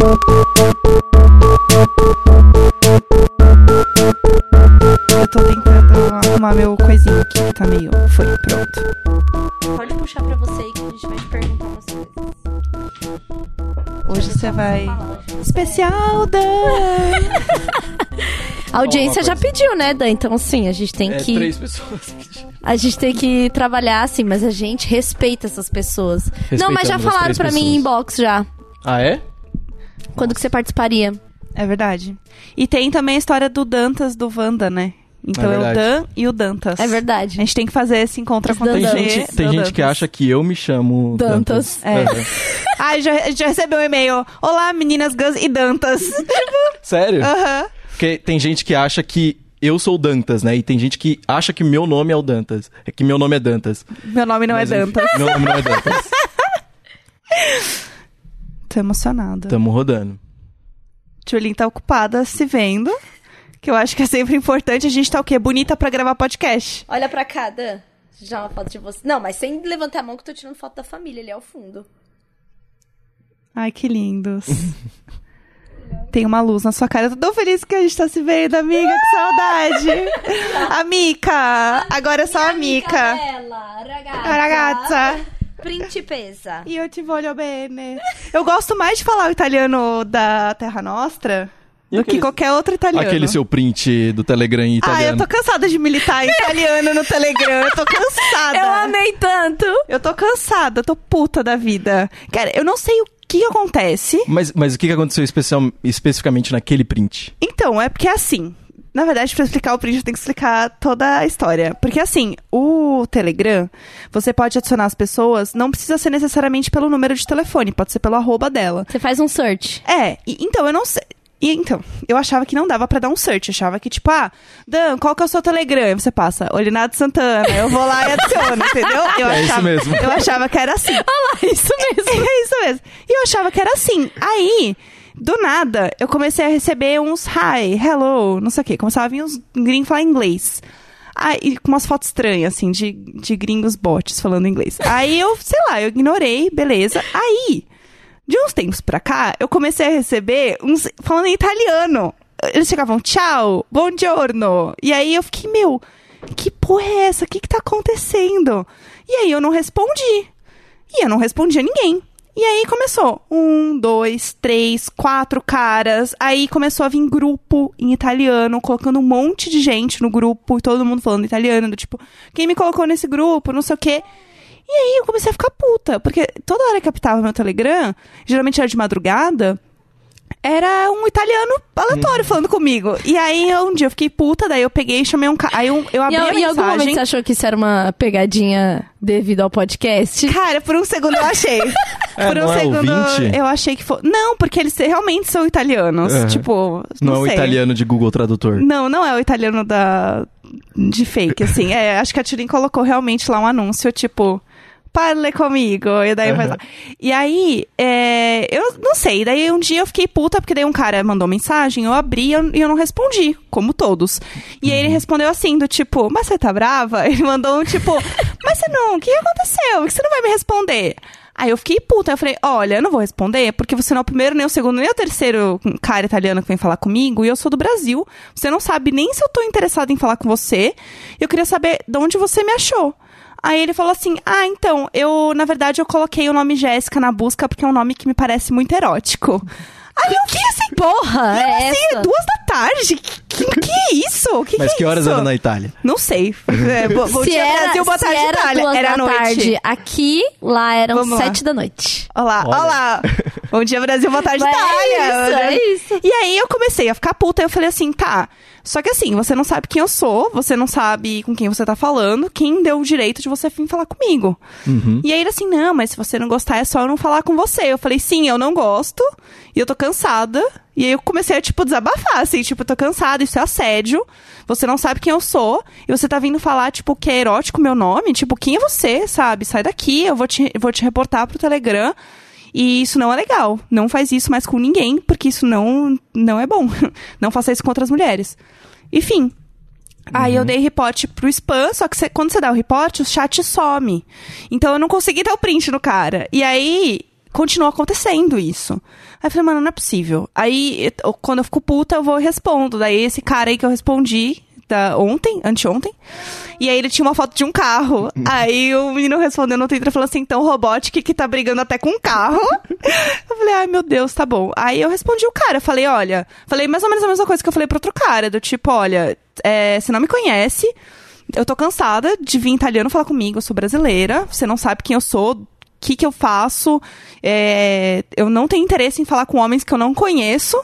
Eu tô tentando arrumar meu coisinho aqui, que tá meio. Foi, pronto. Pode puxar pra você aí que a gente vai te perguntar umas coisas. Hoje você vai. Fala, gente. Especial Dan! A audiência já pediu, né, Dan? Então, sim, a gente tem É, que. três pessoas. A gente tem que trabalhar assim, mas a gente respeita essas pessoas. Não, mas já falaram pra mim em inbox já. Ah, é? Quando que você participaria? É verdade. E tem também a história do Dantas do Wanda, né? Então É é, o. Dan e o Dantas. É A verdade. gente tem que fazer esse encontro Os Dan- Tem acontecer. gente, tem gente que acha que eu me chamo Dantas. Dantas. É. Aham. Ai, já, já recebeu um e-mail. Olá, meninas Gus e Dantas. Sério? Aham. Porque tem gente que acha que eu sou o Dantas, né? E tem gente que acha que meu nome é o Dantas. É que meu nome é Dantas. Meu nome não Mas, é enfim, Dantas. Meu nome não é Dantas. Tô emocionada. Tamo rodando. Julien tá ocupada se vendo. Que eu acho que é sempre importante. A gente tá o quê? Bonita pra gravar podcast. Olha pra cá, Dan. Já uma foto de você. Não, mas sem levantar a mão que eu tô tirando foto da família ali ao fundo. Ai, que lindos. Tem uma luz na sua cara. Eu tô tão feliz que a gente tá se vendo, amiga. Que saudade. a Mica. Agora é só a Mica. Bella, ragazza. Ragazza. Principessa. E eu te voglio bene. Eu gosto mais de falar o italiano da Terra Nostra E do que aquele- qualquer outro italiano. Aquele seu print do Telegram em Ah, eu italiano. tô cansada de militar em italiano no Telegram. Eu tô cansada. Eu amei tanto. Eu tô cansada, eu tô puta da vida. Cara, eu não sei o que acontece. Mas, mas o que que aconteceu especial, especificamente naquele print? Então, é porque assim. Na verdade, pra explicar o print, eu tenho que explicar toda a história. Porque assim, o Telegram, você pode adicionar as pessoas, não precisa ser necessariamente pelo número de telefone, pode ser pelo arroba dela. Você faz um search. É, e- então, eu não sei. E, então, eu achava que não dava pra dar um search. Eu achava que, tipo, ah, Dan, qual que é o seu Telegram? Aí você passa, Olinado Santana. Eu vou lá e adiciono, entendeu? Eu É isso achava, mesmo. Eu achava que era assim. Olha lá, isso mesmo. É isso mesmo. E eu achava que era assim. Aí, do nada, eu comecei a receber uns hi, hello, não sei o quê. Começava a vir uns gringos falar inglês. Aí, com umas fotos estranhas, assim, de, de gringos bots falando inglês. Aí eu, sei lá, eu ignorei, beleza. Aí, de uns tempos pra cá, eu comecei a receber uns falando em italiano. Eles chegavam, tchau, buongiorno. E aí eu fiquei, meu, que porra é essa? O que que tá acontecendo? E aí eu não respondi. E eu não respondi a ninguém. E aí começou. Um, dois, três, quatro caras. Aí começou a vir grupo em italiano, colocando um monte de gente no grupo, todo mundo falando italiano, do tipo, quem me colocou nesse grupo, não sei o quê. E aí eu comecei a ficar puta, porque toda hora que apitava meu Telegram, geralmente era de madrugada, era um italiano aleatório falando comigo. E aí eu- um dia eu fiquei puta, daí eu peguei e chamei um cara. Aí eu, eu E abri a em algum momento mensagem. você achou que isso era uma pegadinha devido ao podcast? Cara, por um segundo eu achei. É, por um é segundo ouvinte? eu achei que foi. Não, porque eles realmente são italianos. Aham. Tipo, Não, não, é o italiano de Google Tradutor. Não, não é o italiano da de fake, assim. É, acho que a Turing colocou realmente lá um anúncio, tipo, parle comigo. E daí faz Aham. lá. E aí, é, eu não sei. Daí um dia eu fiquei puta, porque daí um cara mandou mensagem, eu abri e eu, eu não respondi, como todos. E aí ele respondeu assim, do tipo, mas você tá brava? Ele mandou um tipo, mas você não, o que aconteceu? Por que você não vai me responder? Aí eu fiquei puta, eu falei, olha, eu não vou responder, porque você não é o primeiro, nem o segundo, nem o terceiro cara italiano que vem falar comigo, e eu sou do Brasil. Você não sabe nem se eu tô interessada em falar com você. Eu queria saber de onde você me achou. Aí ele falou assim: Ah, então, eu, na verdade, eu coloquei o nome Jéssica na busca porque é um nome que me parece muito erótico. Aí eu fiquei assim, Porra, é assim, essa? duas da tarde? Que, que, que é isso? Que Mas que, que é horas isso? era na Itália? Não sei. É, bo- bom se dia, era, Brasil, boa se tarde, era Itália. duas Era da noite. tarde aqui, lá eram Vamos lá. sete da noite. Olha lá, Olha. olha lá. Bom dia, Brasil, boa tarde, Mas Itália. é isso, é isso. E aí eu comecei a ficar puta. Eu falei assim, tá. Só que assim, você não sabe quem eu sou, você não sabe com quem você tá falando, quem deu o direito de você vir falar comigo. Uhum. E aí ele assim, não, mas se você não gostar é só eu não falar com você. Eu falei, sim, eu não gosto, e eu tô cansada. E aí eu comecei a, tipo, desabafar, assim, tipo, eu tô cansada, isso é assédio, você não sabe quem eu sou, e você tá vindo falar, tipo, que é erótico meu nome, tipo, quem é você, sabe? Sai daqui, eu vou te, vou te reportar pro Telegram. E isso não é legal. Não faz isso mais com ninguém, porque isso não, não é bom. Não faça isso com outras mulheres. Enfim. Aí eu dei report pro spam, só que cê- quando você dá o report, o chat some. Então eu não consegui dar o print no cara. E aí, continuou acontecendo isso. Aí eu falei, mano, não é possível. Aí, eu- quando eu fico puta, eu vou e respondo. Daí esse cara aí que eu respondi da, ontem, anteontem, e aí ele tinha uma foto de um carro. aí o menino respondeu no Twitter falou assim, então Robotic que tá brigando até com um carro. eu falei, ai meu Deus, tá bom. Aí eu respondi o cara, falei, olha, falei mais ou menos a mesma coisa que eu falei pro outro cara, do tipo, olha, é, você não me conhece, eu tô cansada de vir italiano falar comigo, eu sou brasileira, você não sabe quem eu sou, o que que eu faço, é, eu não tenho interesse em falar com homens que eu não conheço,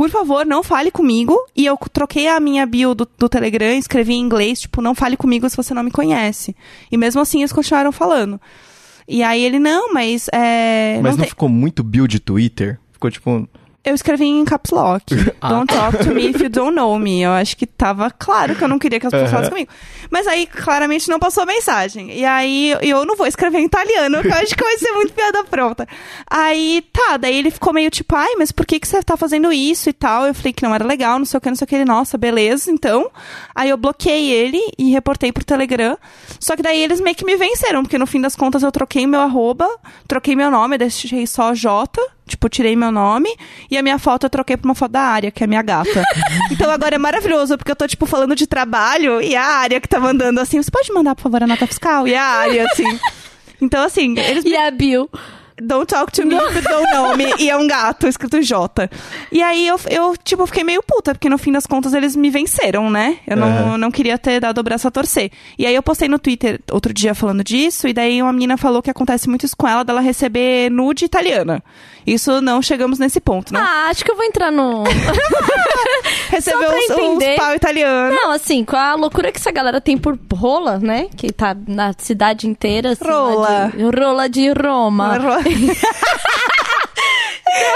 por favor, não fale comigo. E eu troquei a minha bio do, do Telegram, escrevi em inglês, tipo, não fale comigo se você não me conhece. E mesmo assim eles continuaram falando. E aí ele, não, mas. É, Mas não, tem- ficou muito bio de Twitter? Ficou tipo. Eu escrevi em caps lock. Ah. Don't talk to me if you don't know me. Eu acho que tava claro que eu não queria que as pessoas falassem comigo. Mas aí, claramente, não passou a mensagem. E aí, eu não vou escrever em italiano, porque eu acho que vai ser muito piada pronta. Aí, tá, daí ele ficou meio tipo, ai, mas por que, que você tá fazendo isso e tal? Eu falei que não era legal, não sei o que, não sei o que. Ele, nossa, beleza, então. Aí eu bloqueei ele e reportei pro Telegram. Só que daí eles meio que me venceram, porque no fim das contas eu troquei meu arroba, troquei meu nome, deixei só J, tipo, tirei meu nome, e a minha foto eu troquei pra uma foto da área, que é a minha gata. então agora é maravilhoso, porque eu tô, tipo, falando de trabalho, e a área que tá mandando assim, você pode mandar, por favor, a nota fiscal? E a área, assim. Então, assim, eles E a Bill? Don't talk to me you don't know me. E é um gato escrito J. E aí eu, eu, tipo, fiquei meio puta, porque no fim das contas eles me venceram, né? Eu não, Aham. não queria ter dado o braço a torcer. E aí eu postei no Twitter outro dia falando disso, e daí uma menina falou que acontece muito isso com ela, dela receber nude italiana. Isso não chegamos nesse ponto, né? Ah, acho que eu vou entrar no. Recebeu uns, uns pau italiano. Não, assim, com a loucura que essa galera tem por rola, né? Que tá na cidade inteira. Assim, Rola. De, rola de Roma.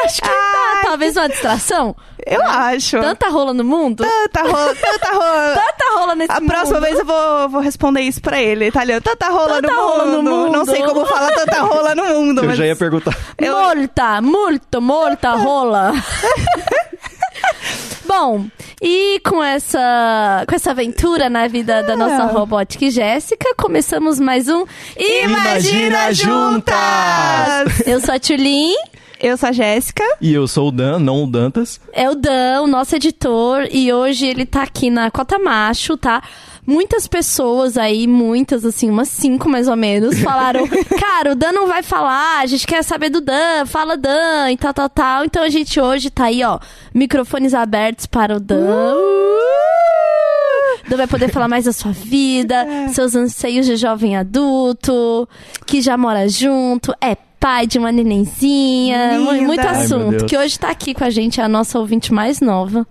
Acho que tá, talvez uma distração. Eu acho. Tanta rola no mundo. Tanta rola, tanta rola. Tanta rola nesse A mundo. próxima vez eu vou, vou responder isso pra ele, italiano. Tanta rola, Tanta no, rola mundo. no mundo. Não sei como fala tanta rola no mundo. Eu mas... já ia perguntar. Eu- Molta, muito, molta rola. Bom, e com essa, com essa aventura na vida da nossa Ah. robótica Jéssica, começamos mais um Imagina Juntas! Eu sou a Tulin, Eu sou a Jéssica. E eu sou o Dan, não o Dantas. é o Dan, o nosso editor, e hoje ele tá aqui na Cota Macho, tá? Muitas pessoas aí, muitas, assim, umas cinco mais ou menos, falaram: Cara, o Dan não vai falar, a gente quer saber do Dan, fala Dan e tal, tal, tal. Então a gente hoje tá aí, ó, microfones abertos para o Dan. Uh! Dan vai poder falar mais da sua vida, seus anseios de jovem adulto, que já mora junto, é pai de uma nenenzinha, Linda. muito Ai, assunto. Deus. Que hoje tá aqui com a gente a nossa ouvinte mais nova,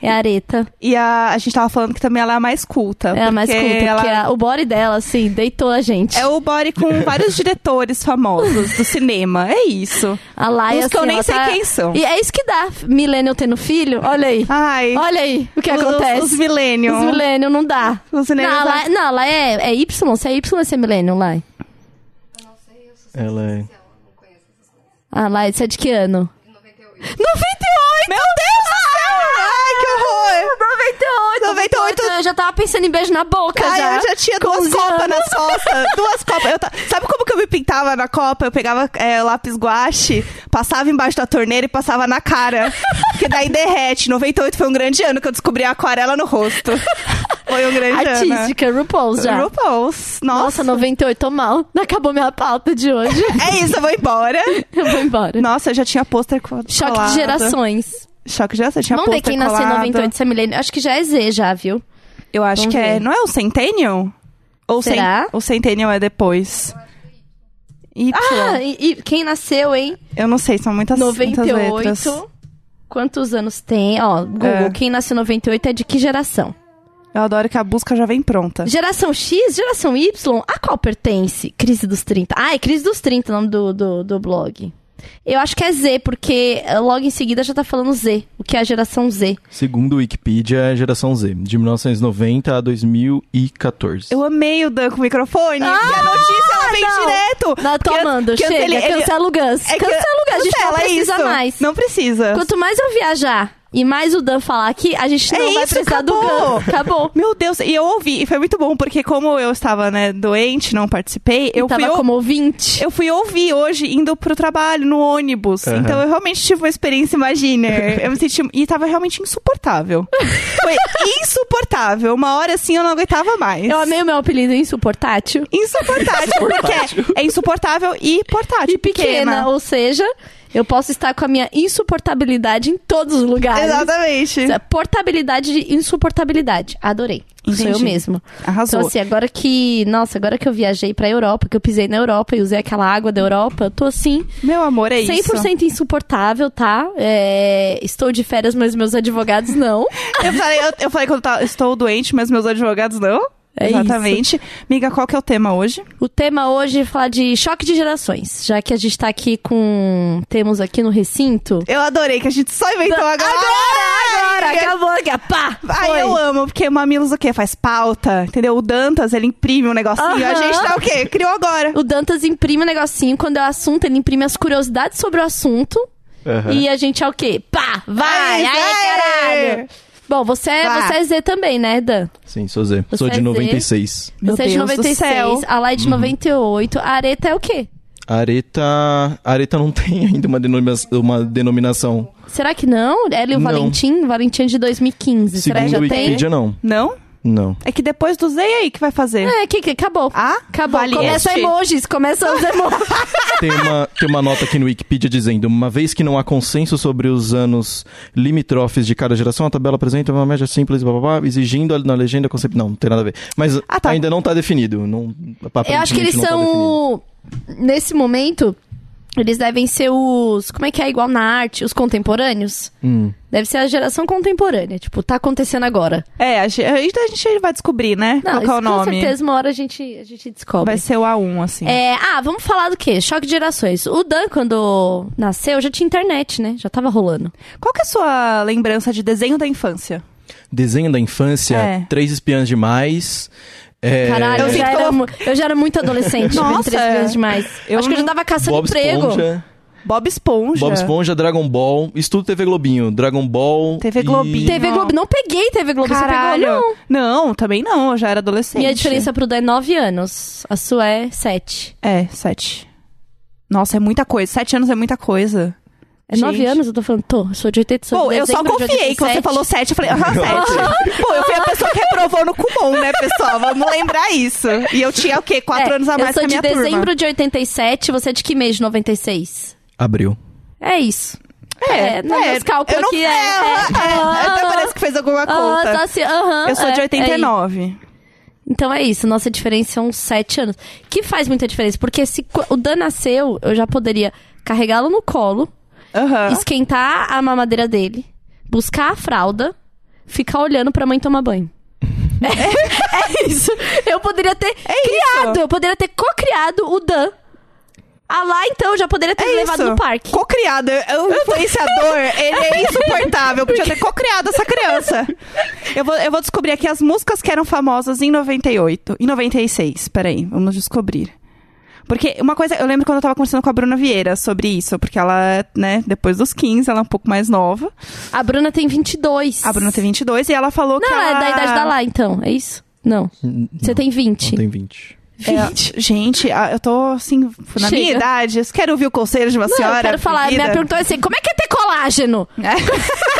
é a Areta. E a, a gente tava falando que também ela é a mais culta. É a mais culta, ela porque a- o body dela, assim, deitou a gente. É o body com vários diretores famosos do cinema. É isso. A Laia, Uns que eu assim, nem sei tá- quem são. E é isso que dá, millennial tendo filho, olha aí. Ai. Olha aí o que os, acontece. Os millennium. Os millennial não dá. Os não, a não- Laia, não, a Laia é, é Y, se é Y vai ser millennial, Laia. Ela é. Ah, Laia, você é de que ano? 98! Meu Deus do céu! Ai, que horror! 98! 98. Eu já tava pensando em beijo na boca Ai, já. eu já tinha Com duas 11 copas nas costas. Duas copas. Eu ta- Sabe como que eu me pintava na copa? Eu pegava é, lápis guache, passava embaixo da torneira e passava na cara. Porque daí derrete. 98 foi um grande ano que eu descobri a aquarela no rosto. Foi um grande ano. Artística, RuPaul's já. RuPaul's. Nossa, Nossa. 98, tô mal. Acabou minha pauta de hoje. É isso, eu vou embora. Eu vou embora. Nossa, eu já tinha pôster co- Choque de gerações. Choque de gerações. Tinha Vamos ver quem nasceu em colado. 98 se é milênio. Acho que já é Z já, viu? Eu acho Vamos que é. ver. Não é o Centennial? Ou Será? O Centennial é depois. Y. Ah, e, e quem nasceu, hein? Eu não sei, são muitas, muitas letras. 98. Quantos anos tem? Ó, Google, É. quem nasceu em 98 é de que geração? Eu adoro que a busca já vem pronta. Geração X, geração Y, a qual pertence? Crise dos 30. Ah, é Crise dos 30 o nome do, do, do blog. Eu acho que é Z, porque eh, logo em seguida já tá falando Z, o que é a geração Z. Segundo o Wikipedia, é a geração Z, de 1990 a 2014. Eu amei o Dan com o microfone. Ah, e a notícia, ela vem não. direto. Não, tô Que- amando, que chega, ele- ele- cancela o Gus. É que- cancela o Gus, a gente não precisa isso. mais. Não precisa. Quanto mais eu viajar e mais o Dan falar aqui, a gente É não vai isso, precisar do acabou. Gun. Acabou. Meu Deus, e eu ouvi, e foi muito bom, porque como eu estava, né, doente, não participei, eu Tava fui, como ouvinte. eu fui ouvir hoje, indo pro trabalho, no ônibus. Aham. Então eu realmente tive uma experiência Imaginer. Eu me senti. E tava realmente insuportável. Foi insuportável. Uma hora assim eu não aguentava mais. Eu amei o meu apelido insuportátil. Insuportável, porque é insuportável e portátil. E pequena, ou seja, eu posso estar com a minha insuportabilidade em todos os lugares. Exatamente. Portabilidade de insuportabilidade. Adorei. Sou eu Entendi. mesmo. Arrasou. Então, assim, agora que. Nossa, agora que eu viajei pra Europa, que eu pisei na Europa e usei aquela água da Europa, eu tô assim, Meu amor, é isso. 100% insuportável, tá? É, estou de férias, mas meus advogados não. Eu falei, eu, eu falei que eu tá- estou doente, mas meus advogados não. É Exatamente. Miga, qual que é o tema hoje? O tema hoje é falar de choque de gerações, já que a gente tá aqui com. Temos aqui no recinto. Eu adorei que a gente só inventou agora. Agora! Ai, Acabou aqui, pá! Ai, foi. eu amo, porque o Mamilos o quê? Faz pauta, entendeu? O Dantas, ele imprime um negocinho. A Aham. gente tá o quê? Criou agora. O Dantas imprime um negocinho, quando é o assunto, ele imprime as curiosidades sobre o assunto. E a gente é o quê? Pá! Vai! Ai, Aí, vai! caralho! Bom, você, é- Vá. você é Z também, né, Dan? Sim, sou Z. Você sou é de Z? 96. Meu você é de Deus do 96, céu. a Lai é de 98, a Areta é o quê? Areta. Areta não tem ainda uma, denomina- uma denominação. Será que não? Ela e o Não. Valentim? Valentim é de 2015. Será que Segundo já tem? Wikipedia, não. Não? Não. É que depois do Z aí que vai fazer. É, que, que acabou. Ah, Acabou. vale começa este. emojis, começa os emojis. Tem uma, tem uma nota aqui no Wikipedia dizendo: uma vez que não há consenso sobre os anos limítrofes de cada geração, a tabela apresenta uma média simples, blá, blá, blá, exigindo na legenda conceito. Não, não tem nada a ver. Mas Ah, tá. ainda não tá definido. Não, Eu acho que eles tá são. o- Nesse momento, eles devem ser os. Como é que é igual na arte? Os contemporâneos? Hum. Deve ser a geração contemporânea. Tipo, tá acontecendo agora. É, a gente, a gente vai descobrir, né? Não, qual que é o isso nome. com certeza uma hora a gente, a gente descobre. Vai ser o A1, assim. É, ah, vamos falar do quê? Choque de gerações. O Dan, quando nasceu, já tinha internet, né? Já tava rolando. Qual que é a sua lembrança de desenho da infância? Desenho da infância, É. Três Espiãs Demais. É, Caralho, eu, Eu já era, eu- já era muito adolescente, Nossa, três vezes demais. eu Acho que eu já tava caçando Bob emprego. Esponja. Bob Esponja. Bob Esponja, Dragon Ball. Isso tudo TV Globinho. Dragon Ball. TV e- Globinho. TV Globo, não peguei TV Globo, Caralho. você pegou? Não. Não, também não. Eu já era adolescente. Minha diferença pro Dan é 9 anos. A sua é 7. É, sete. Nossa, é muita coisa. Sete anos é muita coisa. É 9 Gente. anos? Eu tô falando, tô, eu sou de 80, sou Pô, de eu só dezembro de confiei que você 87. falou sete. Eu falei, aham, sete. Pô, eu fui a pessoa que reprovou no Kumon, né, pessoal? Vamos lembrar isso. E eu tinha o quê? Quatro É, anos a mais Eu sou que a de minha dezembro turma. de 87, você é de que mês de 96? Abril. É isso. É, não, é, cálculos eu não- aqui é, é... é, é, Até parece que fez alguma aham, conta. tá assim, aham, Eu sou é, de é 89. Então é isso, nossa diferença são 7 anos. Que faz muita diferença, porque se o Dan nasceu, eu já poderia carregá-lo no colo, Aham. esquentar a mamadeira dele, buscar a fralda, ficar olhando pra mãe tomar banho. É, é isso. Eu poderia ter criado, isso. eu poderia ter co-criado o Dan. Ah lá, então, já poderia ter É levado isso. no parque. Co-criado. O influenciador, ele é insuportável. Podia ter co-criado essa criança. Eu vou, eu vou descobrir aqui as músicas que eram famosas em 98. Em 96. Peraí, vamos descobrir. Porque uma coisa, eu lembro quando eu tava conversando com a Bruna Vieira sobre isso, porque ela, né, depois dos 15, ela é um pouco mais nova. A Bruna tem 22. A Bruna tem 22 e ela falou que Não, ela... é da idade da lá, então. É isso? Não. Você tem 20. Não tem 20. É, gente, eu tô assim, na Chega. minha idade, eu quero ouvir o conselho de uma Não, senhora. eu quero falar. vivida. Minha pergunta é assim: como é que é ter colágeno? É.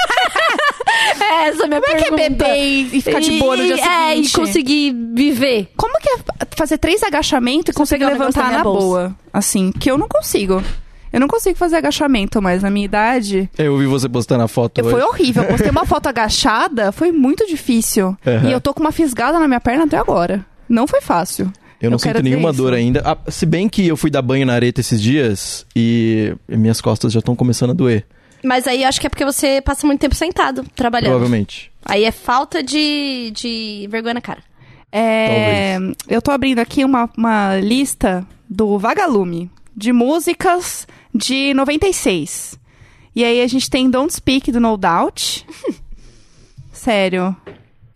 É, essa é a minha Como é que é pergunta. beber e ficar de boa no dia E- É, e seguinte? conseguir viver. Como que é fazer três agachamentos e conseguir levantar na bolsa. boa? Assim, que eu não consigo. Eu não consigo fazer agachamento, mas na minha idade. Eu ouvi você postando a foto. Foi hoje. horrível. Eu postei uma foto agachada, foi muito difícil. Aham. E eu tô com uma fisgada na minha perna até agora. Não foi fácil. Eu não Eu sinto nenhuma isso. dor ainda. Ah, se bem que eu fui dar banho na areta esses dias e minhas costas já estão começando a doer. Mas aí acho que é porque você passa muito tempo sentado, trabalhando. Provavelmente. Aí é falta de, de vergonha na cara. É, eu tô abrindo aqui uma, uma lista do Vagalume de músicas de 96. E aí a gente tem Don't Speak do No Doubt. Sério.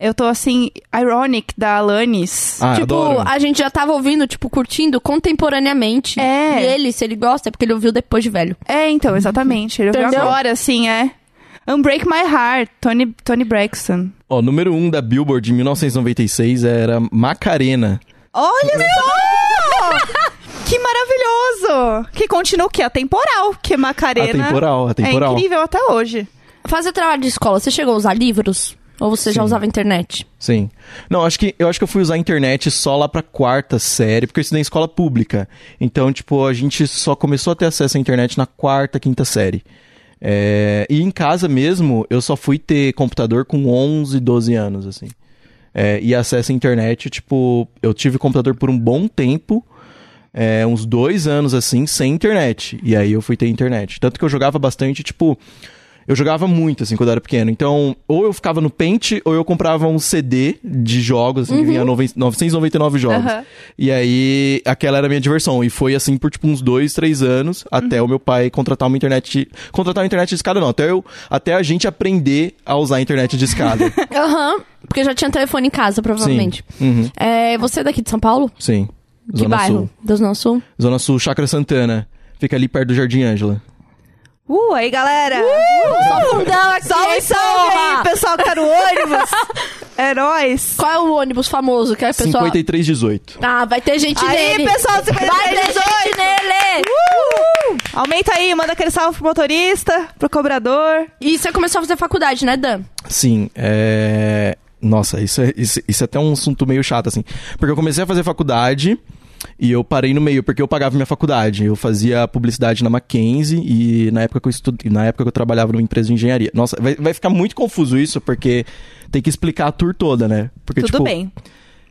Eu tô assim, Ironic da Alanis. Ah, tipo, adoro. a gente já tava ouvindo, tipo, curtindo contemporaneamente. É. E ele, se ele gosta, é porque ele ouviu depois de velho. É, então, exatamente. Ele ouviu Entendeu? agora, assim, é. Unbreak My Heart, Tony, Tony Braxton. Ó, número 1 um da Billboard de 1996 era Macarena. Olha só! que maravilhoso! Que continua o quê? Atemporal, que Macarena Atemporal, atemporal. é incrível até hoje. Fazer trabalho de escola, você chegou a usar livros? Ou você já Sim. usava internet? Sim. Não, acho que eu acho que eu fui usar a internet só lá pra quarta série, porque eu estudei em escola pública. Então, tipo, a gente só começou a ter acesso à internet na quarta, quinta série. É, e em casa mesmo, eu só fui ter computador com 11, 12 anos, assim. É, e acesso à internet, tipo, eu tive computador por um bom tempo, é, uns dois anos, assim, sem internet. E aí eu fui ter internet. Tanto que eu jogava bastante, tipo... Eu jogava muito, assim, quando eu era pequeno. Então, ou eu ficava no Paint, ou eu comprava um CD de jogos, assim, que vinha noven- 999 jogos. Aham. E aí, aquela era a minha diversão. E foi assim por, tipo, uns dois, três anos, até o meu pai contratar uma internet... Contratar uma internet de escada, não. Até, eu, até a gente aprender a usar a internet de escada. Aham, porque já tinha telefone em casa, provavelmente. Uhum. É, você é daqui de São Paulo? Sim. que Zona bairro? Sul. Da Zona Sul? Zona Sul, Chácara Santana. Fica ali perto do Jardim Ângela. Uh, aí, galera! Só fundão aqui, Salve, salve aí, pessoal que tá no ônibus! é nóis! Qual é o ônibus famoso que é a pessoa... 5318. Ah, vai ter gente Aí, nele! pessoal do Vai ter 5318! gente nele! Uh! Aumenta aí, manda aquele salve pro motorista, pro cobrador. E você começou a fazer faculdade, né, Dan? Sim, é... Nossa, isso é, isso, isso é até um assunto meio chato, assim. Porque eu comecei a fazer faculdade e eu parei no meio, porque eu pagava minha faculdade. Eu fazia publicidade na Mackenzie e na época que eu estudei, na época que eu trabalhava numa empresa de engenharia. Nossa, vai, vai ficar muito confuso isso, porque tem que explicar a tour toda, né? Porque, Tudo tipo, bem.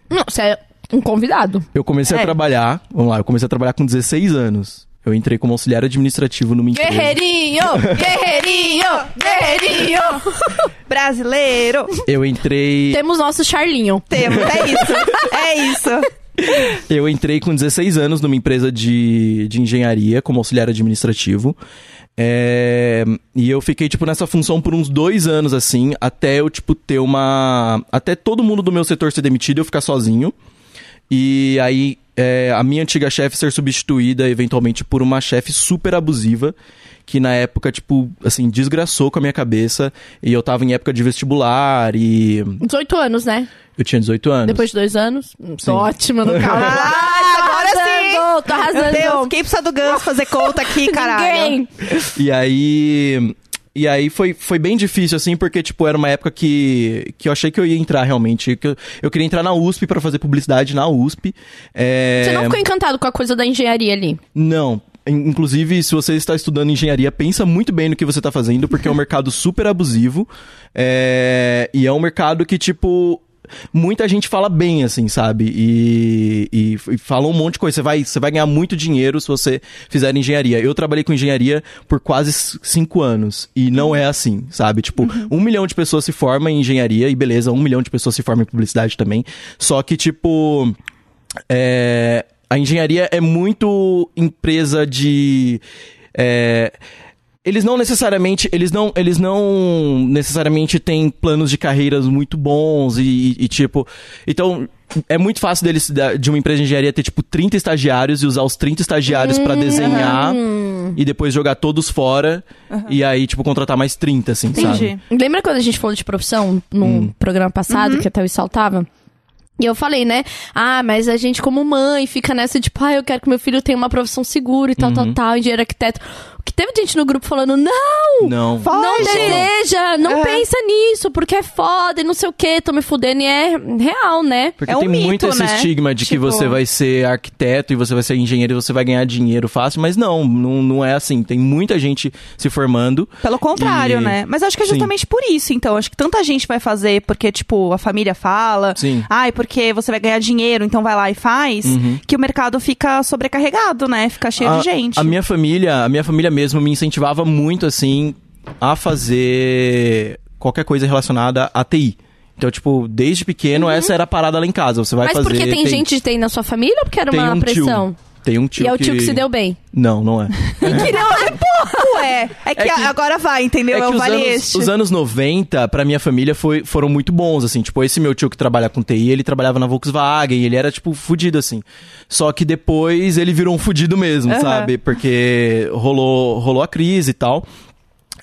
Não, você é um convidado. eu comecei É. a trabalhar, vamos lá, eu comecei a trabalhar com 16 anos. Eu entrei como auxiliar administrativo numa empresa. Guerreirinho! Guerreirinho! Guerreirinho! Brasileiro! Eu entrei. Temos nosso Charlinho. Temos, é isso. É isso. Eu entrei com 16 anos numa empresa de, de engenharia como auxiliar administrativo. É, e eu fiquei, tipo, nessa função por uns dois anos, assim, até eu, tipo, ter uma. Até todo mundo do meu setor ser demitido e eu ficar sozinho. E aí, é, a minha antiga chefe ser substituída, eventualmente, por uma chefe super abusiva. Que na época, tipo, assim, desgraçou com a minha cabeça. E eu tava em época de vestibular e. 18 anos, né? Eu tinha 18 anos. Depois de dois anos. Tô ótima no carro. Ah, agora sim! Tô arrasando. Meu Deus, quem precisa do Gans fazer conta aqui, caralho? Ninguém. E aí. E aí foi, foi bem difícil, assim, porque, tipo, era uma época que, que eu achei que eu ia entrar realmente. Que eu, eu queria entrar na USP pra fazer publicidade na USP. É... Você não ficou encantado com a coisa da engenharia ali? Não. In- Inclusive, se você está estudando engenharia, pensa muito bem no que você está fazendo, porque é um mercado super abusivo. é, E é um mercado que, tipo. Muita gente fala bem, assim, sabe? E, e, e fala um monte de coisa. Você vai, você vai ganhar muito dinheiro se você fizer engenharia. Eu trabalhei com engenharia por quase cinco anos. E não é assim, sabe? Tipo, um milhão de pessoas se forma em engenharia, e beleza, um milhão de pessoas se formam em publicidade também. Só que, tipo. É, a engenharia é muito empresa de. é, eles não necessariamente, eles não, eles não necessariamente têm planos de carreiras muito bons e, e- e, tipo, então é muito fácil deles de uma empresa de engenharia ter tipo 30 estagiários e usar os 30 estagiários pra desenhar e depois jogar todos fora e aí tipo contratar mais 30 assim, Entendi. sabe? Lembra quando a gente falou de profissão no programa passado, que até o saltava? E eu falei, né? Ah, mas a gente, como mãe, fica nessa de, tipo, ah, eu quero que meu filho tenha uma profissão segura e tal, tal, tal, engenheiro arquiteto. Que teve gente no grupo falando, não! Não. Foge! Não deseja, não É. pensa nisso, porque é foda e não sei o que, tô me fudendo. E é real, né? Porque É um tem muito mito, esse né? estigma de que Tipo- você vai ser arquiteto e você vai ser engenheiro e você vai ganhar dinheiro fácil, mas não, não, não é assim. Tem muita gente se formando. Pelo contrário, E- né? Mas acho que é Sim. justamente por isso, então. Acho que tanta gente vai fazer porque, tipo, a família fala. Sim. Ai, porque você vai ganhar dinheiro, então vai lá e faz. Que o mercado fica sobrecarregado, né? Fica cheio a, de gente. A minha família, a minha família mesmo me incentivava muito assim a fazer qualquer coisa relacionada a TI. Então, tipo, desde pequeno essa era a parada lá em casa. Você vai Mas fazer porque tem, TI. gente de TI na sua família ou porque era tem uma um pressão? Tio, tem um tio e é o tio que se deu bem. Não, não é. Ué, é que, É que- agora vai, entendeu? É, que o vale anos, este. os anos 90, pra minha família, foi, foram muito bons, assim. Tipo, esse meu tio que trabalha com TI, ele trabalhava na Volkswagen, ele era, tipo, fudido, assim. Só que depois ele virou um fudido mesmo, Aham. sabe? Porque rolou, rolou a crise e tal.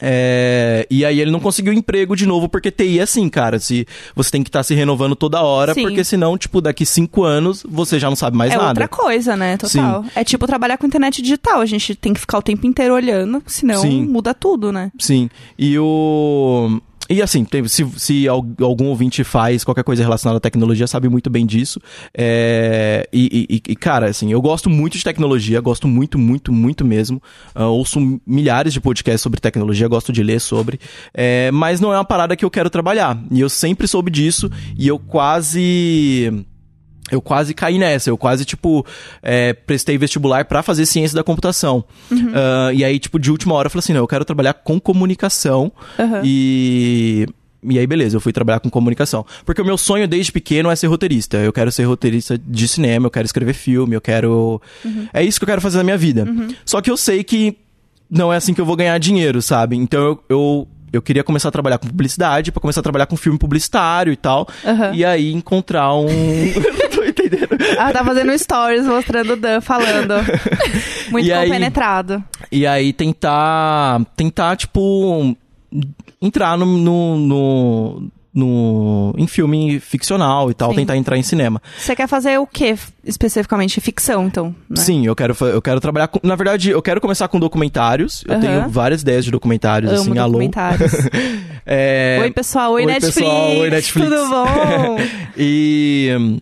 É, e aí ele não conseguiu emprego de novo, porque TI é assim, cara. Se você tem que estar se renovando toda hora, Sim. porque senão, tipo, daqui cinco anos você já não sabe mais é nada. outra coisa, né? Total. É tipo trabalhar com internet digital. A gente tem que ficar o tempo inteiro olhando, senão Sim. muda tudo, né? Sim. E o. E assim, se, se al- algum ouvinte faz qualquer coisa relacionada à tecnologia, sabe muito bem disso. É, e, e- e, cara, assim, eu gosto muito de tecnologia, gosto muito, muito, muito mesmo. Ah, ouço milhares de podcasts sobre tecnologia, gosto de ler sobre. É, mas não é uma parada que eu quero trabalhar. E eu sempre soube disso e eu quase. Eu quase caí nessa, eu quase, tipo, é, prestei vestibular pra fazer ciência da computação. Ah, e aí, tipo, de última hora eu falei assim, não, eu quero trabalhar com comunicação. Aham. E... E aí, beleza, eu fui trabalhar com comunicação. Porque o meu sonho desde pequeno é ser roteirista. Eu quero ser roteirista de cinema, eu quero escrever filme, eu quero... É isso que eu quero fazer na minha vida. Só que eu sei que não é assim que eu vou ganhar dinheiro, sabe? Então eu... eu eu queria começar a trabalhar com publicidade, pra começar a trabalhar com filme publicitário e tal. Aham. E aí encontrar um. tô entendendo. Ah, tá fazendo stories mostrando o Dan falando. Muito E aí- compenetrado. E aí tentar. Tentar, tipo. Entrar no. no, no- no- em filme ficcional e tal, Sim. tentar entrar em cinema. Você quer fazer o que especificamente? Ficção, então? Né? Sim, eu quero, eu quero trabalhar com. Na verdade, eu quero começar com documentários. Eu Aham. tenho várias ideias de documentários, Amo assim, alô. documentários. É, Oi, pessoal. Oi, Oi, Netflix. pessoal. Oi, Netflix. Tudo bom? E.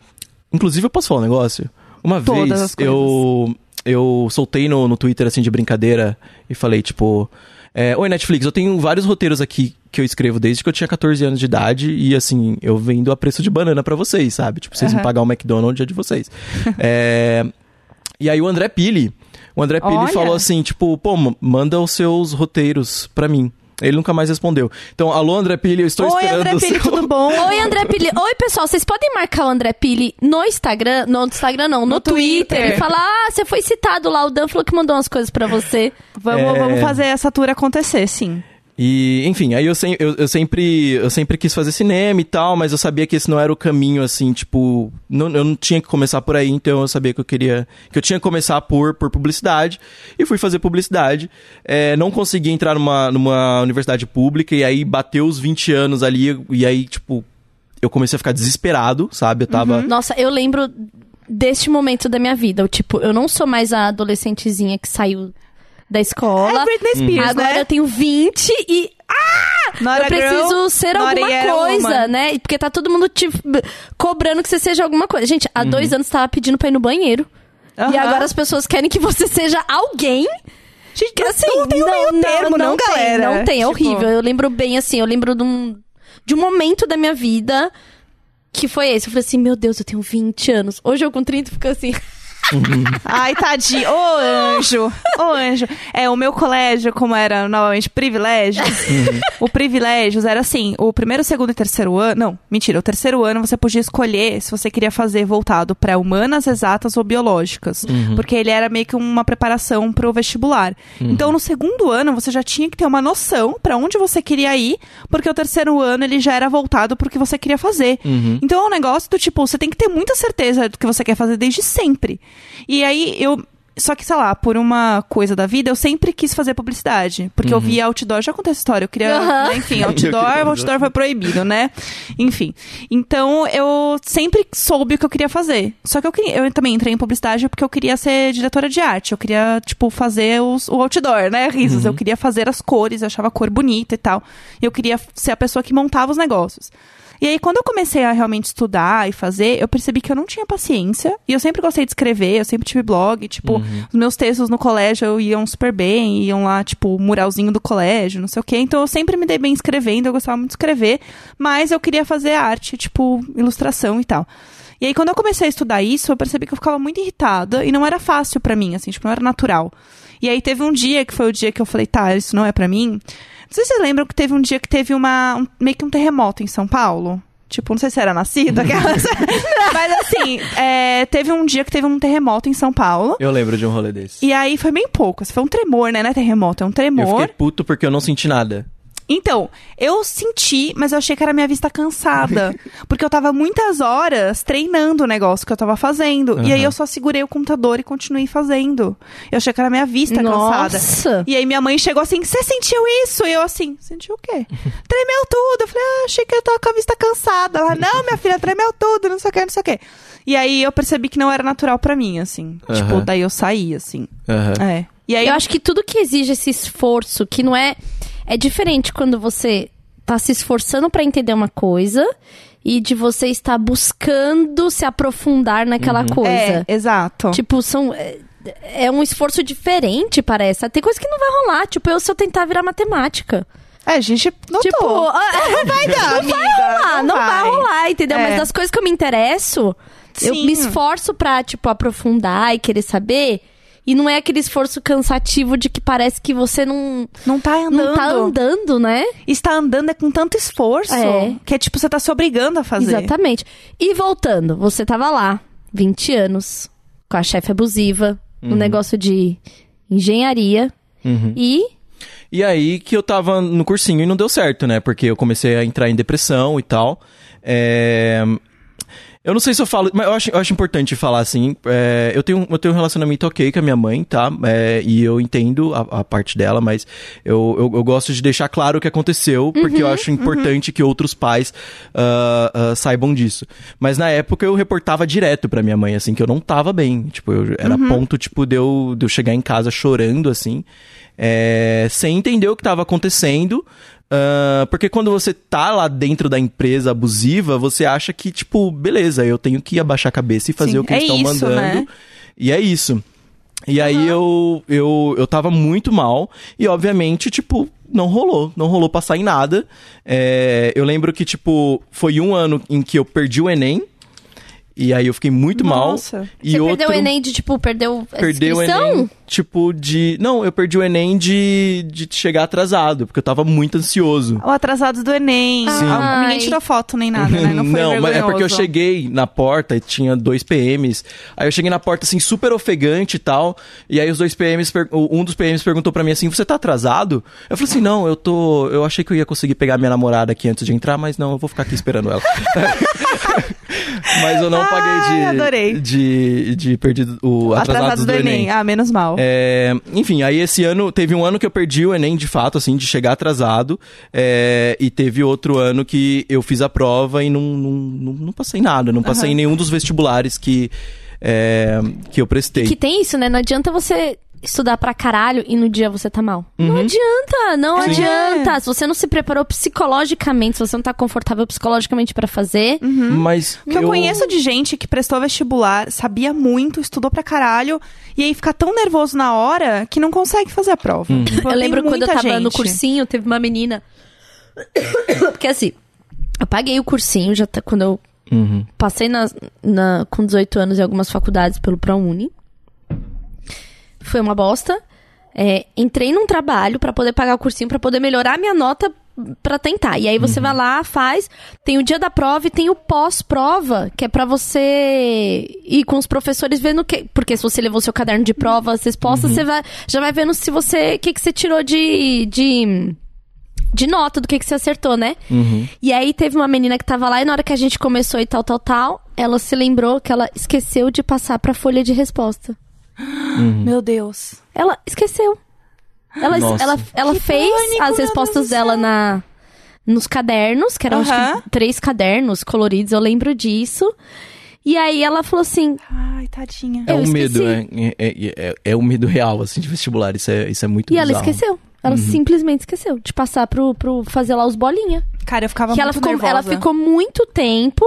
Inclusive, eu posso falar um negócio? Uma Todas vez eu. Eu soltei no, no Twitter, assim, de brincadeira, e falei, tipo. é, Oi, Netflix, eu tenho vários roteiros aqui que eu escrevo desde que eu tinha 14 anos de idade, e assim, eu vendo a preço de banana pra vocês, sabe? Tipo, vocês me Aham. pagar um McDonald's é de vocês. É, E aí o André Pili. O André Pili Olha. falou assim, tipo, pô, manda os seus roteiros pra mim. Ele nunca mais respondeu. Então, alô, André Pili, eu estou Oi, esperando André o Pili, seu... tudo bom? Oi, André Pili. Oi, pessoal. Vocês podem marcar o André Pili no Instagram? No Instagram, não. No, No Twitter. Twitter. E falar, ah, você foi citado lá. O Dan falou que mandou umas coisas pra você. Vamos, É. vamos fazer essa tour acontecer, sim. E, enfim, aí eu, sem- eu, eu sempre eu sempre quis fazer cinema e tal, mas eu sabia que esse não era o caminho, assim, tipo, não, eu não tinha que começar por aí, então eu sabia que eu queria, que eu tinha que começar por, por publicidade, e fui fazer publicidade. É, não consegui entrar numa, numa universidade pública, e aí bateu os 20 anos ali, e aí, tipo, eu comecei a ficar desesperado, sabe? Eu tava... Nossa, eu lembro deste momento da minha vida. Eu, tipo, eu não sou mais a adolescentezinha que saiu da escola. É Britney Spears, Agora né? eu tenho 20 e Not eu preciso girl, ser alguma coisa, woman. né? Porque tá todo mundo te cobrando que você seja alguma coisa. Gente, há Uhum. dois anos tava pedindo pra ir no banheiro. E Aham. agora as pessoas querem que você seja alguém. Gente, Que assim, não tem um meio termo, não, tem, galera. Não tem, é Tipo, horrível. Eu lembro bem, assim, eu lembro de um, de um momento da minha vida que foi esse. Eu falei assim, meu Deus, eu tenho 20 anos. Hoje eu com 30 fico assim. Ai, tadinho. Ô, anjo. Ô, anjo. É, o meu colégio, como era novamente privilégios, o privilégios era assim: o primeiro, segundo e terceiro ano. Não, mentira. O terceiro ano você podia escolher se você queria fazer voltado para humanas, exatas ou biológicas. Porque ele era meio que uma preparação pro vestibular. Então, no segundo ano, você já tinha que ter uma noção para onde você queria ir, porque o terceiro ano ele já era voltado pro que você queria fazer. Uhum. Então é um negócio do tipo, você tem que ter muita certeza do que você quer fazer desde sempre. E aí eu. Só que, sei lá, por uma coisa da vida, eu sempre quis fazer publicidade. Porque eu via outdoor, já contei essa história. Eu queria. Aham. né, enfim, outdoor, outdoor foi proibido, né? Enfim. Então eu sempre soube o que eu queria fazer. Só que eu, queria, eu também entrei em publicidade porque eu queria ser diretora de arte. Eu queria, tipo, fazer os, o outdoor, né? Risos. Eu queria fazer as cores, eu achava a cor bonita e tal. Eu queria ser a pessoa que montava os negócios. E aí, quando eu comecei a realmente estudar e fazer, eu percebi que eu não tinha paciência. E eu sempre gostei de escrever, eu sempre tive blog. Tipo, os meus textos no colégio iam super bem, iam lá, tipo, muralzinho do colégio, não sei o quê. Então, eu sempre me dei bem escrevendo, eu gostava muito de escrever. Mas eu queria fazer arte, tipo, ilustração e tal. E aí, quando eu comecei a estudar isso, eu percebi que eu ficava muito irritada e não era fácil pra mim, assim, tipo, não era natural. E aí, teve um dia que foi o dia que eu falei, tá, isso não é pra mim. Não sei se vocês lembram que teve um dia que teve uma, um- meio que um terremoto em São Paulo. Tipo, não sei se era nascida, aquelas. Mas assim, é, teve um dia que teve um terremoto em São Paulo. Eu lembro de um rolê desse. E aí foi bem pouco. assim, Foi um tremor, né? Não é terremoto, é um Eu tremor. fiquei puto porque eu não senti nada. Então, eu senti, mas eu achei que era minha vista cansada. porque eu tava muitas horas treinando o negócio que eu tava fazendo. E aí eu só segurei o computador e continuei fazendo. Eu achei que era minha vista cansada. Nossa! E aí minha mãe chegou assim, você sentiu isso? E eu assim, sentiu o quê? Tremeu tudo. Eu falei, ah, achei que eu tava com a vista cansada. Ela, não, minha filha, tremeu tudo, não sei o que, não sei o que. E aí eu percebi que não era natural pra mim, assim. Aham. Tipo, daí eu saí, assim. Aham. É. E aí Eu acho que tudo que exige esse esforço, que não é. É diferente quando você tá se esforçando pra entender uma coisa e de você estar buscando se aprofundar naquela coisa. É, exato. Tipo, são. É, é um esforço diferente, parece. Tem coisa que não vai rolar. Tipo, eu se eu tentar virar matemática. É, a gente notou. Tipo, ah, vai dar, amiga. ah, não vai rolar, entendeu? É. Mas das coisas que eu me interesso, eu Sim. me esforço pra, tipo, aprofundar e querer saber. E não é aquele esforço cansativo de que parece que você não, Não tá andando. não tá andando, né? Está andando é com tanto esforço. É. Que é tipo, você tá se obrigando a fazer. Exatamente. E voltando, você tava lá, 20 anos, com a chefe abusiva, no negócio de engenharia. Uhum. E E aí que eu tava no cursinho e não deu certo, né? Porque eu comecei a entrar em depressão e tal. É... Eu não sei se eu falo, mas eu acho, eu acho importante falar assim. é, eu, tenho, eu tenho um relacionamento ok com a minha mãe, tá? É, e eu entendo a, a parte dela, mas eu, eu, eu gosto de deixar claro o que aconteceu, porque eu acho importante que outros pais ah, ah, saibam disso. Mas na época eu reportava direto pra minha mãe, assim, que eu não tava bem. Tipo, eu, era ponto, tipo, de eu, de eu chegar em casa chorando, assim, é, sem entender o que tava acontecendo. Ah, porque quando você tá lá dentro da empresa abusiva, você acha que, tipo, beleza, eu tenho que abaixar a cabeça e fazer Sim, o que é eles estão mandando. né? E é isso. E aí eu, eu, eu tava muito mal. E obviamente, tipo, não rolou. Não rolou passar em nada. É, eu lembro que, tipo, foi um ano em que eu perdi o Enem. E aí eu fiquei muito Nossa. mal. E você outro, perdeu o Enem de, tipo, perdeu a Perdeu o inscrição? Enem, tipo, de... Não, eu perdi o Enem de, de chegar atrasado, porque eu tava muito ansioso. O atrasado do Enem. Sim. Ah, Ninguém tirou foto nem nada, né? Não foi mas é porque eu cheguei na porta e tinha dois PMs. Aí eu cheguei na porta, assim, super ofegante e tal. E aí os dois PMs, um dos PMs perguntou pra mim assim: Você tá atrasado? Eu falei assim: Não, eu tô. Eu achei que eu ia conseguir pegar minha namorada aqui antes de entrar, mas não, eu vou ficar aqui esperando ela. mas eu não Ai, paguei de. adorei. De, de perdido o atrasado, Atrasado do Enem. Ah, menos mal. É, enfim, aí esse ano, teve um ano que eu perdi o Enem de fato, assim, de chegar atrasado. é, e teve outro ano que eu fiz a prova e não, não, não, não passei nada. Não passei em nenhum dos vestibulares que, é, que eu prestei. Que tem isso, né? Não adianta você estudar pra caralho e no dia você tá mal. Não adianta, não Uhum. Sim. adianta. Se você não se preparou psicologicamente, se você não tá confortável psicologicamente pra fazer, Mas O que eu... conheço de gente que prestou vestibular, sabia muito, estudou pra caralho, e aí fica tão nervoso na hora que não consegue fazer a prova. Tipo, Eu tem lembro quando eu tava no gente. cursinho, teve uma menina. Porque assim, eu paguei o cursinho já tá- quando eu Uhum. passei na, na- com 18 anos em algumas faculdades pelo ProUni. Foi uma bosta. É, entrei num trabalho pra poder pagar o cursinho, pra poder melhorar minha nota pra tentar. E aí você vai lá, faz, tem o dia da prova e tem o pós-prova, que é pra você ir com os professores vendo que, porque se você levou seu caderno de prova, as respostas, você vai, já vai vendo se você, o que que você tirou de de de nota do que, que você acertou, né? Uhum. E aí teve uma menina que tava lá e na hora que a gente começou e tal, tal, tal, ela se lembrou que ela esqueceu de passar pra folha de resposta. Meu Deus. Ela esqueceu. Ela, Nossa. ela, ela Que fez pânico, as respostas dela na nos cadernos, que eram acho Aham. que três cadernos coloridos, eu lembro disso. E aí ela falou assim: Ai, tadinha. É Eu um medo, esqueci. é, é, é, é um medo real, assim, de vestibular. Isso é, isso é muito E ela bizarro. esqueceu. Ela simplesmente esqueceu de passar pro, pro fazer lá os bolinha. Cara, eu ficava que muito ela ficou, nervosa. ela ficou muito tempo,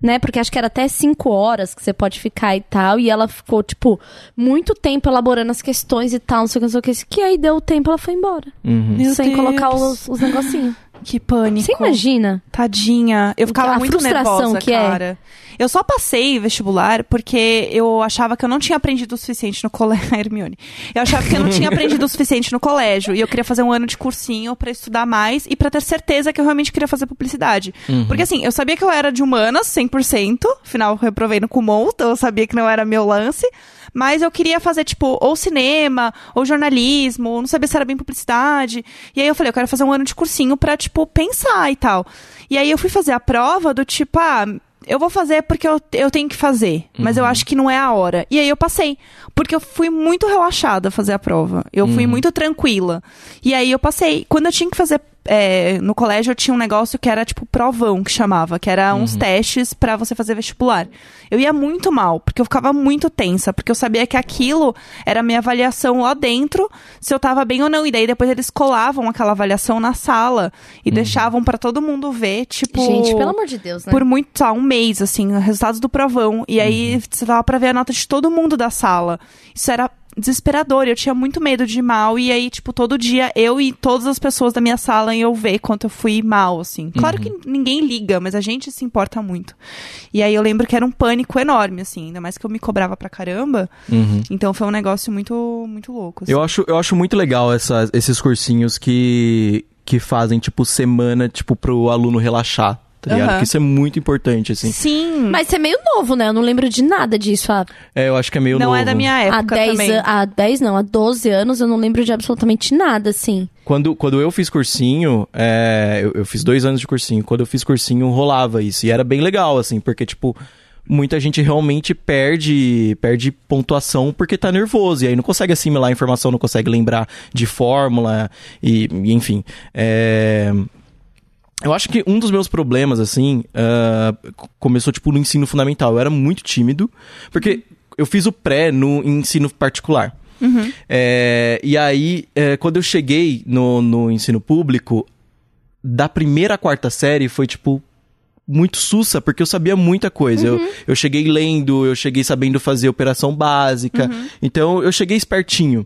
né? Porque acho que era até cinco horas que você pode ficar e tal. E ela ficou, tipo, muito tempo elaborando as questões e tal, não sei o que, não sei o que. Que aí deu o tempo, ela foi embora. Uhum. Sem Deus. colocar os, os negocinhos. Que pânico. Você imagina? Tadinha. Eu ficava A muito nervosa, que é. cara. Eu só passei vestibular porque eu achava que eu não tinha aprendido o suficiente no colégio. Hermione. Eu achava que eu não tinha aprendido o suficiente no colégio. E eu queria fazer um ano de cursinho pra estudar mais e pra ter certeza que eu realmente queria fazer publicidade. Porque assim, eu sabia que eu era de humanas, 100%. Afinal, eu reprovei no Kumon, então eu sabia que não era meu lance. Mas eu queria fazer, tipo, ou cinema, ou jornalismo, ou não sabia se era bem publicidade. E aí eu falei, eu quero fazer um ano de cursinho pra, tipo, pensar e tal. E aí eu fui fazer a prova do tipo, ah, eu vou fazer porque eu, eu tenho que fazer, mas eu acho que não é a hora. E aí eu passei, porque eu fui muito relaxada a fazer a prova. Eu fui muito tranquila. E aí eu passei. Quando eu tinha que fazer é, no colégio, eu tinha um negócio que era tipo provão, que chamava, que era uns testes pra você fazer vestibular. Eu ia muito mal, porque eu ficava muito tensa, porque eu sabia que aquilo era a minha avaliação lá dentro, se eu tava bem ou não. E daí depois eles colavam aquela avaliação na sala e deixavam pra todo mundo ver, tipo. Gente, pelo amor de Deus, né? Por muito, tá, um mês, assim, resultados do provão. E aí você tava pra ver a nota de todo mundo da sala. Isso era desesperador, eu tinha muito medo de ir mal. E aí, tipo, todo dia eu e todas as pessoas da minha sala iam ver quanto eu fui mal, assim. Claro que ninguém liga, mas a gente se importa muito. E aí eu lembro que era um pânico enorme, assim, ainda mais que eu me cobrava pra caramba. Então foi um negócio muito, muito louco. assim. Eu acho, eu acho muito legal essa- esses cursinhos que, que fazem, tipo, semana, tipo, pro aluno relaxar, tá ligado? Aham. Porque isso é muito importante, assim. Sim. Mas você é meio novo, né? Eu não lembro de nada disso. Há, É, eu acho que é meio não novo. é da minha há época 10 também. an- Há 10 não, há 12 anos eu não lembro de absolutamente nada, assim. Quando, quando eu fiz cursinho, é, eu, eu fiz dois anos de cursinho. Quando eu fiz cursinho, rolava isso. E era bem legal, assim, porque, tipo, muita gente realmente perde, perde pontuação porque tá nervoso. E aí não consegue assimilar a informação, não consegue lembrar de fórmula, e, e enfim. É. Eu acho que um dos meus problemas, assim, c- começou, tipo, no ensino fundamental. Eu era muito tímido, porque eu fiz o pré no ensino particular. É, e aí, é, quando eu cheguei no, no ensino público, da primeira à quarta série foi, tipo, muito sussa, porque eu sabia muita coisa. Eu, eu cheguei lendo, eu cheguei sabendo fazer operação básica. Então, eu cheguei espertinho.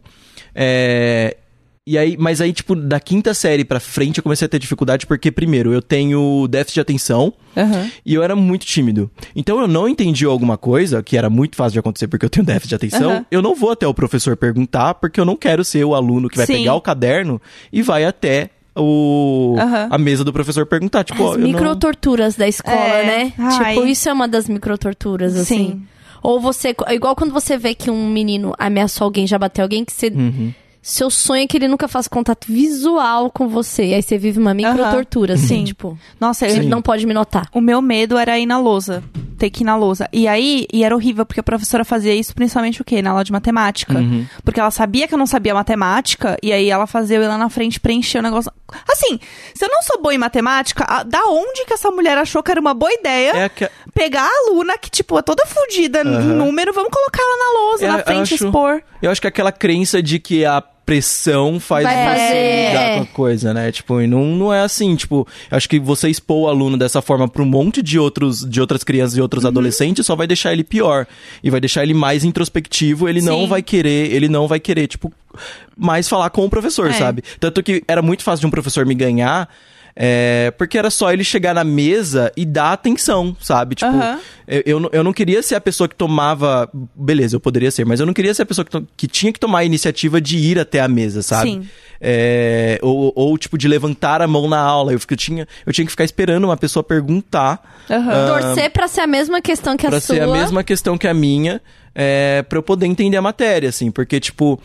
É, e aí, mas aí, tipo, da quinta série pra frente, eu comecei a ter dificuldade, porque, primeiro, eu tenho déficit de atenção. Aham. E eu era muito tímido. Então eu não entendi alguma coisa, que era muito fácil de acontecer porque eu tenho déficit de atenção. Aham. Eu não vou até o professor perguntar, porque eu não quero ser o aluno que vai Sim. pegar o caderno e vai até o Aham. a mesa do professor perguntar. Tipo, As eu não... microtorturas da escola, É. né? Ai. Tipo, isso é uma das microtorturas, assim. Sim. Ou você. Igual quando você vê que um menino ameaçou alguém, já bateu alguém, que você. Uhum. Seu sonho é que ele nunca faça contato visual com você. E aí você vive uma microtortura, assim, Sim. tipo. Nossa, Ele não pode me notar. O meu medo era ir na lousa. Ter que ir na lousa. E aí, e era horrível, porque a professora fazia isso principalmente o quê? Na aula de matemática. Uhum. Porque ela sabia que eu não sabia matemática, e aí ela fazia eu ir lá na frente preencher o negócio. Assim, se eu não sou boa em matemática, a- da onde que essa mulher achou que era uma boa ideia É que... pegar a aluna que, tipo, é toda fodida em Aham. número, vamos colocar ela na lousa, É, na eu frente, acho- expor. Eu acho que aquela crença de que a pressão faz Vai você fazer, lidar com a coisa, né? Tipo, e não, não é assim, tipo, acho que você expor o aluno dessa forma pra um monte de outros de outras crianças e Uhum. outros adolescentes só vai deixar ele pior e vai deixar ele mais introspectivo, ele não Sim. vai querer, ele não vai querer, tipo, mais falar com o professor, É. sabe? Tanto que era muito fácil de um professor me ganhar, é, porque era só ele chegar na mesa e dar atenção, sabe? Tipo, Aham. eu, eu, não- eu não queria ser a pessoa que tomava. Beleza, eu poderia ser, mas eu não queria ser a pessoa que, to- que tinha que tomar a iniciativa de ir até a mesa, sabe? Sim. É, ou, ou, tipo, de levantar a mão na aula. Eu, eu tinha, eu tinha que ficar esperando uma pessoa perguntar. Aham. Torcer pra ser a mesma questão que a Pra sua. ser a mesma questão que a minha, é, pra eu poder entender a matéria, assim, porque, tipo.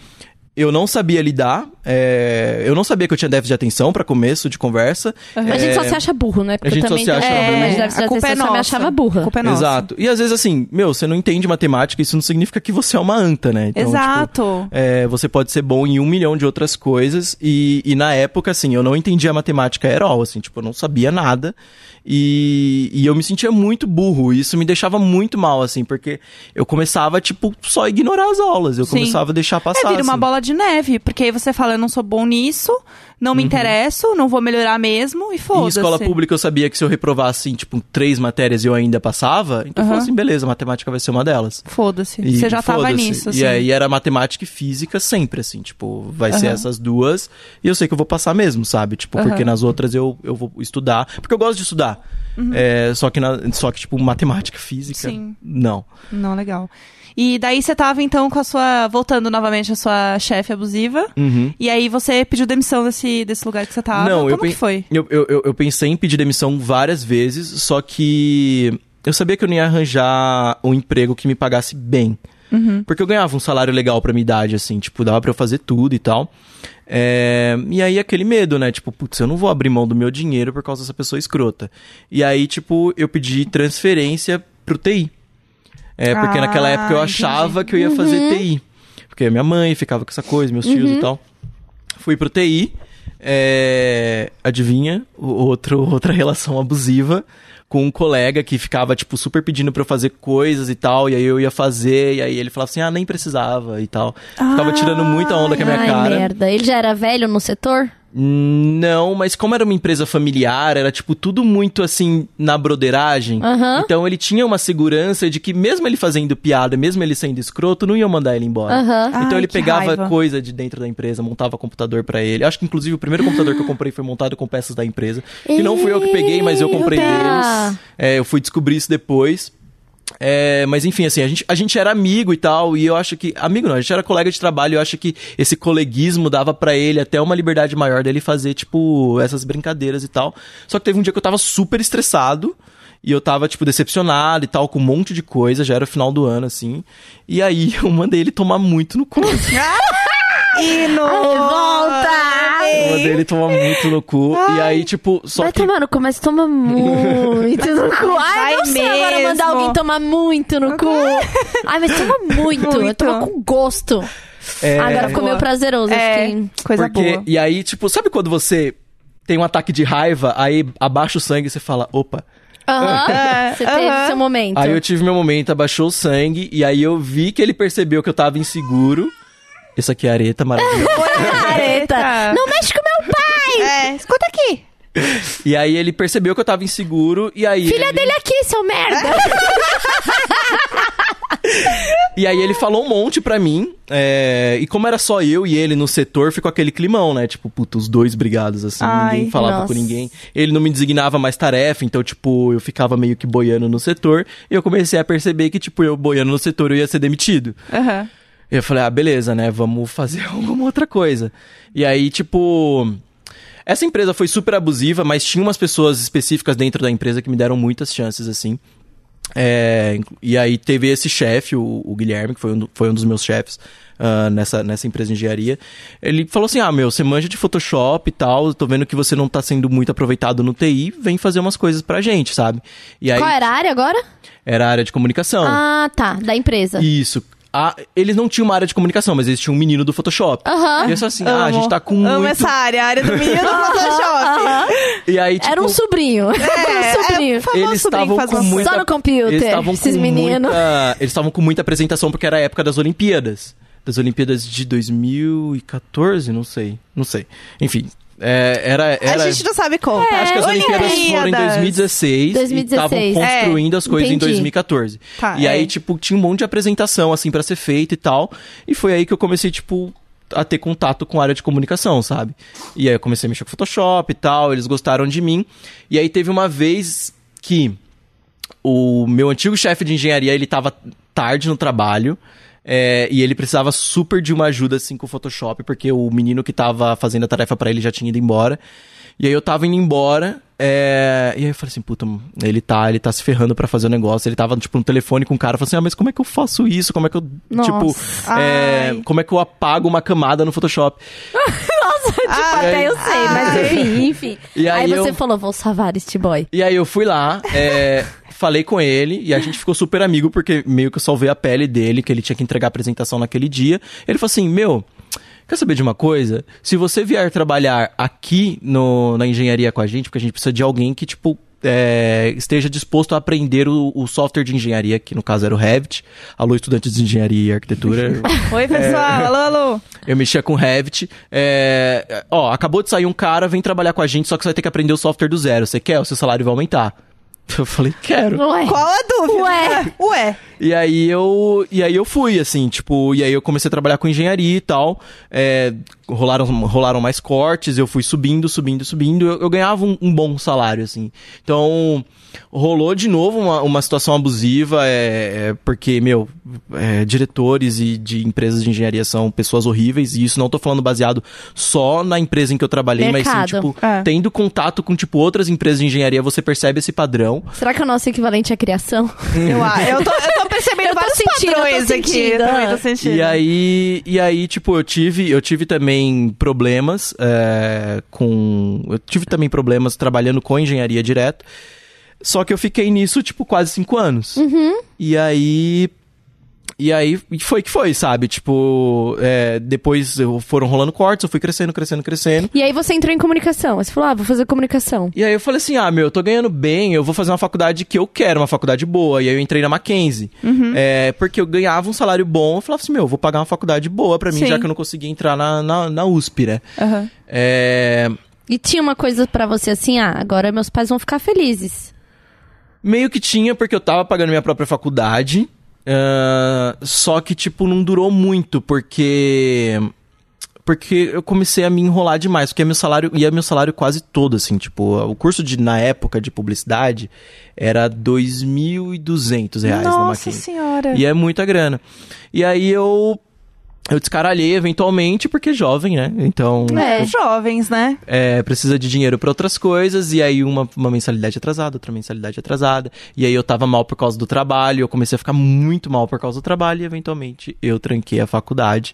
Eu não sabia lidar, é, eu não sabia que eu tinha déficit de atenção pra começo de conversa. A gente só É, se acha burro, né? Porque a gente só se acha burro. de É, déficit de a culpa é atenção, só me achava burra. A culpa é nossa. Exato. E às vezes, assim, meu, você não entende matemática, isso não significa que você é uma anta, né? Então, Exato. tipo, é, você pode ser bom em um milhão de outras coisas. E, e na época, assim, eu não entendia matemática at all, assim, tipo, eu não sabia nada. E, e eu me sentia muito burro. E isso me deixava muito mal, assim, porque eu começava, tipo, só a ignorar as aulas. Eu Sim. começava a deixar passar. É, vira uma assim. bola de neve, porque aí você fala, eu não sou bom nisso, não me interesso, não vou melhorar mesmo e Em foda-se. escola pública eu sabia que se eu reprovasse, tipo, três matérias e eu ainda passava, então eu Aham. falei assim, beleza, matemática vai ser uma delas. Foda-se. Você já tava foda-se. nisso, assim. E aí era matemática e física sempre, assim, tipo, vai ser Aham. essas duas. E eu sei que eu vou passar mesmo, sabe? Tipo, porque nas outras eu, eu vou estudar. Porque eu gosto de estudar. É, só, que na- só que, tipo, matemática, física, Uhum. Sim. não. Não, legal. E daí você tava, então, com a sua... Voltando novamente à sua chefe abusiva. Uhum. E aí você pediu demissão desse, desse lugar que você tava. Não, Como eu que foi? Eu, eu, eu, eu pensei em pedir demissão várias vezes, só que eu sabia que eu não ia arranjar um emprego que me pagasse bem. Uhum. Porque eu ganhava um salário legal pra minha idade, assim, tipo, dava pra eu fazer tudo e tal. É, E aí aquele medo, né? Tipo, putz, eu não vou abrir mão do meu dinheiro por causa dessa pessoa escrota. E aí, tipo, eu pedi transferência pro TI. É, porque Ah, naquela época eu achava que eu ia fazer TI. Porque minha mãe ficava com essa coisa, meus tios e tal. Fui pro TI. é, adivinha? Outro, outra relação abusiva com um colega que ficava, tipo, super pedindo pra eu fazer coisas e tal. E aí eu ia fazer, e aí ele falava assim, ah, nem precisava e tal. Ficava tirando muita onda com a minha Ai, cara. merda. Ele já era velho no setor? Não, mas como era uma empresa familiar, era tipo tudo muito assim na broderagem. Aham. Então ele tinha uma segurança de que mesmo ele fazendo piada, mesmo ele sendo escroto, não iam mandar ele embora. Aham. Então Ai, ele pegava raiva. coisa de dentro da empresa, montava computador pra ele. Acho que inclusive o primeiro computador que eu comprei foi montado com peças da empresa, que não fui eu que peguei, mas eu comprei Eita! deles. É, eu fui descobrir isso depois. É, mas enfim, assim, a gente, a gente era amigo e tal, e eu acho que. Amigo não, a gente era colega de trabalho, e eu acho que esse coleguismo dava pra ele até uma liberdade maior dele fazer, tipo, essas brincadeiras e tal. Só que teve um dia que eu tava super estressado. E eu tava, tipo, decepcionado e tal, com um monte de coisa, já era o final do ano, assim. E aí eu mandei ele tomar muito no cu. E no... Volta! Eu mandei ele tomar muito no cu. E aí, tipo, só vai que. tomar no cu, mas toma muito no cu. Ai, vai não sei agora mesmo. mandar alguém tomar muito no cu. Ai, mas toma muito. Muito. Toma com gosto. é, Agora ficou meio prazeroso. É, fiquei- coisa Porque, boa. e aí, tipo, sabe quando você tem um ataque de raiva, aí abaixa o sangue e você fala, opa. Aham. É, Você teve aham. seu momento. Aí eu tive meu momento, abaixou o sangue, e aí eu vi que ele percebeu que eu tava inseguro. Isso aqui é areta, maravilhoso. Careta. Não mexe com meu pai! É, escuta aqui. e aí ele percebeu que eu tava inseguro, e aí. Filha ele... dele aqui, seu merda! E aí ele falou um monte pra mim. é, E como era só eu e ele no setor, ficou aquele climão, né? Tipo, puta, os dois brigados, assim, Ai, ninguém falava nossa. com ninguém. Ele não me designava mais tarefa, então, tipo, eu ficava meio que boiando no setor. E eu comecei a perceber que, tipo, eu boiando no setor eu ia ser demitido. Aham. E eu falei, ah, beleza, né? Vamos fazer alguma outra coisa. E aí, tipo. Essa empresa foi super abusiva, mas tinha umas pessoas específicas dentro da empresa que me deram muitas chances, assim. É, e aí teve esse chefe, o, o Guilherme, que foi um, foi um dos meus chefes ah, nessa, nessa empresa de engenharia. Ele falou assim: Ah, meu, você manja de Photoshop e tal, tô vendo que você não tá sendo muito aproveitado no TI, vem fazer umas coisas pra gente, sabe? E aí Qual era a área agora? era a área de comunicação. Ah, tá. Da empresa. Isso. Ah, eles não tinham uma área de comunicação, mas eles tinham um menino do Photoshop. Aham. E eu só assim, ah, a Amo. gente tá com Amo muito... essa área, a área do menino do Photoshop. E aí, tipo, Era um sobrinho. Era um sobrinho. é, famoso eles sobrinho estavam com muita... Só no computer, Eles estavam esses com meninos. muita... Eles estavam com muita apresentação, porque era a época das Olimpíadas. Das Olimpíadas de 2014, não sei. Não sei. Enfim, é, era... era... A gente não sabe como. É, Acho que as Olimpíadas foram em 2016, 2016. e estavam construindo É, as coisas em entendi. 2014. Tá, e aí, é. tipo, tinha um monte de apresentação, assim, pra ser feita e tal. E foi aí que eu comecei, tipo, a ter contato com a área de comunicação, sabe? E aí eu comecei a mexer com Photoshop e tal, eles gostaram de mim. E aí teve uma vez que o meu antigo chefe de engenharia, ele tava tarde no trabalho. É, e ele precisava super de uma ajuda assim com o Photoshop, porque o menino que tava fazendo a tarefa pra ele já tinha ido embora. E aí eu tava indo embora, é, e aí eu falei assim, puta, ele tá, ele tá se ferrando pra fazer o negócio. Ele tava, tipo, no telefone com o cara, falando assim, ah, mas como é que eu faço isso? Como é que eu, Nossa. tipo, é, como é que eu apago uma camada no Photoshop? Nossa, tipo, Ai, até eu sei, mas enfim, enfim. E aí você eu- falou, vou salvar este boy. E aí eu fui lá, é, falei com ele e a gente ficou super amigo porque meio que eu salvei a pele dele, que ele tinha que entregar a apresentação naquele dia. Ele falou assim: Meu, quer saber de uma coisa? Se você vier trabalhar aqui no, na engenharia com a gente, porque a gente precisa de alguém que, tipo, é, esteja disposto a aprender o, o software de engenharia, que no caso era o Revit. Alô, estudantes de engenharia e arquitetura. Oi, pessoal. Alô, alô. Eu mexia com Revit. É, ó, acabou de sair um cara, vem trabalhar com a gente, só que você vai ter que aprender o software do zero. Você quer? O seu salário vai aumentar. Eu falei, quero. Ué. Qual a dúvida? Ué. Ué. E aí eu, e aí eu fui, assim, tipo, e aí eu comecei a trabalhar com engenharia e tal. É, rolaram, rolaram mais cortes, eu fui subindo, subindo, subindo. Eu, eu ganhava um, um bom salário, assim. Então, rolou de novo uma, uma situação abusiva, é, é porque, meu, é, diretores e de empresas de engenharia são pessoas horríveis, e isso não tô falando baseado só na empresa em que eu trabalhei, mas sim, Mercado. tipo, É. tendo contato com, tipo, outras empresas de engenharia, você percebe esse padrão. Será que é o nosso equivalente à criação? Eu, eu, tô, eu tô percebendo Eu tô vários sentindo, tô padrões aqui. Eu também ah. tô sentindo. E aí, e aí, tipo, eu tive, eu tive também problemas é, com. Eu tive também problemas trabalhando com engenharia direto. Só que eu fiquei nisso, tipo, quase cinco anos. E aí. E aí foi que foi, sabe? Tipo, é, depois foram rolando cortes, eu fui crescendo, crescendo, crescendo. E aí você entrou em comunicação. Você falou, ah, vou fazer comunicação. E aí eu falei assim, ah, meu, eu tô ganhando bem, eu vou fazer uma faculdade que eu quero, uma faculdade boa. E aí eu entrei na Mackenzie. É, porque eu ganhava um salário bom, eu falava assim, meu, eu vou pagar uma faculdade boa pra mim, Sim. já que eu não consegui entrar na, na, na USP, né? Aham. É, E tinha uma coisa pra você assim, ah, agora meus pais vão ficar felizes. meio que tinha, porque eu tava pagando minha própria faculdade. Ah, só que, tipo, não durou muito, porque. Porque eu comecei a me enrolar demais, porque meu salário ia meu salário quase todo, assim, tipo, o curso de, na época de publicidade era 2.200 reais na Nossa Mackenzie. senhora. E é muita grana. E aí eu eu descaralhei eventualmente, porque jovem, né? Então, É. Jovens, né? é, precisa de dinheiro pra outras coisas, e aí uma, uma mensalidade atrasada, outra mensalidade atrasada, e aí eu tava mal por causa do trabalho, eu comecei a ficar muito mal por causa do trabalho, e eventualmente eu tranquei a faculdade,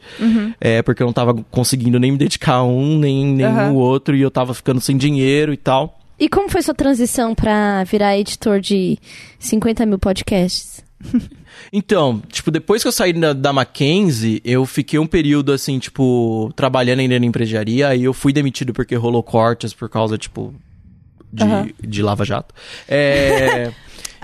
é, porque eu não tava conseguindo nem me dedicar a um, nem, nem Uhum. o outro, e eu tava ficando sem dinheiro e tal. E como foi sua transição pra virar editor de 50 mil podcasts? Então, tipo, depois que eu saí da, da Mackenzie, eu fiquei um período, assim, tipo, trabalhando ainda na empresaria, aí eu fui demitido porque rolou cortes por causa, tipo, de, Aham. de Lava Jato. É...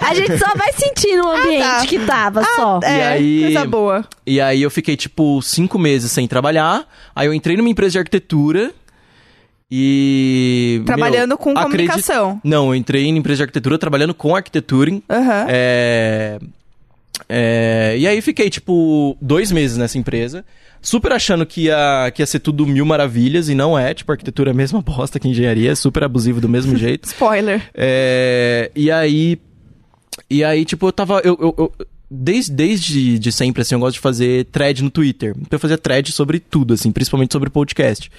A gente só vai sentir no ambiente tá. que tava só. E É, aí- coisa boa. E aí eu fiquei, tipo, cinco meses sem trabalhar. Aí eu entrei numa empresa de arquitetura e. Trabalhando meu, com comunicação. Não, eu entrei em empresa de arquitetura trabalhando com arquitetura. Aham. É... é, E aí fiquei, tipo, dois meses nessa empresa. Super achando que ia, que ia ser tudo mil maravilhas e não é. Tipo, arquitetura é a mesma bosta que engenharia, é super abusivo do mesmo jeito. Spoiler. É, e aí. E aí, tipo, eu tava. Eu, eu- eu- desde, desde de sempre, assim, eu gosto de fazer thread no Twitter. Então eu fazia thread sobre tudo, assim, principalmente sobre podcast.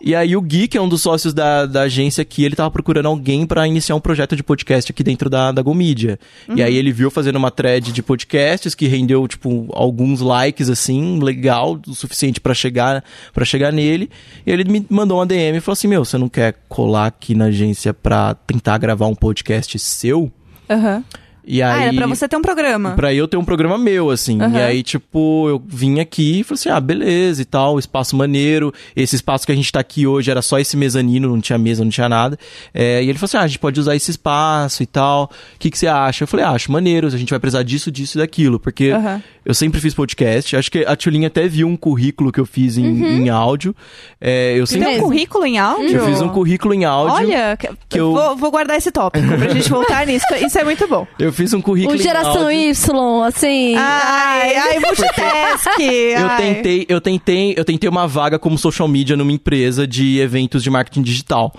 E aí o Gui, que é um dos sócios da, da agência aqui, ele tava procurando alguém pra iniciar um projeto de podcast aqui dentro da, da Go Media. E aí ele viu fazendo uma thread de podcasts que rendeu, tipo, alguns likes, assim, legal, o suficiente pra chegar para chegar nele. E ele me mandou uma DM e falou assim, meu, você não quer colar aqui na agência pra tentar gravar um podcast seu? Aham. E aí... Ah, era pra você ter um programa. Pra eu ter um programa meu, assim. Aham. E aí, tipo, eu vim aqui e falei assim: ah, beleza e tal, espaço maneiro. Esse espaço que a gente tá aqui hoje era só esse mezanino, não tinha mesa, não tinha nada. É, e ele falou assim: ah, a gente pode usar esse espaço e tal. O que, que você acha? Eu falei: ah, acho maneiro, a gente vai precisar disso, disso e daquilo. Porque Aham. eu sempre fiz podcast. Acho que a Tchulinha até viu um currículo que eu fiz em, em áudio. É, eu Você sempre. tem um currículo em áudio? Eu fiz um currículo em áudio. Olha, que eu- vou, vou guardar esse tópico pra gente voltar nisso. Isso é muito bom. Eu fiz um currículo O geração áudio. Y, assim. Ai, ai, multitask. Eu tentei, eu tentei, eu tentei uma vaga como social media numa empresa de eventos de marketing digital.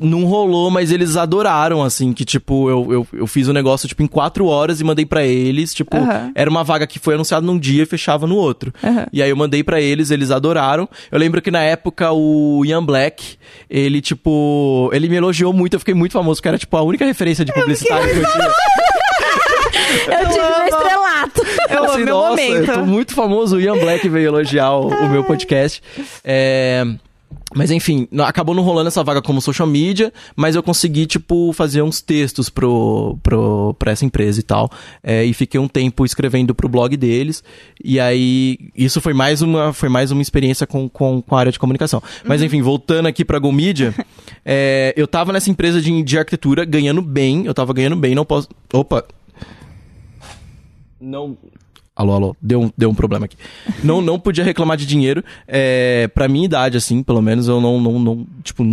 Não rolou, mas eles adoraram, assim, que, tipo, eu, eu, eu fiz o negócio, tipo, em quatro horas e mandei pra eles, tipo, Aham. era uma vaga que foi anunciada num dia e fechava no outro. Aham. E aí eu mandei pra eles, eles adoraram. Eu lembro que na época o Ian Black, ele, tipo, ele me elogiou muito, eu fiquei muito famoso, porque era, tipo, a única referência de publicidade que eu tinha. Eu tive amo. meu estrelato. Eu Assim, meu nossa, momento. eu tô muito famoso. O Ian Black veio elogiar o, o meu podcast. É, Mas enfim, acabou não rolando essa vaga como social media, mas eu consegui, tipo, fazer uns textos pro, pro, pra essa empresa e tal. É, e fiquei um tempo escrevendo pro blog deles. E aí, isso foi mais uma, foi mais uma experiência com, com, com a área de comunicação. Mas enfim, voltando aqui pra Go Media, É, eu tava nessa empresa de, de arquitetura ganhando bem, eu tava ganhando bem, não posso. Opa! Não. Alô, alô, deu um, deu um problema aqui. Não, não podia reclamar de dinheiro. É, pra minha idade, assim, pelo menos, eu não, não, não tipo,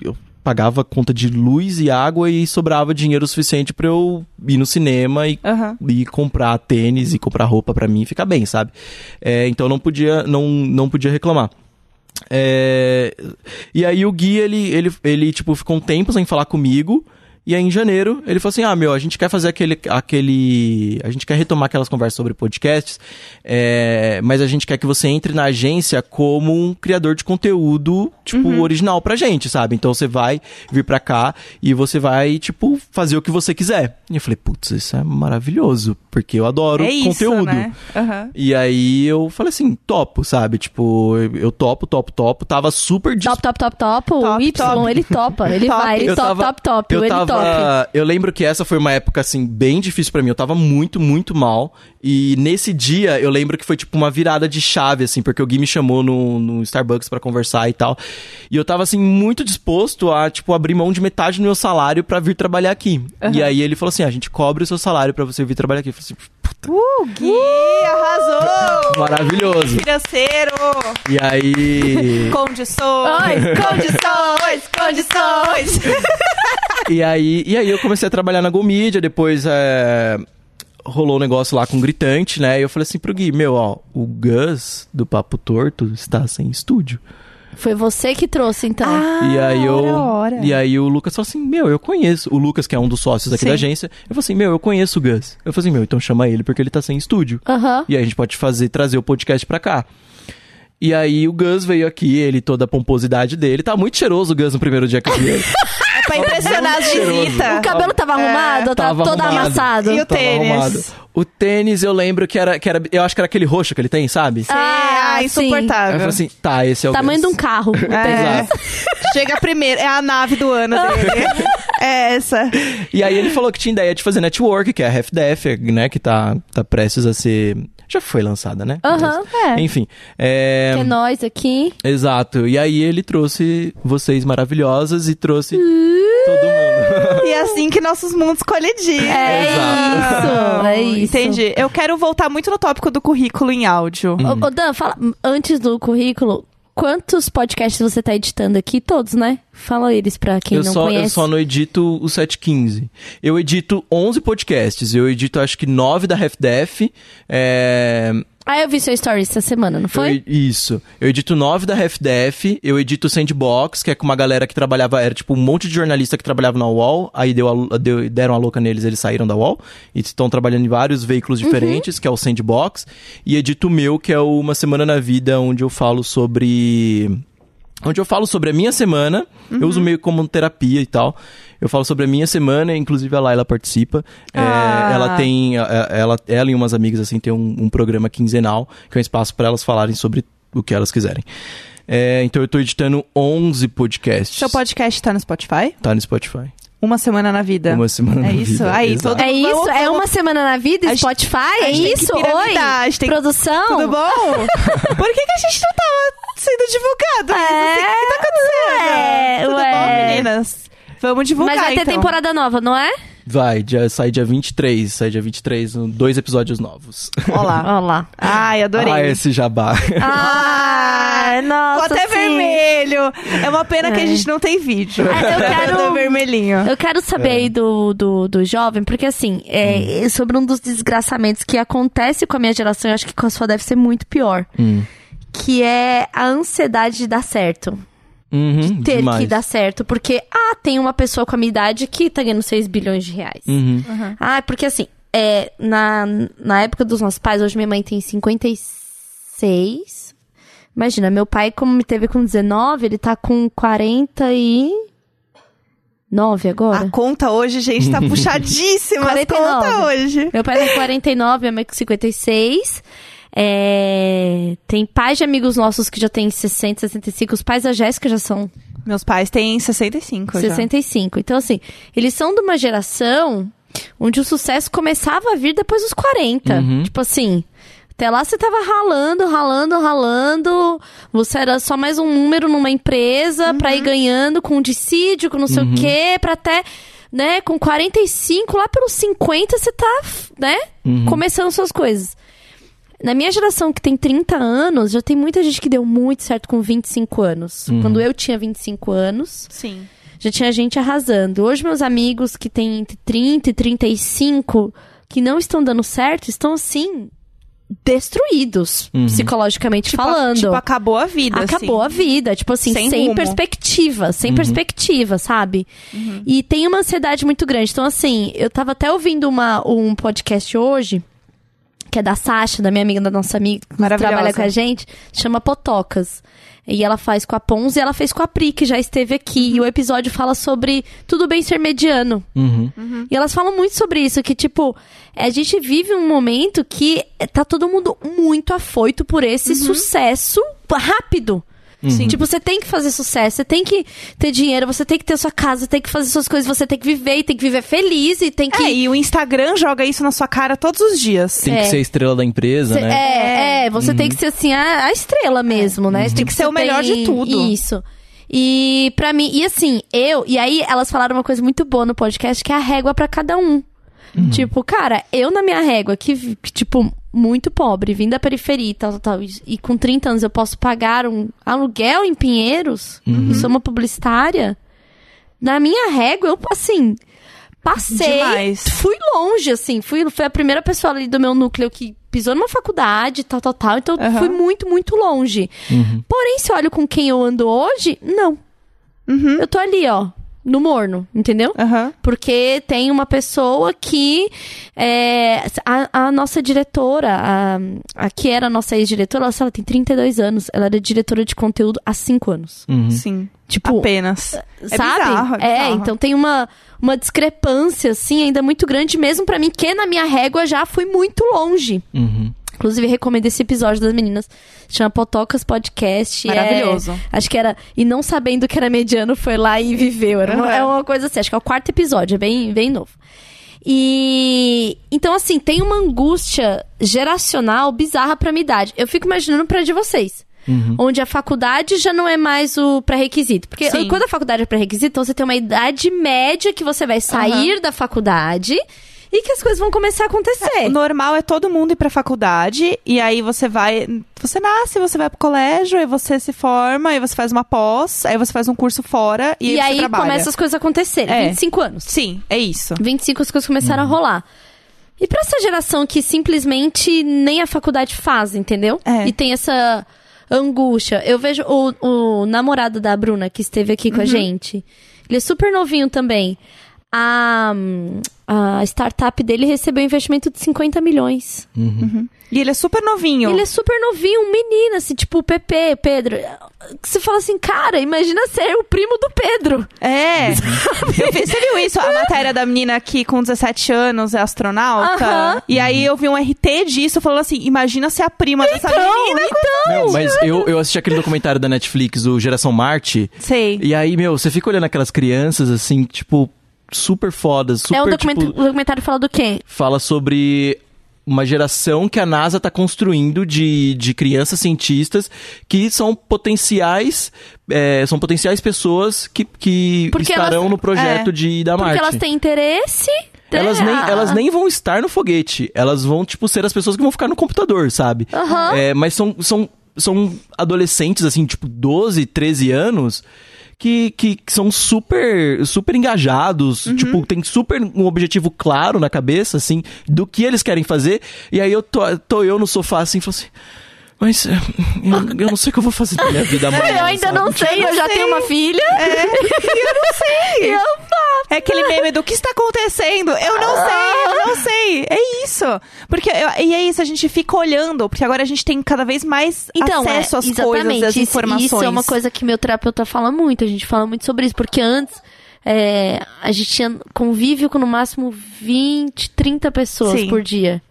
eu pagava conta de luz e água e sobrava dinheiro suficiente pra eu ir no cinema e, Aham. e comprar tênis e comprar roupa pra mim e ficar bem, sabe? É, então não podia, não, não podia reclamar. É, e aí o Gui, ele, ele, ele, tipo, ficou um tempo sem falar comigo. E aí, em janeiro, ele falou assim: Ah, meu, a gente quer fazer aquele. aquele a gente quer retomar aquelas conversas sobre podcasts, é, mas a gente quer que você entre na agência como um criador de conteúdo, tipo, original pra gente, sabe? Então você vai vir pra cá e você vai, tipo, fazer o que você quiser. E eu falei: Putz, isso é maravilhoso, porque eu adoro É isso, conteúdo. né? Aham. E aí eu falei assim, topo, sabe? Tipo, eu, topo, topo, topo. Tava super dis- Top, top, top, top. O Top, Y, top. ele topa. Ele Top. vai, ele top, tava, top, top. Eu ele tava, top. Eu lembro que essa foi uma época assim bem difícil pra mim. Eu tava muito, muito mal. E nesse dia eu lembro que foi tipo uma virada de chave assim, porque o Gui me chamou no, no Starbucks pra conversar e tal. E eu tava assim muito disposto a tipo abrir mão de metade do meu salário pra vir trabalhar aqui. E aí ele falou assim: "A gente cobre o seu salário pra você vir trabalhar aqui". Eu falei assim, puta, Uh, Gui, arrasou! maravilhoso. Financeiro! E aí Condições! Condições! Condições! E aí, e aí eu comecei a trabalhar na Go Media, depois é, rolou um negócio lá com o Gritante, né? E eu falei assim pro Gui, meu, ó, o Gus do Papo Torto está sem estúdio. Foi você que trouxe, então. Ah, e aí eu. ora, ora. E aí o Lucas falou assim, meu, eu conheço. O Lucas, que é um dos sócios aqui Sim. da agência, eu falei assim, meu, eu conheço o Gus. Eu falei assim, meu, então chama ele porque ele tá sem estúdio. Aham. E aí a gente pode fazer, trazer o podcast pra cá. E aí o Gus veio aqui, ele toda a pomposidade dele. Tá muito cheiroso o Gus no primeiro dia que eu vi ele. É pra impressionar as visitas. O cabelo tava arrumado, tá Tava todo arrumado. amassado. E o Tava tênis? arrumado. O tênis eu lembro que era, que era. Eu acho que era aquele roxo que ele tem, sabe? Ah, Ah, sim. Aí eu insuportável. falei assim, tá, esse é o Tamanho de um carro. É. Exato. Chega primeiro, é a nave do ano dele. é essa. E aí ele falou que tinha ideia de fazer network, que é a RefDef, né? Que tá, tá prestes a ser. Já foi lançada, né? Aham, Mas, é. Enfim. É... Que é nós aqui. Exato. E aí ele trouxe vocês maravilhosas e trouxe todo mundo. E é assim que nossos mundos colidiram. É Exato. isso, é isso. Entendi. Eu quero voltar muito no tópico do currículo em áudio. Hum. Ô, ô, Dan, fala, antes do currículo, quantos podcasts você tá editando aqui? Todos, né? Fala eles pra quem eu, não só, conhece. eu só não edito o 715. Eu edito 11 podcasts. Eu edito acho que 9 da RefDef. É... Ah, eu vi seu story essa semana, não foi? Eu, isso. Eu edito 9 da RefDef, eu edito Sandbox, que é com uma galera que trabalhava, era tipo um monte de jornalista que trabalhava na UOL, aí deu a- deu- deram a louca neles, eles saíram da UOL, e estão trabalhando em vários veículos diferentes, que é o Sandbox, e edito o meu, que é o Uma Semana na Vida, onde eu falo sobre... Onde eu falo sobre a minha semana, eu uso meio como terapia e tal. Eu falo sobre a minha semana, inclusive a Laila participa. É, Ah. ela tem, é, ela, ela e umas amigas assim tem um, um programa quinzenal, que é um espaço para elas falarem sobre o que elas quiserem. É, então eu tô editando 11 podcasts. Seu podcast tá no Spotify? Tá no Spotify. Uma semana na vida. Uma semana É na isso? vida. Aí, todo- É isso? Vamos- é uma semana na vida? A gente- Spotify? É gente tem que isso? Oi? piramidar, a gente tem Produção? Tudo bom? Por que, que a gente não tava sendo divulgado? É, Não sei o que tá acontecendo. ué, Tudo ué. bom, meninas? Vamos divulgar, Mas vai ter então. temporada nova, não é? Vai, dia, sai dia 23. Sai dia 23, um- dois episódios novos. Olá. Olha lá. Ai, adorei. Ah, esse jabá. Ai, nossa, Ficou até sim. vermelho. É uma pena que a É. gente não tem vídeo. É, eu quero- do vermelhinho. Eu quero saber aí do, do, do jovem, porque assim, é, sobre um dos desgraçamentos que acontece com a minha geração, eu acho que com a sua deve ser muito pior. Hum. Que é a ansiedade de dar certo. Uhum, Ter demais. que dar certo. Porque, ah, tem uma pessoa com a minha idade que tá ganhando 6 bilhões de reais. Uhum. Ah, porque assim, é, na, na época dos nossos pais, hoje minha mãe tem 56. Imagina, meu pai, como me teve com 19, ele tá com 49 agora. A conta hoje, gente, tá puxadíssima. As 49. contas hoje. Meu pai tem 49, minha mãe com 56. É, tem pais de amigos nossos que já têm 60, 65. Os pais da Jéssica já são Meus pais têm 65 já. 65. Então, assim, eles são de uma geração onde o sucesso começava a vir depois dos 40. Uhum. Tipo assim, Até lá você tava ralando, ralando, ralando. Você era só mais um número numa empresa pra ir ganhando com dissídio, com não sei o quê, pra até, né, com 45, lá pelos 50 você tá, né, começando suas coisas. Na minha geração, que tem 30 anos, já tem muita gente que deu muito certo com 25 anos. Quando eu tinha 25 anos, Sim. já tinha gente arrasando. Hoje, meus amigos que têm entre 30 e 35, que não estão dando certo, estão assim, destruídos, psicologicamente Tipo, falando. tipo, acabou a vida. Acabou a assim. vida, tipo assim, Sem sem, perspectiva, sem perspectiva, sabe? E tem uma ansiedade muito grande. Então, assim, eu tava até ouvindo uma, um podcast hoje, que é da Sasha, da minha amiga, da nossa amiga, que trabalha com a gente, chama Potocas. E ela faz com a Pons e ela fez com a Pri, que já esteve aqui. E o episódio fala sobre tudo bem ser mediano. Uhum. E elas falam muito sobre isso, que, tipo, a gente vive um momento que tá todo mundo muito afoito por esse sucesso rápido. Sim. Tipo, você tem que fazer sucesso, você tem que ter dinheiro, você tem que ter sua casa, você tem que fazer suas coisas, você tem que viver e tem que viver feliz e tem que. É, e o Instagram joga isso na sua cara todos os dias. Tem É. que ser a estrela da empresa, Cê- né? É, é, você tem que ser assim, a, a estrela mesmo, né? Tem que ser o melhor de tudo. Isso. E pra mim, e assim, eu, e aí elas falaram uma coisa muito boa no podcast, que é a régua pra cada um. Tipo, cara, eu na minha régua, que, que, tipo, muito pobre, vim da periferia e tal, tal, tal, e, e com 30 anos eu posso pagar um aluguel em Pinheiros, e sou uma publicitária, na minha régua, eu, assim, passei, Demais. fui longe, assim, fui, fui a primeira pessoa ali do meu núcleo que pisou numa faculdade, tal, tal, tal, então Aham. fui muito, muito longe. Porém, se eu olho com quem eu ando hoje, não. Uhum. Eu tô ali, ó, no morno, entendeu? Aham. Porque tem uma pessoa que. é, a, a nossa diretora, a, a que era a nossa ex-diretora, ela, ela tem 32 anos. Ela era diretora de conteúdo há 5 anos. Uhum. Sim. Tipo, Apenas. sabe? bizarro, é bizarro. então tem uma, uma discrepância, assim, ainda muito grande, mesmo pra mim, que na minha régua já fui muito longe. Uhum. Inclusive, recomendo esse episódio das meninas. Chama Potocas Podcast. é- Maravilhoso. acho que era. E não sabendo que era mediano, foi lá e viveu. Era uma, Uhum. é uma coisa assim. Acho que é o quarto episódio, é bem, bem novo. E. Então, assim, tem uma angústia geracional bizarra pra minha idade. Eu fico imaginando pra de vocês. Onde a faculdade já não é mais o pré-requisito. Porque Sim. quando a faculdade é pré-requisito, então você tem uma idade média que você vai sair da faculdade e que as coisas vão começar a acontecer. O normal é todo mundo ir pra faculdade, e aí você vai. Você nasce, você vai pro colégio, aí você se forma, aí você faz uma pós, aí você faz um curso fora e, E, aí, aí trabalha. começam as coisas a acontecerem. É. 25 anos. Sim, é isso. 25 as coisas começaram a rolar. E pra essa geração que simplesmente nem a faculdade faz, entendeu? É. E tem essa angústia. Eu vejo o, o namorado da Bruna, que esteve aqui Uhum. com a gente. Ele é super novinho também. A, a startup dele recebeu um investimento de 50 milhões. E ele é super novinho. Ele é super novinho, um menino, assim, tipo o Pepe, Pedro. Você fala assim, cara, imagina ser o primo do Pedro. É. Eu vi- você viu isso? A matéria da menina que com 17 anos é astronauta. E aí eu vi um RT disso falando assim: imagina ser a prima dessa menina. então. Meu, mas eu, eu assisti aquele documentário da Netflix, o Geração Marte. Sei. E aí, meu, você fica olhando aquelas crianças, assim, tipo, super fodas, super, é um documento, tipo, o documentário fala do quê? fala sobre uma geração que a NASA tá construindo de, de crianças cientistas que são potenciais é, são potenciais pessoas que, que Porque estarão elas- no projeto é. de ir da Porque Marte. elas têm interesse. né? Elas nem, Ah, elas nem vão estar no foguete. Elas vão, tipo, ser as pessoas que vão ficar no computador, sabe? Aham. É, mas são, são, são adolescentes, assim, tipo, 12, 13 anos. Que, que, que são super super engajados, Uhum. tipo, tem super um objetivo claro na cabeça, assim, do que eles querem fazer. E aí eu tô, tô eu no sofá, assim, falo assim, mas é, eu, eu não sei o que eu vou fazer da minha vida amanhã. Eu ainda sabe? não sei, eu já sei. tenho uma filha. É, eu não sei. E eu. É aquele meme do que está acontecendo? Eu não sei, eu não sei. É isso. Porque, eu- e é isso, a gente fica olhando, porque agora a gente tem cada vez mais Então, acesso é, às exatamente. coisas, às Isso- informações. Isso é uma coisa que meu terapeuta fala muito. A gente fala muito sobre isso. Porque antes, é, a gente tinha convívio com no máximo 20, 30 pessoas Sim. por dia.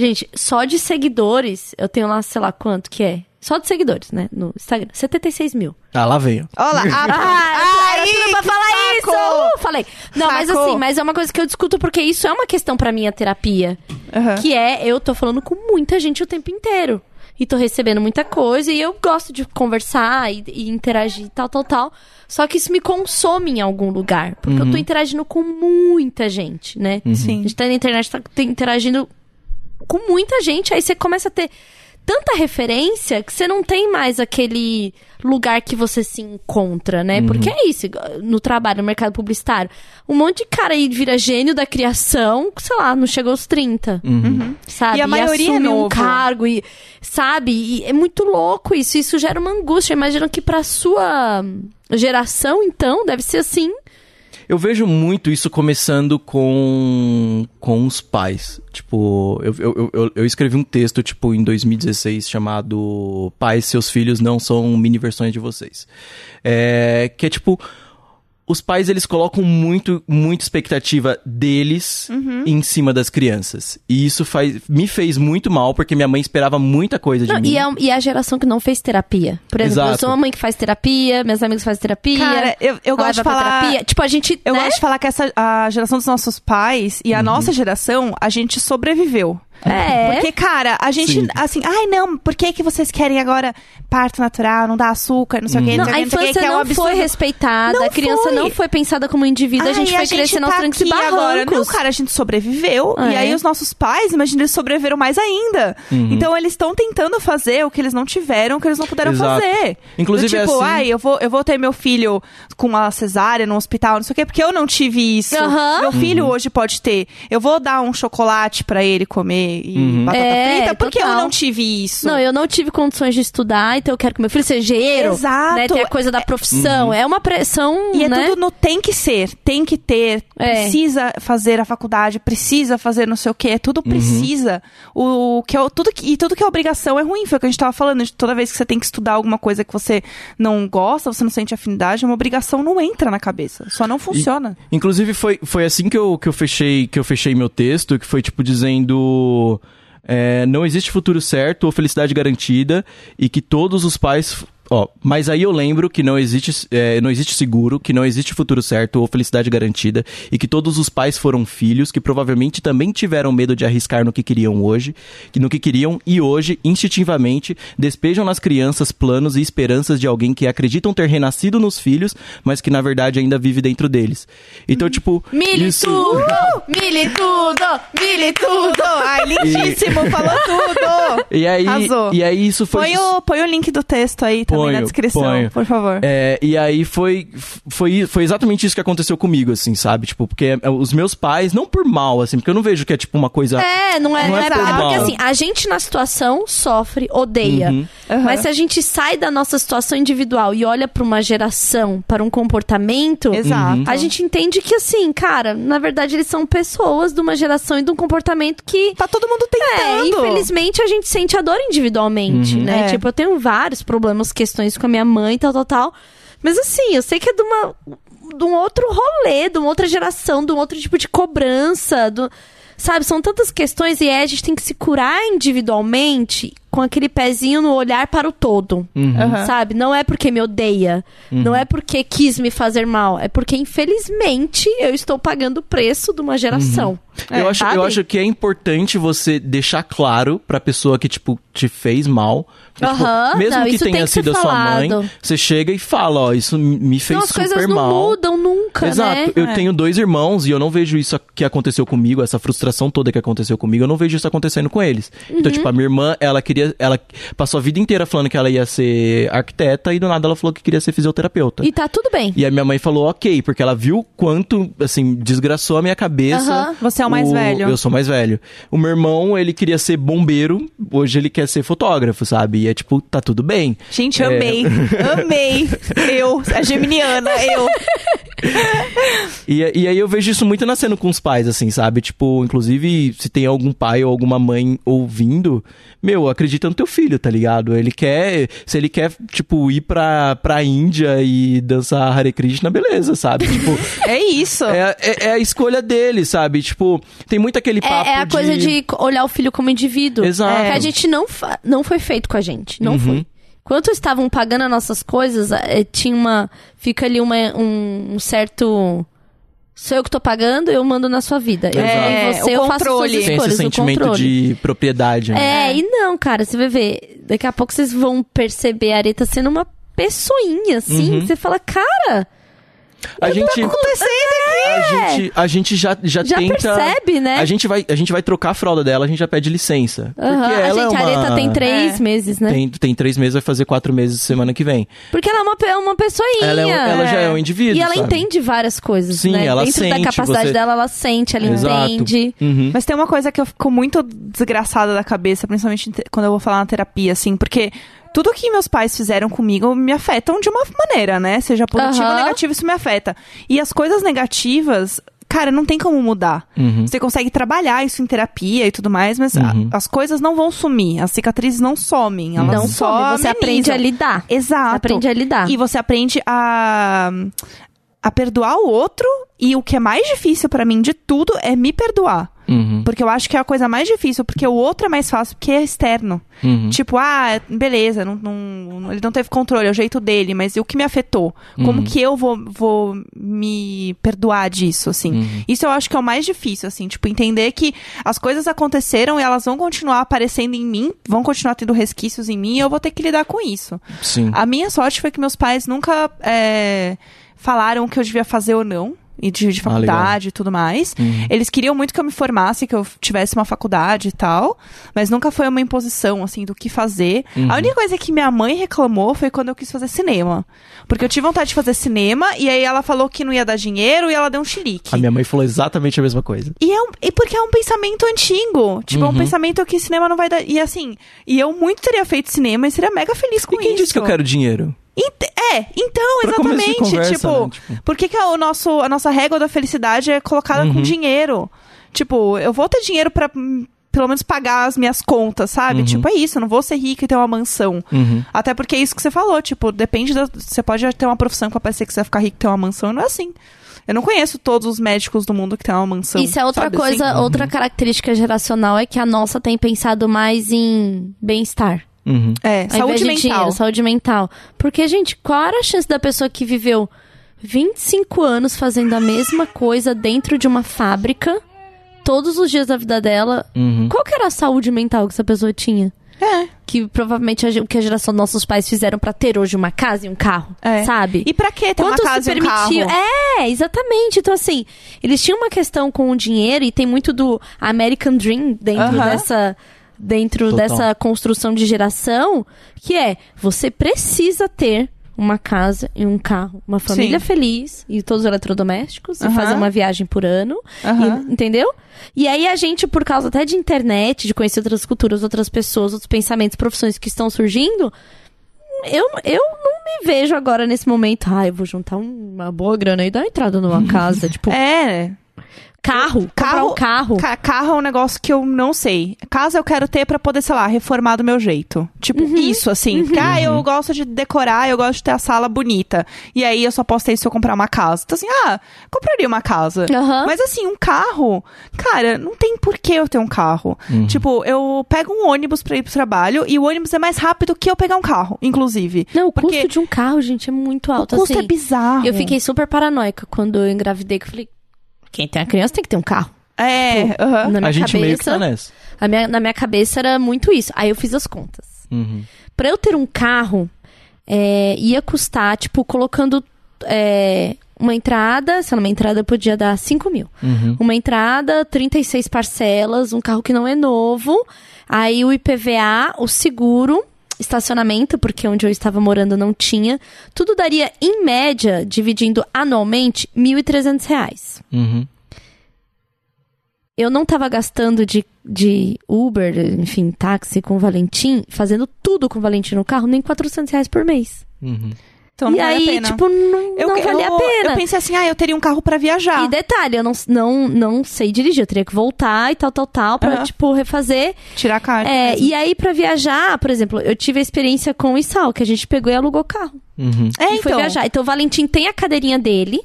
Gente, só de seguidores, eu tenho lá, sei lá quanto que é. Só de seguidores, né? No Instagram. 76 mil. Ah, lá veio. Olha lá. Ah, era Ai, tudo pra falar saco! isso! Uh, falei. Não, mas assim, mas é uma coisa que eu discuto porque isso é uma questão pra minha terapia. Aham. Que é, eu tô falando com muita gente o tempo inteiro. E tô recebendo muita coisa e eu gosto de conversar e, e interagir e tal, tal, tal. Só que isso me consome em algum lugar. Porque eu tô interagindo com muita gente, né? A Sim. gente tá na internet, tá te- interagindo com muita gente. Aí você começa a ter tanta referência que você não tem mais aquele lugar que você se encontra, né? Porque é isso, no trabalho, no mercado publicitário. Um monte de cara aí vira gênio da criação, sei lá, não chegou aos 30. Sabe? E a maioria é assume um novo. cargo e, sabe? E é muito louco isso. Isso gera uma angústia. Imagina que pra sua geração, então, deve ser assim. Eu vejo muito isso começando com, com os pais. Tipo, eu, eu, eu, eu escrevi um texto, tipo, em 2016, chamado Pais, seus filhos não são mini versões de vocês. É, que é tipo, os pais, eles colocam muito, muita expectativa deles Uhum. em cima das crianças. E isso faz, me fez muito mal, porque minha mãe esperava muita coisa de Não, mim. e, é, e é a geração que não fez terapia. Por exemplo, eu Exato. sou uma mãe que faz terapia, meus amigos fazem terapia. Cara, eu, eu gosto de falar. terapia. Tipo, a gente. Eu né? gosto de falar que essa, a geração dos nossos pais e a nossa geração, a gente sobreviveu. É. Porque, cara, a gente, Sim. assim, ai não, por que, que vocês querem agora parto natural, não dá açúcar, não sei o que, Não, não a sei o que, não que, infância que é um não absurdo. foi respeitada, Não a criança foi. não foi pensada como indivíduo, a gente Ai, foi crescendo aos tá trancos e barrancos. agora. Não, cara, a gente sobreviveu. Ah, e aí é? os nossos pais, imagina, eles sobreviveram mais ainda. Então eles estão tentando fazer o que eles não tiveram, o que eles não puderam Exato. fazer. Inclusive, Do tipo, assim- ai, eu vou, eu vou ter meu filho com uma cesárea no hospital, não sei o quê, porque eu não tive isso. Aham. Meu filho hoje pode ter. Eu vou dar um chocolate pra ele comer e batata É, frita, porque eu não tive isso. Não, eu não tive condições de estudar, então eu quero que meu filho seja engenheiro. Exato. Né, ter a coisa da profissão. É uma pressão, E é né? tudo no tem que ser, tem que ter, É. precisa fazer a faculdade, precisa fazer não sei o que, é tudo precisa. O que é, tudo que, e tudo que é obrigação é ruim, foi o que a gente tava falando, de toda vez que você tem que estudar alguma coisa que você não gosta, você não sente afinidade, uma obrigação não entra na cabeça, só não funciona. Inclusive, foi, foi assim que eu, que, eu fechei, que eu fechei meu texto, que foi, tipo, dizendo... é, não existe futuro certo ou felicidade garantida e que todos os pais... Ó, mas aí eu lembro que não existe, é, não existe seguro, que não existe futuro certo ou felicidade garantida e que todos os pais foram filhos que provavelmente também tiveram medo de arriscar no que queriam hoje, que no que queriam e hoje, instintivamente, despejam nas crianças planos e esperanças de alguém que acreditam ter renascido nos filhos, mas que na verdade ainda vive dentro deles. Então, tipo, Mili isso... tudo! Mili tudo! Mili tudo! Ai, lindíssimo, falou tudo! E aí, Arrasou. e aí isso foi Põe o, põe o link do texto aí também na descrição, ponho. por favor. É, e aí foi, foi, foi exatamente isso que aconteceu comigo, assim, sabe? Tipo, porque é, os meus pais, não por mal, assim, porque eu não vejo que é tipo uma coisa. É, não é, Não é é, por porque mal. assim, a gente na situação sofre, odeia. Uhum. Aham. Mas se a gente sai da nossa situação individual e olha pra uma geração, para um comportamento, Exato. a gente entende que assim, cara, na verdade eles são pessoas de uma geração e de um comportamento que Tá todo mundo é, tentando. infelizmente a gente sente a dor individualmente, né? É. Tipo, eu tenho vários problemas, questões com a minha mãe, tal, tal, tal. Mas assim, eu sei que é de uma de um outro rolê, de uma outra geração, de um outro tipo de cobrança, do, sabe? São tantas questões e é, a gente tem que se curar individualmente com aquele pezinho no olhar para o todo. Aham. Sabe? Não é porque me odeia. Não é porque quis me fazer mal. É porque, infelizmente, eu estou pagando o preço de uma geração. É, eu, acho, sabe? eu acho que é importante você deixar claro pra pessoa que, tipo, te fez mal. Porque, tipo, mesmo não, que tenha que sido a sua mãe, você chega e fala, ó, isso me fez Não, as super coisas não mal. mudam nunca, Exato. né? Eu É. tenho dois irmãos e eu não vejo isso que aconteceu comigo, essa frustração toda que aconteceu comigo, eu não vejo isso acontecendo com eles. Uhum. Então, tipo, a minha irmã, ela queria. Ela passou a vida inteira falando que ela ia ser arquiteta e do nada ela falou que queria ser fisioterapeuta. E tá tudo bem. E a minha mãe falou, ok, porque ela viu quanto, assim, desgraçou a minha cabeça. Aham. Você é o mais velho. Eu sou mais velho. O meu irmão, ele queria ser bombeiro, hoje ele quer ser fotógrafo, sabe? É tipo, tá tudo bem. Gente, É. amei. Amei. Eu, a geminiana, eu. E, e aí eu vejo isso muito nascendo com os pais, assim, sabe? Tipo, inclusive, se tem algum pai ou alguma mãe ouvindo, meu, acredita no teu filho, tá ligado? Ele quer, se ele quer, tipo, ir pra, pra Índia e dançar Hare Krishna, beleza, sabe? Tipo, É isso. é, é, é a escolha dele, sabe? Tipo, tem muito aquele É, papo é a coisa de olhar o filho como indivíduo. Exato. Que a gente não, fa- não foi feito com a gente. Não Uhum. foi. Enquanto estavam pagando as nossas coisas, eh, tinha uma. Fica ali uma, um, um certo. Sou eu que tô pagando, eu mando na sua vida. Eu, É, e você, o eu faço controle. suas Tem escolhas, esse o sentimento de propriedade, né? É, e não, cara, você vai ver. Daqui a pouco vocês vão perceber a Areta sendo uma pessoinha, assim. Uhum. Você fala, cara, A gente, acontecendo a gente, a gente já, já, já tenta. percebe, né? A gente, vai, a gente vai trocar a fralda dela, a gente já pede licença. Aham, Porque A ela gente, é a uma... Areta tem três É. meses, né? Tem, tem três meses, vai fazer quatro meses semana que vem. Porque ela é uma, uma pessoinha. Ela, é um- ela já é um indivíduo. E ela sabe? entende várias coisas, Sim, né? ela Dentro da sente, capacidade você- dela, ela sente, ela Exato. entende. Uhum. Mas tem uma coisa que eu fico muito desgraçada da cabeça, principalmente quando eu vou falar na terapia, assim, porque tudo que meus pais fizeram comigo me afetam de uma maneira, né? Seja positivo Aham. ou negativo, isso me afeta. E as coisas negativas, cara, não tem como mudar. Uhum. Você consegue trabalhar isso em terapia e tudo mais, mas a- Uhum. as coisas não vão sumir. As cicatrizes não somem. Elas Não só some, você aprende a lidar. Exato. Você aprende a lidar. E você aprende a, a perdoar o outro. E o que é mais difícil pra mim de tudo é me perdoar. Uhum. Porque eu acho que é a coisa mais difícil, porque o outro é mais fácil, porque é externo. Uhum. Tipo, ah, beleza, não, não- ele não teve controle, é o jeito dele, mas e o que me afetou? Como Uhum. que eu vou, vou me perdoar disso, assim? Uhum. Isso eu acho que é o mais difícil, assim, tipo, entender que as coisas aconteceram e elas vão continuar aparecendo em mim, vão continuar tendo resquícios em mim e eu vou ter que lidar com isso. Sim. A minha sorte foi que meus pais nunca é, falaram o que eu devia fazer ou não. E de, de Ah, faculdade e tudo mais. Uhum. Eles queriam muito que eu me formasse, que eu tivesse uma faculdade e tal. Mas nunca foi uma imposição, assim, do que fazer. Uhum. A única coisa que minha mãe reclamou foi quando eu quis fazer cinema. Porque eu tive vontade de fazer cinema, e aí ela falou que não ia dar dinheiro, e ela deu um chilique. A minha mãe falou exatamente a mesma coisa. E, é um, e porque é um pensamento antigo. Tipo, é um Uhum. pensamento que cinema não vai dar. E assim, e eu muito teria feito cinema e seria mega feliz com E quem isso. disse que eu quero dinheiro? É, então, Pra exatamente. conversa, tipo, né? Tipo- por que, que a, o nosso, a nossa régua da felicidade é colocada Uhum. com dinheiro? Tipo, eu vou ter dinheiro pra hum, pelo menos pagar as minhas contas, sabe? Uhum. Tipo, é isso, eu não vou ser rica e ter uma mansão. Uhum. Até porque é isso que você falou, tipo, depende da. Você pode ter uma profissão que vai parecer que você vai ficar rico e ter uma mansão, e não é assim. Eu não conheço todos os médicos do mundo que tem uma mansão. Isso é outra sabe coisa, assim? outra característica geracional é que a nossa tem pensado mais em bem-estar. Uhum. É, Ao saúde mental. dinheiro, saúde mental. Porque, gente, qual era a chance da pessoa que viveu 25 anos fazendo a mesma coisa dentro de uma fábrica, todos os dias da vida dela? Uhum. Qual que era a saúde mental que essa pessoa tinha? É. Que provavelmente o que a geração dos nossos pais fizeram pra ter hoje uma casa e um carro, É. sabe? E pra que ter uma Quanto casa se e um permitiu? carro? É, exatamente. Então, assim, eles tinham uma questão com o dinheiro e tem muito do American Dream dentro dessa. Dentro Total. dessa construção de geração, que é você precisa ter uma casa e um carro, uma família Sim. feliz e todos os eletrodomésticos, e Aham. fazer uma viagem por ano. Aham. E- entendeu? E aí a gente, por causa até de internet, de conhecer outras culturas, outras pessoas, outros pensamentos, profissões que estão surgindo, eu, eu não me vejo agora nesse momento. Ah, eu vou juntar um- uma boa grana e dar entrada numa casa. tipo, É. carro, Carro- um carro. Ca- carro é um negócio que eu não sei. Casa eu quero ter pra poder, sei lá, reformar do meu jeito. Tipo, Uhum. isso, assim. Porque, ah, eu gosto de decorar, eu gosto de ter a sala bonita. E aí eu só posso ter isso se eu comprar uma casa. Então, assim, ah, compraria uma casa. Aham. Mas, assim, um carro, cara, não tem por que eu ter um carro. Tipo, eu pego um ônibus pra ir pro trabalho e o ônibus é mais rápido que eu pegar um carro, inclusive. Não, o Porque custo de um carro, gente, é muito o alto. custo assim. é bizarro. Eu fiquei super paranoica quando eu engravidei, que eu falei, quem tem a criança tem que ter um carro. É, aham. Na minha A gente cabeça, meio que tá nessa. a minha, na minha cabeça era muito isso. Aí eu fiz as contas. Uhum. Pra eu ter um carro, é, ia custar, tipo, colocando é, uma entrada, sei lá, uma entrada podia dar 5 mil. Uhum. Uma entrada, 36 parcelas, um carro que não é novo. Aí o IPVA, o seguro, estacionamento, porque onde eu estava morando não tinha. Tudo daria, em média, dividindo anualmente, 1.300 reais. Uhum. Eu não tava gastando de, de Uber, enfim, táxi com o Valentim, fazendo tudo com o Valentim no carro, nem 400 reais por mês. Uhum. Então não e vale aí, a pena. tipo, não, eu, não valia eu, a pena. Eu pensei assim, ah, eu teria um carro pra viajar. E detalhe, eu não, não, não sei dirigir, eu teria que voltar e tal, tal, tal, pra, Aham. tipo, refazer. Tirar a carta. É, mesmo. e aí, pra viajar, por exemplo, eu tive a experiência com o Isal, que a gente pegou e alugou carro. Uhum. É, e foi então. viajar. Então, o Valentim tem a cadeirinha dele,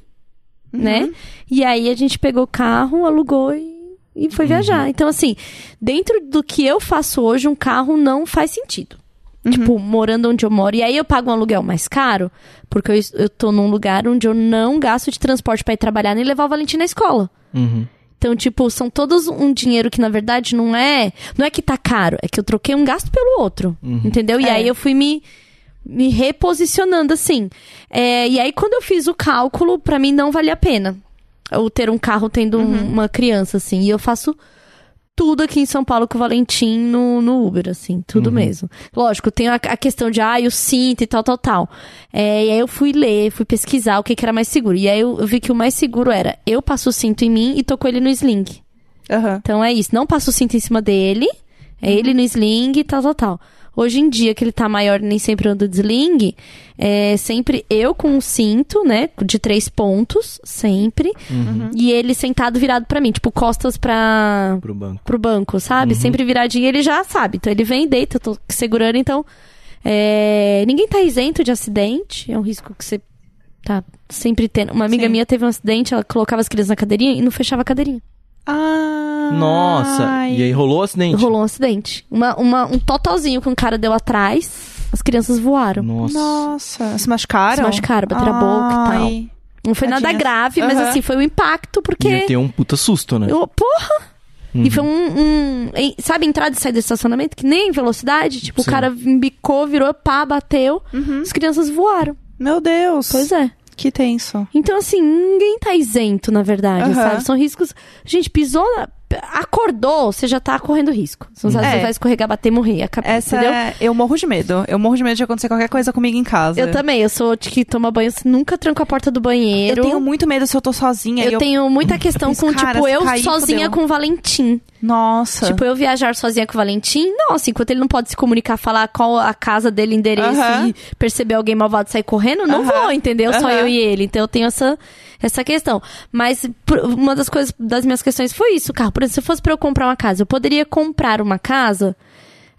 Uhum. né? E aí, a gente pegou o carro, alugou e, e foi viajar. Então, assim, dentro do que eu faço hoje, um carro não faz sentido. Tipo, morando onde eu moro. E aí eu pago um aluguel mais caro, porque eu, eu tô num lugar onde eu não gasto de transporte pra ir trabalhar nem levar o Valentim na escola. Uhum. Então, tipo, são todos um dinheiro que, na verdade, não é. Não é que tá caro, é que eu troquei um gasto pelo outro. Entendeu? E É. aí eu fui me, me reposicionando assim. É, e aí, quando eu fiz o cálculo, pra mim não valia a pena. Eu ter um carro tendo um- uma criança, assim. E eu faço tudo aqui em São Paulo com o Valentim no, no Uber, assim, tudo mesmo. Lógico, tem a, a questão de, ah, o cinto e tal, tal, tal. É, e aí eu fui ler, fui pesquisar o que, que era mais seguro. E aí eu, eu vi que o mais seguro era eu passo o cinto em mim e tô com ele no sling. Aham. Então é isso, não passo o cinto em cima dele, é ele no sling e tal, tal, tal. Hoje em dia, que ele tá maior nem sempre ando de sling, é sempre eu com um cinto, né, de três pontos, sempre, e ele sentado virado pra mim, tipo, costas pra, Pro banco. pro banco, sabe? Sempre viradinho, ele já sabe. Então ele vem e deita, eu tô segurando, então. é, Ninguém tá isento de acidente, é um risco que você tá sempre tendo. Uma amiga Sim. minha teve um acidente, ela colocava as crianças na cadeirinha e não fechava a cadeirinha. Ah, Nossa, ai. e aí rolou o acidente? Rolou um acidente. Uma, uma- um totalzinho que um cara deu atrás, as crianças voaram. Nossa. Nossa, se machucaram? Se machucaram, bateram a boca e tal. Ai. Não foi nada Tadinhas. grave, mas Aham. assim, foi um impacto, porque. Ia ter um puta susto, né? Eu- porra! Uhum. E foi um, um- em- Sabe, entrada e saída do estacionamento? Que nem velocidade. Tipo, Sim. o cara embicou, virou, pá, bateu. As crianças voaram. Meu Deus. Pois é. Que tenso. Então, assim, ninguém tá isento, na verdade, Aham. sabe? São riscos. Gente, pisou, na- acordou, você já tá correndo risco. Você se É. você vai escorregar, bater, morrer. Acab- Essa entendeu? é... Eu morro de medo. Eu morro de medo de acontecer qualquer coisa comigo em casa. Eu também, eu sou de que toma banho, nunca tranco a porta do banheiro. Eu tenho muito medo se eu tô sozinha. e Eu tenho muita questão penso, com, cara, tipo, eu cair, sozinha fodeu. com o Valentim. Nossa. Tipo, eu viajar sozinha com o Valentim, nossa, enquanto ele não pode se comunicar, falar qual a casa dele, endereço Aham. e perceber alguém malvado sair correndo, não Aham. vou, entendeu? Só Aham. eu e ele. Então eu tenho essa, essa questão. Mas uma das coisas, das minhas questões foi isso, carro. Por exemplo, se fosse pra eu comprar uma casa, eu poderia comprar uma casa.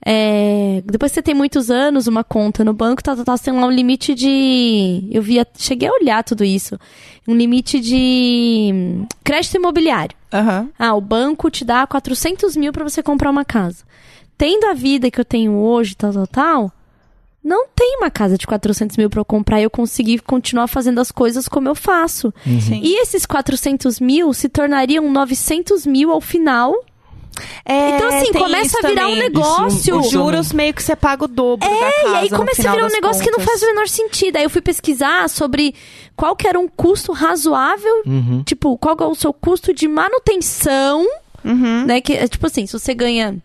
é, depois que você tem muitos anos, uma conta no banco, tá, tá, você tem lá um limite de. Eu via, cheguei a olhar tudo isso. Um limite de crédito imobiliário. Aham. Ah, o banco te dá 400 mil pra você comprar uma casa. Tendo a vida que eu tenho hoje, tal, tal, tal, não tem uma casa de 400 mil pra eu comprar e eu conseguir continuar fazendo as coisas como eu faço. Sim. E esses 400 mil se tornariam 900 mil ao final. É, então, assim, começa a virar um também. negócio. Isso- Os isso- juros meio que você paga o dobro da É, casa e aí começa a virar um negócio que não contas. faz o menor sentido. Aí eu fui pesquisar sobre qual que era um custo razoável, Uhum. tipo, qual é o seu custo de manutenção Uhum. né? Que, é tipo assim, se você ganha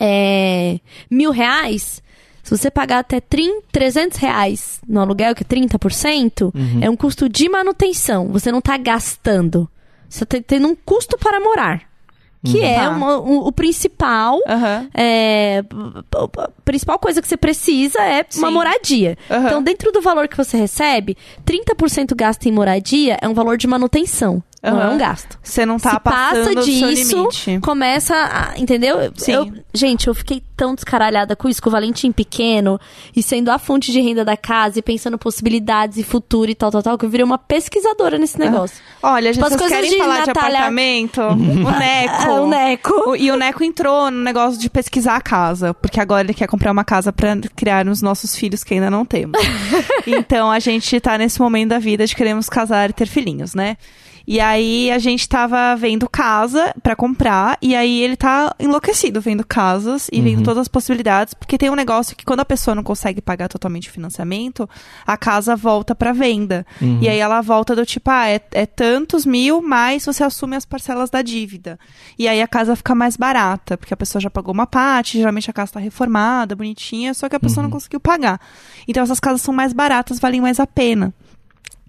é, mil reais, se você pagar até 30, 300 reais no aluguel, que é 30%, é um custo de manutenção. Você não tá gastando. Você tá tendo um custo para morar. Que é Tá. uma- o, o principal. Aham. é, a principal coisa que você precisa é uma Sim. moradia. Aham. Então, dentro do valor que você recebe, 30% gasto em moradia é um valor de manutenção. Não é um gasto Você não tá se passando passa disso, limite. começa a. Entendeu? Eu- Sim. eu- gente, eu fiquei tão descaralhada com isso, com o Valentim pequeno, e sendo a fonte de renda da casa, e pensando possibilidades e futuro e tal, tal, tal, que eu virei uma pesquisadora nesse negócio. Olha, gente, Tipo, as vocês querem de falar de Natália- apartamento? o Neco. Ah, o Neco. O- E o Neco entrou no negócio de pesquisar a casa, porque agora ele quer comprar uma casa pra criar os nossos filhos que ainda não temos. então a gente tá nesse momento da vida de queremos casar e ter filhinhos, né? E aí a gente tava vendo casa pra comprar e aí ele tá enlouquecido vendo casas e vendo todas as possibilidades, porque tem um negócio que quando a pessoa não consegue pagar totalmente o financiamento, a casa volta pra venda. E aí ela volta do tipo, ah, é, é tantos mil, mais você assume as parcelas da dívida. E aí a casa fica mais barata, porque a pessoa já pagou uma parte, geralmente a casa tá reformada, bonitinha, só que a pessoa não conseguiu pagar. Então essas casas são mais baratas, valem mais a pena.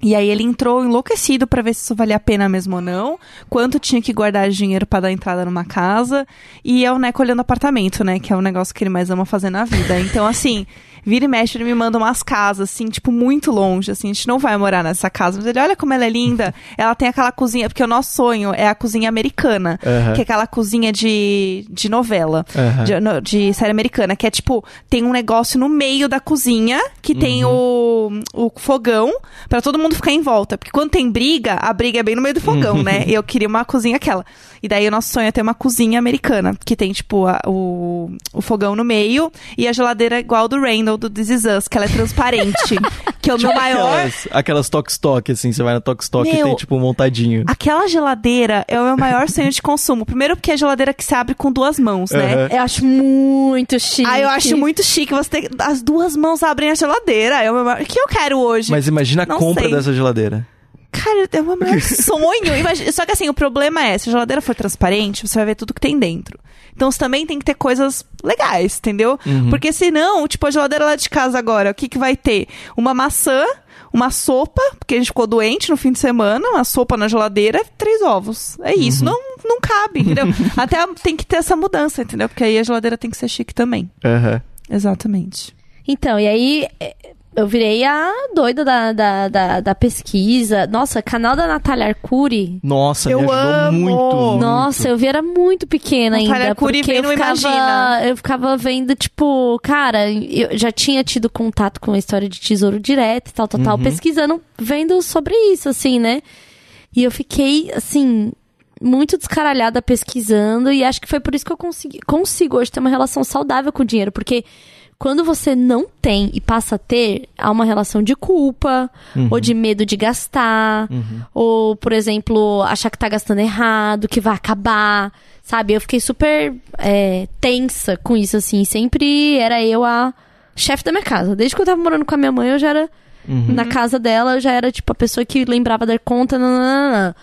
E aí ele entrou enlouquecido pra ver se isso valia a pena mesmo ou não, quanto tinha que guardar de dinheiro pra dar entrada numa casa, e é o Neco olhando apartamento, né, que é o negócio que ele mais ama fazer na vida. Então assim, Vira e mexe, ele me manda umas casas, assim, tipo, muito longe, assim. A gente não vai morar nessa casa. Mas ele, olha como ela é linda. ela tem aquela cozinha, porque o nosso sonho é a cozinha americana. Aham. Que é aquela cozinha de, de novela. Aham. De, no- de série americana. Que é, tipo, tem um negócio no meio da cozinha, que tem o, o fogão, pra todo mundo ficar em volta. Porque quando tem briga, a briga é bem no meio do fogão, né? E eu queria uma cozinha aquela. E daí o nosso sonho é ter uma cozinha americana, que tem, tipo, a- o, o fogão no meio e a geladeira igual do Do This Is Us, que ela é transparente. que é o meu maior... Aquelas, aquelas Tokstok, assim, você vai na Tokstok e Meu, tem, tipo, um montadinho. Aquela geladeira é o meu maior sonho de consumo. Primeiro porque é a geladeira que se abre com duas mãos, né? Aham. Eu acho muito chique. Ah, eu acho muito chique você ter as duas mãos abrem a geladeira. É o meu maior... O que eu quero hoje? Mas imagina a Não compra sei. dessa geladeira. Cara, é o meu sonho. Imagina- Só que assim, o problema é, se a geladeira for transparente, você vai ver tudo que tem dentro. Então você também tem que ter coisas legais, entendeu? Uhum. Porque senão, tipo, a geladeira lá de casa agora, o que, que vai ter? Uma maçã, uma sopa, porque a gente ficou doente no fim de semana, uma sopa na geladeira, três ovos. É isso. Uhum. Não, não cabe, entendeu? Até tem que ter essa mudança, entendeu? Porque aí a geladeira tem que ser chique também. Aham. Exatamente. Então, e aí eu virei a doida da, da, da, da pesquisa. Nossa, canal da Natália Arcuri. Nossa, Eu me ajudou amo! muito, muito. Nossa, eu vi era muito pequena Natália ainda. Arcuri porque vem eu ficava, Imagina. eu ficava vendo, tipo, cara, eu já tinha tido contato com a história de tesouro direto e tal, tal, tal, Uhum. pesquisando, vendo sobre isso, assim, né? E eu fiquei, assim, muito descaralhada pesquisando, e acho que foi por isso que eu consegui, consigo hoje ter uma relação saudável com o dinheiro, porque quando você não tem e passa a ter, há uma relação de culpa, ou de medo de gastar, ou, por exemplo, achar que tá gastando errado, que vai acabar, sabe? Eu fiquei super é, tensa com isso, assim. Sempre era eu a chefe da minha casa. Desde que eu tava morando com a minha mãe, eu já era na casa dela, eu já era, tipo, a pessoa que lembrava dar conta, nananana.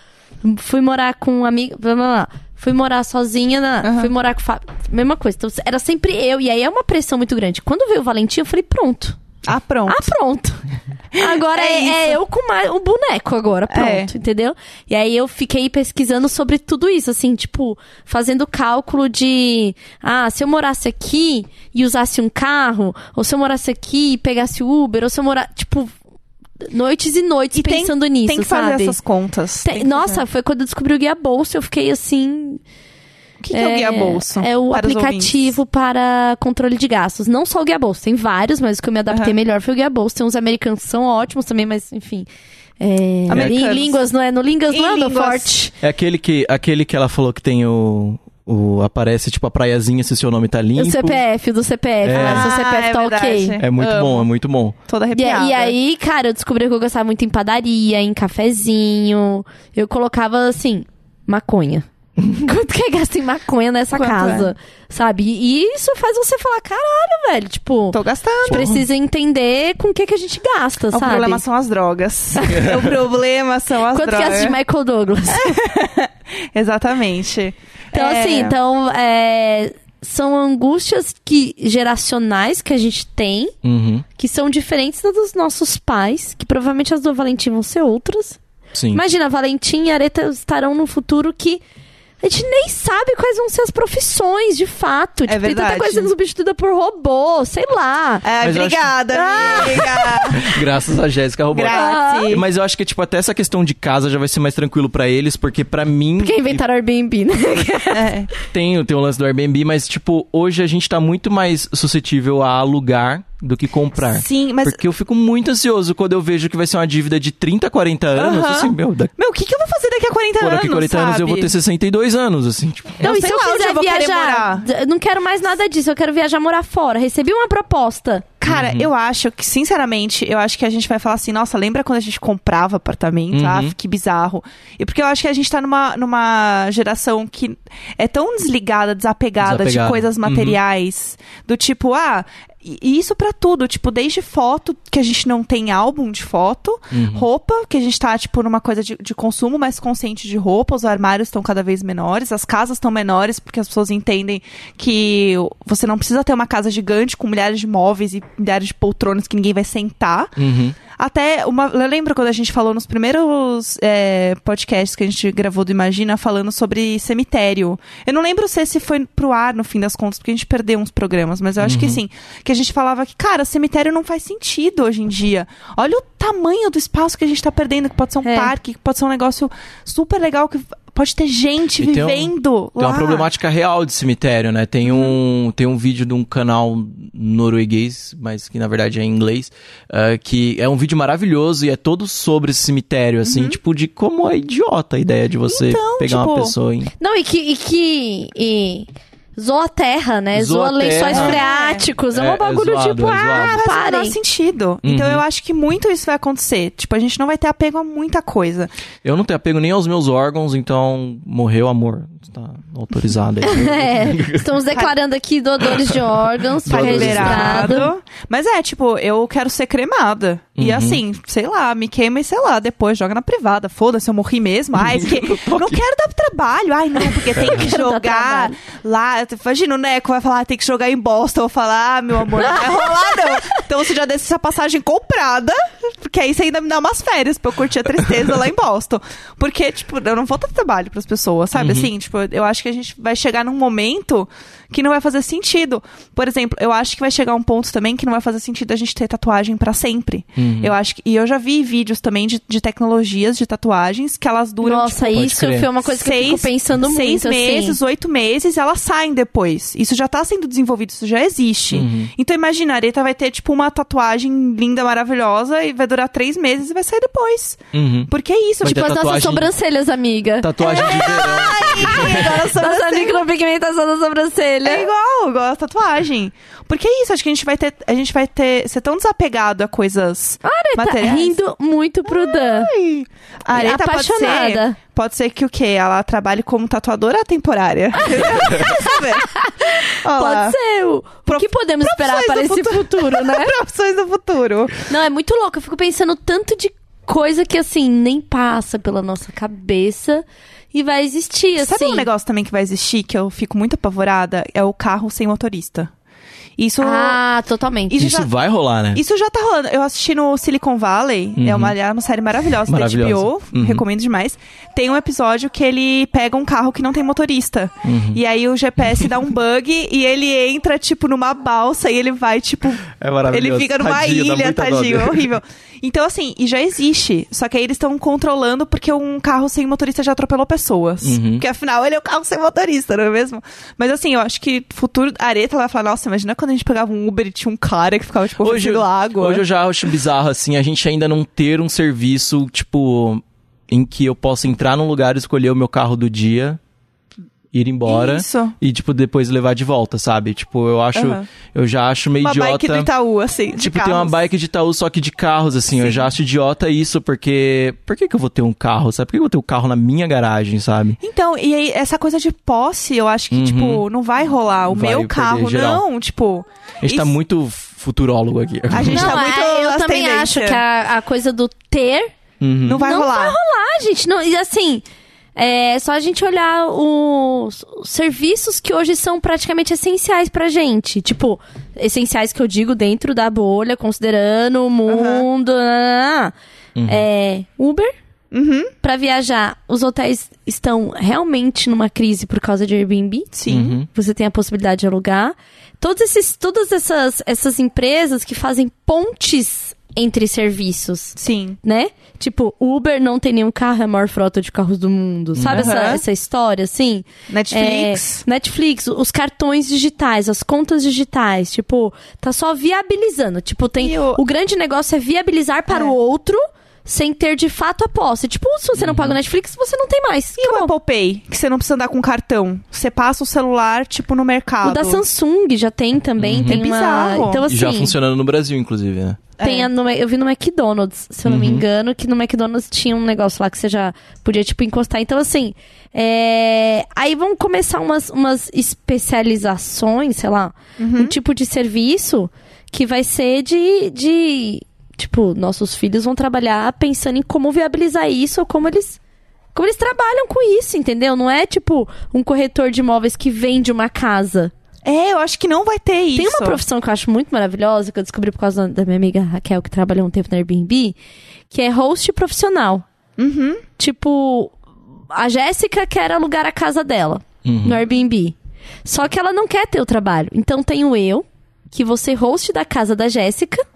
Fui morar com um amigo, blá, blá, blá. Fui morar sozinha, na- Aham. fui morar com fa... mesma coisa. Então, era sempre eu, e aí é uma pressão muito grande. Quando veio o Valentim, eu falei, pronto. Ah, pronto. Ah, pronto. Agora É é, é eu com mais, o boneco agora, pronto, É. entendeu? E aí eu fiquei pesquisando sobre tudo isso, assim, tipo, fazendo cálculo de, ah, se eu morasse aqui e usasse um carro, ou se eu morasse aqui e pegasse Uber, ou se eu morar, tipo, noites e noites E tem- pensando nisso, Tem que fazer sabe? essas contas. Tem- Tem nossa, fazer. foi quando eu descobri o Guia Bolsa, eu fiquei assim, o que, que é, o guia bolso? é o aplicativo para controle de gastos. Não só o Guia Bolsa, tem vários, mas o que eu me adaptei Aham. melhor foi o Guia Bolsa. Tem uns americanos que são ótimos também, mas enfim. É, Americanos. em línguas, não é? No línguas Em não anda línguas. forte. É aquele que, aquele que ela falou que tem o, o... Aparece, tipo, a praiazinha se seu nome tá limpo. O CPF, do CPF, É. né? Seu Ah, CPF é tá verdade. ok. É muito Amo. bom, é muito bom. Toda E, arrepiada. e aí, cara, eu descobri que eu gostava muito em padaria, em cafezinho. Eu colocava, assim, maconha. Quanto que é gasto em maconha nessa Quanto casa? Sabe? E isso faz você falar, caralho, velho. Tipo, Tô gastando. precisa entender com o que, que a gente gasta, O sabe? problema são as drogas. o problema são as Quanto que drogas. é de Michael Douglas? Exatamente. Então, É, assim, então, é, são angústias que, geracionais que a gente tem, Uhum. que são diferentes das dos nossos pais, que provavelmente as do Valentim vão ser outras. Sim. Imagina, Valentim e Areta estarão num futuro que a gente nem sabe quais vão ser as profissões, de fato. Tipo, tem tanta coisa sendo substituída por robô, sei lá. Ai, Mas eu acho- obrigada, amiga. Graças a Jéssica Robô. Graças. Mas eu acho que, tipo, até essa questão de casa já vai ser mais tranquilo pra eles, porque pra mim... Porque inventaram Airbnb, né? É. Tem, tem o lance do Airbnb, mas, tipo, hoje a gente tá muito mais suscetível a alugar do que comprar. Sim, mas. Porque eu fico muito ansioso quando eu vejo que vai ser uma dívida de 30, 40 anos. Assim, meu, daqui, Meu, o que, que eu vou fazer daqui a 40 por anos? daqui 40 anos eu vou sabe? ter 62 anos, assim, tipo. Eu Não, e sei se eu quiser eu vou querer viajar, eu não quero mais nada disso, eu quero viajar morar fora. Recebi uma proposta. Cara, Uhum. eu acho que, sinceramente, eu acho que a gente vai falar assim, nossa, lembra quando a gente comprava apartamento? Uhum. Ah, que bizarro. E porque eu acho que a gente tá numa, numa geração que é tão desligada, desapegada, Desapegada. de coisas Uhum. materiais. Do tipo, ah, e e isso pra tudo. Tipo, desde foto, que a gente não tem álbum de foto, Uhum. roupa, que a gente tá, tipo, numa coisa de, de consumo mais consciente de roupa, os armários estão cada vez menores, as casas estão menores, porque as pessoas entendem que você não precisa ter uma casa gigante com milhares de móveis e milhares de poltronas que ninguém vai sentar. Uhum. Até uma. Eu lembro quando a gente falou nos primeiros é, podcasts que a gente gravou do Imagina falando sobre cemitério. Eu não lembro se esse foi pro ar no fim das contas, porque a gente perdeu uns programas, mas eu acho que sim. Que a gente falava que, cara, cemitério não faz sentido hoje em dia. Olha o tamanho do espaço que a gente tá perdendo, que pode ser um É. parque, que pode ser um negócio super legal, que pode ter gente E tem um- vivendo Tem lá. uma problemática real de cemitério, né? Tem um, tem um vídeo de um canal norueguês, mas que na verdade é em inglês, ah, que é um vídeo maravilhoso e é todo sobre esse cemitério, assim, tipo, de como é idiota a ideia de você Uhum. Então, pegar uma tipo, pessoa em. Não, e que. E que e zoa a terra, né? Zoa Zoa, lençóis terra. freáticos. É, É, um bagulho é zoado, tipo, é ah, faz o menor sentido. Então Uhum. eu acho que muito isso vai acontecer. Tipo, a gente não vai ter apego a muita coisa. Eu não tenho apego nem aos meus órgãos, então morreu amor. Tá autorizado aí. É, estamos declarando aqui doadores de órgãos, tá liberado. Mas é, tipo, eu quero ser cremada. E Uhum. assim, sei lá, me queima e sei lá, depois joga na privada. Foda-se, eu morri mesmo. Ai, porque não quero dar trabalho. Ai, não, porque tem que jogar lá. Imagina o Neco vai falar, "Ah, tem que jogar em Boston. Eu vou falar, ah, meu amor, não vai rolar, não. Então você já deixa essa passagem comprada, porque aí você ainda me dá umas férias pra eu curtir a tristeza lá em Boston. Porque, tipo, eu não vou dar trabalho pras pessoas, sabe? Uhum. Assim, tipo, eu acho que a gente vai chegar num momento que não vai fazer sentido. Por exemplo, eu acho que vai chegar um ponto também que não vai fazer sentido a gente ter tatuagem pra sempre. Uhum. Eu acho que, e eu já vi vídeos também de, de tecnologias de tatuagens que elas duram Nossa, Pode isso foi uma coisa que eu fico pensando seis muito, meses, assim. oito meses, e elas saem depois. Isso já tá sendo desenvolvido, isso já existe. Uhum. Então imagina, a Areta vai ter, tipo, uma tatuagem linda, maravilhosa, e vai durar três meses e vai sair depois. Uhum. Porque é isso, Vai tipo, Tipo as nossas tatuagem- sobrancelhas, amiga. Tatuagem de verão. agora Nossa sobrancelha. micropigmentação da sobrancelha. É igual, igual a tatuagem. Porque é isso, acho que a gente vai ter, a gente vai ter, ser tão desapegado a coisas Tá materiais. rindo muito pro Dan. Ai, A Areta pode ser, Apaixonada. Pode ser que o quê? Ela trabalhe como tatuadora temporária. Pode ser. O, o Prof- que podemos esperar para esse futuro, né? Profissões do futuro. Não, é muito louco. Eu fico pensando tanto de coisa que, assim, nem passa pela nossa cabeça e vai existir, assim. Sabe um negócio também que vai existir que eu fico muito apavorada? É o carro sem motorista. Isso, Ah, totalmente. Isso Isso já- vai rolar, né? isso já tá rolando. Eu assisti no Silicon Valley, é uma, aliás, uma série maravilhosa, da Maravilhosa. HBO, Uhum. recomendo demais. Tem um episódio que ele pega um carro que não tem motorista. Uhum. E aí o GPS dá um bug e ele entra, tipo, numa balsa e ele vai, tipo, É maravilhoso. Ele fica numa Tadinho, ilha, tadinho, dele. horrível. Então, assim, e já existe. Só que aí eles estão controlando porque um carro sem motorista já atropelou pessoas. Uhum. Porque afinal ele é o carro sem motorista, não é mesmo? Mas assim, eu acho que futuro. A Areta vai falar, nossa, imagina quando a gente pegava um Uber e tinha um cara que ficava, tipo, Hoje, água. hoje eu já acho bizarro, assim, a gente ainda não ter um serviço, tipo, em que eu possa entrar num lugar, escolher o meu carro do dia, ir embora Isso. e, tipo, depois levar de volta, sabe? Tipo, eu acho, Aham. eu já acho meio Uma idiota. bike do Itaú, assim. de Tipo, tem uma carros. bike de Itaú só que de carros, assim. Eu já acho idiota isso, porque. Por que, que eu vou ter um carro, sabe? Por que eu vou ter um carro na minha garagem, sabe? Então, e aí, essa coisa de posse, eu acho que, Uhum. tipo, não vai rolar. O Vai meu carro, geral. não, tipo. A gente tá Isso- muito futurólogo aqui. A gente não, tá muito é, eu também acho que a, a coisa do ter Uhum. Não vai não rolar. vai rolar, gente. Não, e assim, é só a gente olhar os, os serviços que hoje são praticamente essenciais pra gente. Tipo, essenciais que eu digo dentro da bolha, considerando o mundo. nananã. É, Uber. Uhum. Pra viajar, os hotéis estão realmente numa crise por causa de Airbnb. Sim. Uhum. Você tem a possibilidade de alugar. Todos esses, todas essas, essas empresas que fazem pontes entre serviços Sim. né? Tipo, Uber não tem nenhum carro, é a maior frota de carros do mundo. Sabe essa, Aham. essa história, assim? Netflix. É, Netflix, os cartões digitais, as contas digitais. Tipo, tá só viabilizando. Tipo, tem. E o- O... grande negócio é viabilizar para É. o outro sem ter de fato a posse. Tipo, se você não paga o Netflix, você não tem mais. E o Acabou. Apple Pay? Que você não precisa andar com cartão. Você passa o celular, tipo, no mercado. O da Samsung já tem também. Tem É uma. bizarro. Então, E assim. já funcionando no Brasil, inclusive, né? Tem É. no- eu vi no McDonald's, se eu não me engano, que no McDonald's tinha um negócio lá que você já podia, tipo, encostar. Então, assim, é... aí vão começar umas, umas especializações, sei lá, Uhum. um tipo de serviço que vai ser de, de. Tipo, nossos filhos vão trabalhar pensando em como viabilizar isso ou como eles. Como eles trabalham com isso, entendeu? Não é tipo um corretor de imóveis que vende uma casa. É, eu acho que não vai ter isso. Tem uma profissão que eu acho muito maravilhosa, que eu descobri por causa da minha amiga Raquel, que trabalhou um tempo no Airbnb, que é host profissional. Uhum. Tipo, a Jéssica quer alugar a casa dela no Airbnb. Só que ela não quer ter o trabalho. Então tenho eu, que vou ser host da casa da Jéssica.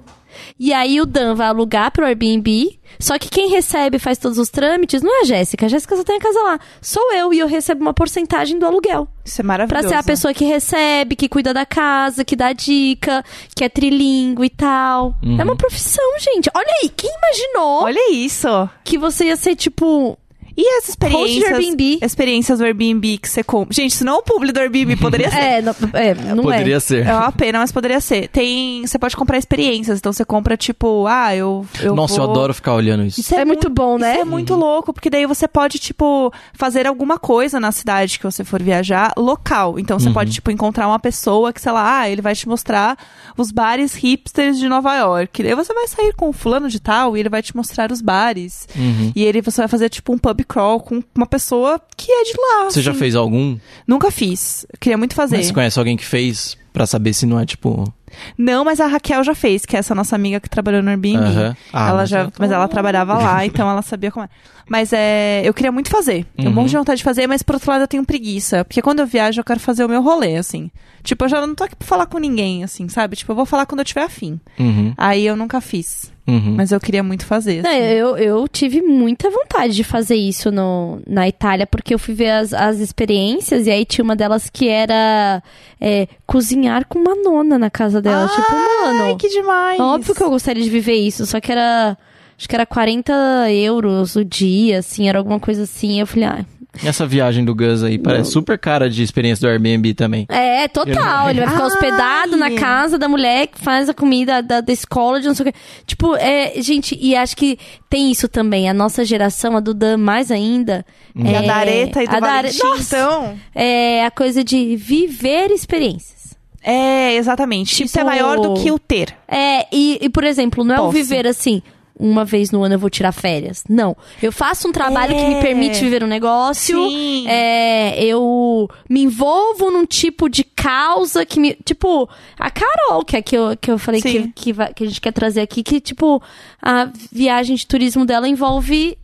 E aí o Dan vai alugar pro Airbnb. Só que quem recebe e faz todos os trâmites não é a Jéssica. A Jéssica só tem a casa lá. Sou eu e eu recebo uma porcentagem do aluguel. Isso é Pra maravilhoso. ser a pessoa que recebe, que cuida da casa, que dá dica, que é trilingue e tal. É uma profissão, gente. Olha aí, quem imaginou Olha isso. que você ia ser, tipo, E as experiências, Airbnb. experiências do Airbnb que você compra. Gente, isso não é um publi do Airbnb, poderia ser. É, não, é, não Poderia é. ser. É uma pena, mas poderia ser. Tem, você pode comprar experiências, então você compra tipo, ah, eu, eu Nossa, eu vou- adoro ficar olhando isso. Isso É muito bom, né? Isso é muito louco, porque daí você pode, tipo, fazer alguma coisa na cidade que você for viajar, local. Então você pode, tipo, encontrar uma pessoa que, sei lá, ah, ele vai te mostrar os bares hipsters de Nova York. Daí você vai sair com o fulano de tal e ele vai te mostrar os bares. Uhum. E ele, você vai fazer, tipo, um pub crawl com uma pessoa que é de lá. Você já assim. fez algum? Nunca fiz. Queria muito fazer. Mas você conhece alguém que fez pra saber se não é tipo. Não, mas a Raquel já fez, que é essa nossa amiga que trabalhou no Airbnb. Aham. Ah, ela mas já, eu tô- mas ela trabalhava lá, então ela sabia como é. Mas é, eu queria muito fazer. Um Uhum. monte de vontade de fazer, mas por outro lado eu tenho preguiça, porque quando eu viajo eu quero fazer o meu rolê, assim. Tipo, eu já não tô aqui pra falar com ninguém, assim, sabe? Tipo, eu vou falar quando eu tiver afim. Uhum, Aí eu nunca fiz, uhum. mas eu queria muito fazer. Não, assim. eu, eu tive muita vontade de fazer isso no, na Itália, porque eu fui ver as, as experiências e aí tinha uma delas que era é, cozinhar com uma nona na casa dela. tipo, mano, Ai, que demais! óbvio que eu gostaria de viver isso, só que era. Acho que era 40 euros o dia, assim, era alguma coisa assim. Eu falei, ah. E essa viagem do Gus aí parece super cara de experiência do Airbnb também. É, total. Ele vai ficar Ai. hospedado na casa da mulher que faz a comida da, da escola de não sei o quê. Tipo, é, gente, e acho que tem isso também. A nossa geração, a do Dan mais ainda. E é, a da Areta e do a da Are- Valentim, então... É a coisa de viver experiências. É, exatamente. Isso é Tipo- maior do que o ter. É, e, e, por exemplo, não é o viver assim. Uma vez no ano eu vou tirar férias. Não. Eu faço um trabalho que me É. permite viver um negócio. Sim. É, eu me envolvo num tipo de causa que me. Tipo, a Carol, que é que eu, que eu falei que, que, que a gente quer trazer aqui, que, tipo, a viagem de turismo dela envolve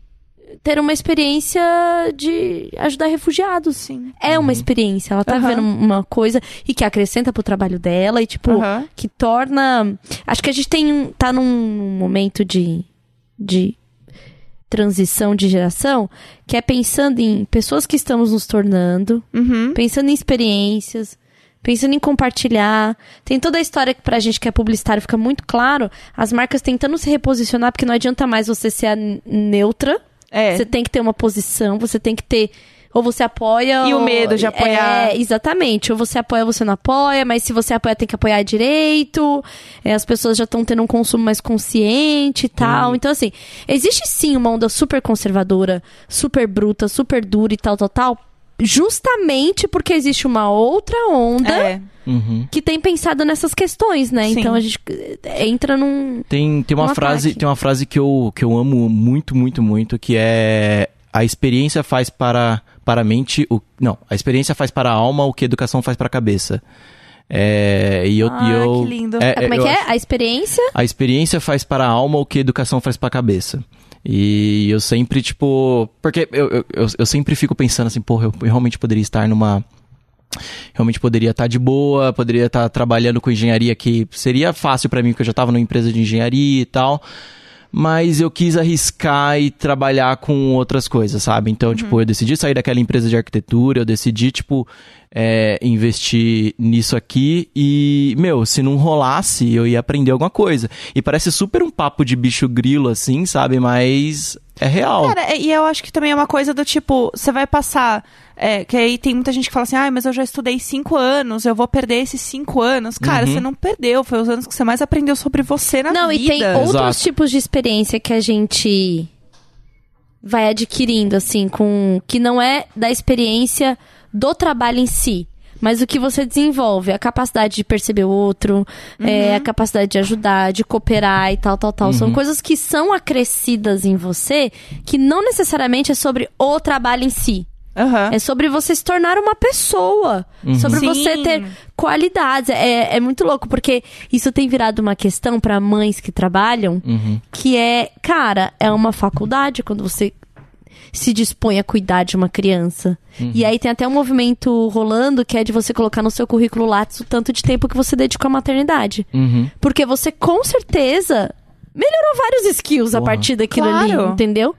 ter uma experiência de ajudar refugiados. Sim. É uma experiência. Ela tá Aham. vendo uma coisa e que acrescenta pro trabalho dela e, tipo, Aham. que torna. Acho que a gente tem um- tá num momento de, de transição de geração que é pensando em pessoas que estamos nos tornando, Uhum. pensando em experiências, pensando em compartilhar. Tem toda a história que pra gente que é publicitário fica muito claro, as marcas tentando se reposicionar, porque não adianta mais você ser neutra. É. Você tem que ter uma posição, você tem que ter. Ou você apoia. E o ou- medo de apoiar. É, exatamente. Ou você apoia ou você não apoia, mas se você apoia, tem que apoiar direito. É, as pessoas já estão tendo um consumo mais consciente e tal. Então, assim, existe sim uma onda super conservadora, super bruta, super dura e tal, tal, tal. Justamente porque existe uma outra onda É. Uhum. que tem pensado nessas questões, né? Sim. Então a gente eh, entra num. Tem, tem uma Um frase, ataque. tem uma frase que eu, que eu amo muito, muito, muito, que é a experiência faz para, para a mente o não, a experiência faz para a alma o que a educação faz para a cabeça. É, e eu, Ah, e eu que lindo. Como é eu que é? acho- A experiência. a experiência faz para a alma o que a educação faz para a cabeça. E eu sempre, tipo. Porque eu, eu, eu, eu sempre fico pensando assim, porra, eu realmente poderia estar numa. Realmente poderia estar de boa, poderia estar trabalhando com engenharia que seria fácil para mim, porque eu já estava numa empresa de engenharia e tal. Mas eu quis arriscar e trabalhar com outras coisas, sabe? Então, tipo, eu decidi sair daquela empresa de arquitetura, eu decidi, tipo, é, investir nisso aqui e, meu, se não rolasse, eu ia aprender alguma coisa. E parece super um papo de bicho grilo, assim, sabe? Mas é real. Cara, e eu acho que também é uma coisa do tipo, você vai passar. É, que aí tem muita gente que fala assim, ah, mas eu já estudei cinco anos, eu vou perder esses cinco anos. Cara, Uhum. você não perdeu, foi os anos que você mais aprendeu sobre você na Não, vida. e tem outros Exato. tipos de experiência que a gente vai adquirindo, assim, com. que não é da experiência do trabalho em si. Mas o que você desenvolve, a capacidade de perceber o outro, é, Uhum. a capacidade de ajudar, de cooperar e tal, tal, tal. São coisas que são acrescidas em você, que não necessariamente é sobre o trabalho em si. Aham. É sobre você se tornar uma pessoa. Sobre Sim. você ter qualidades. É, é muito louco, porque isso tem virado uma questão para mães que trabalham, Uhum. que é, cara, é uma faculdade quando você se dispõe a cuidar de uma criança. E aí tem até um movimento rolando que é de você colocar no seu currículo Lattes o tanto de tempo que você dedicou à maternidade. Uhum. Porque você com certeza melhorou vários skills a Porra. partir daquilo Claro. ali, entendeu?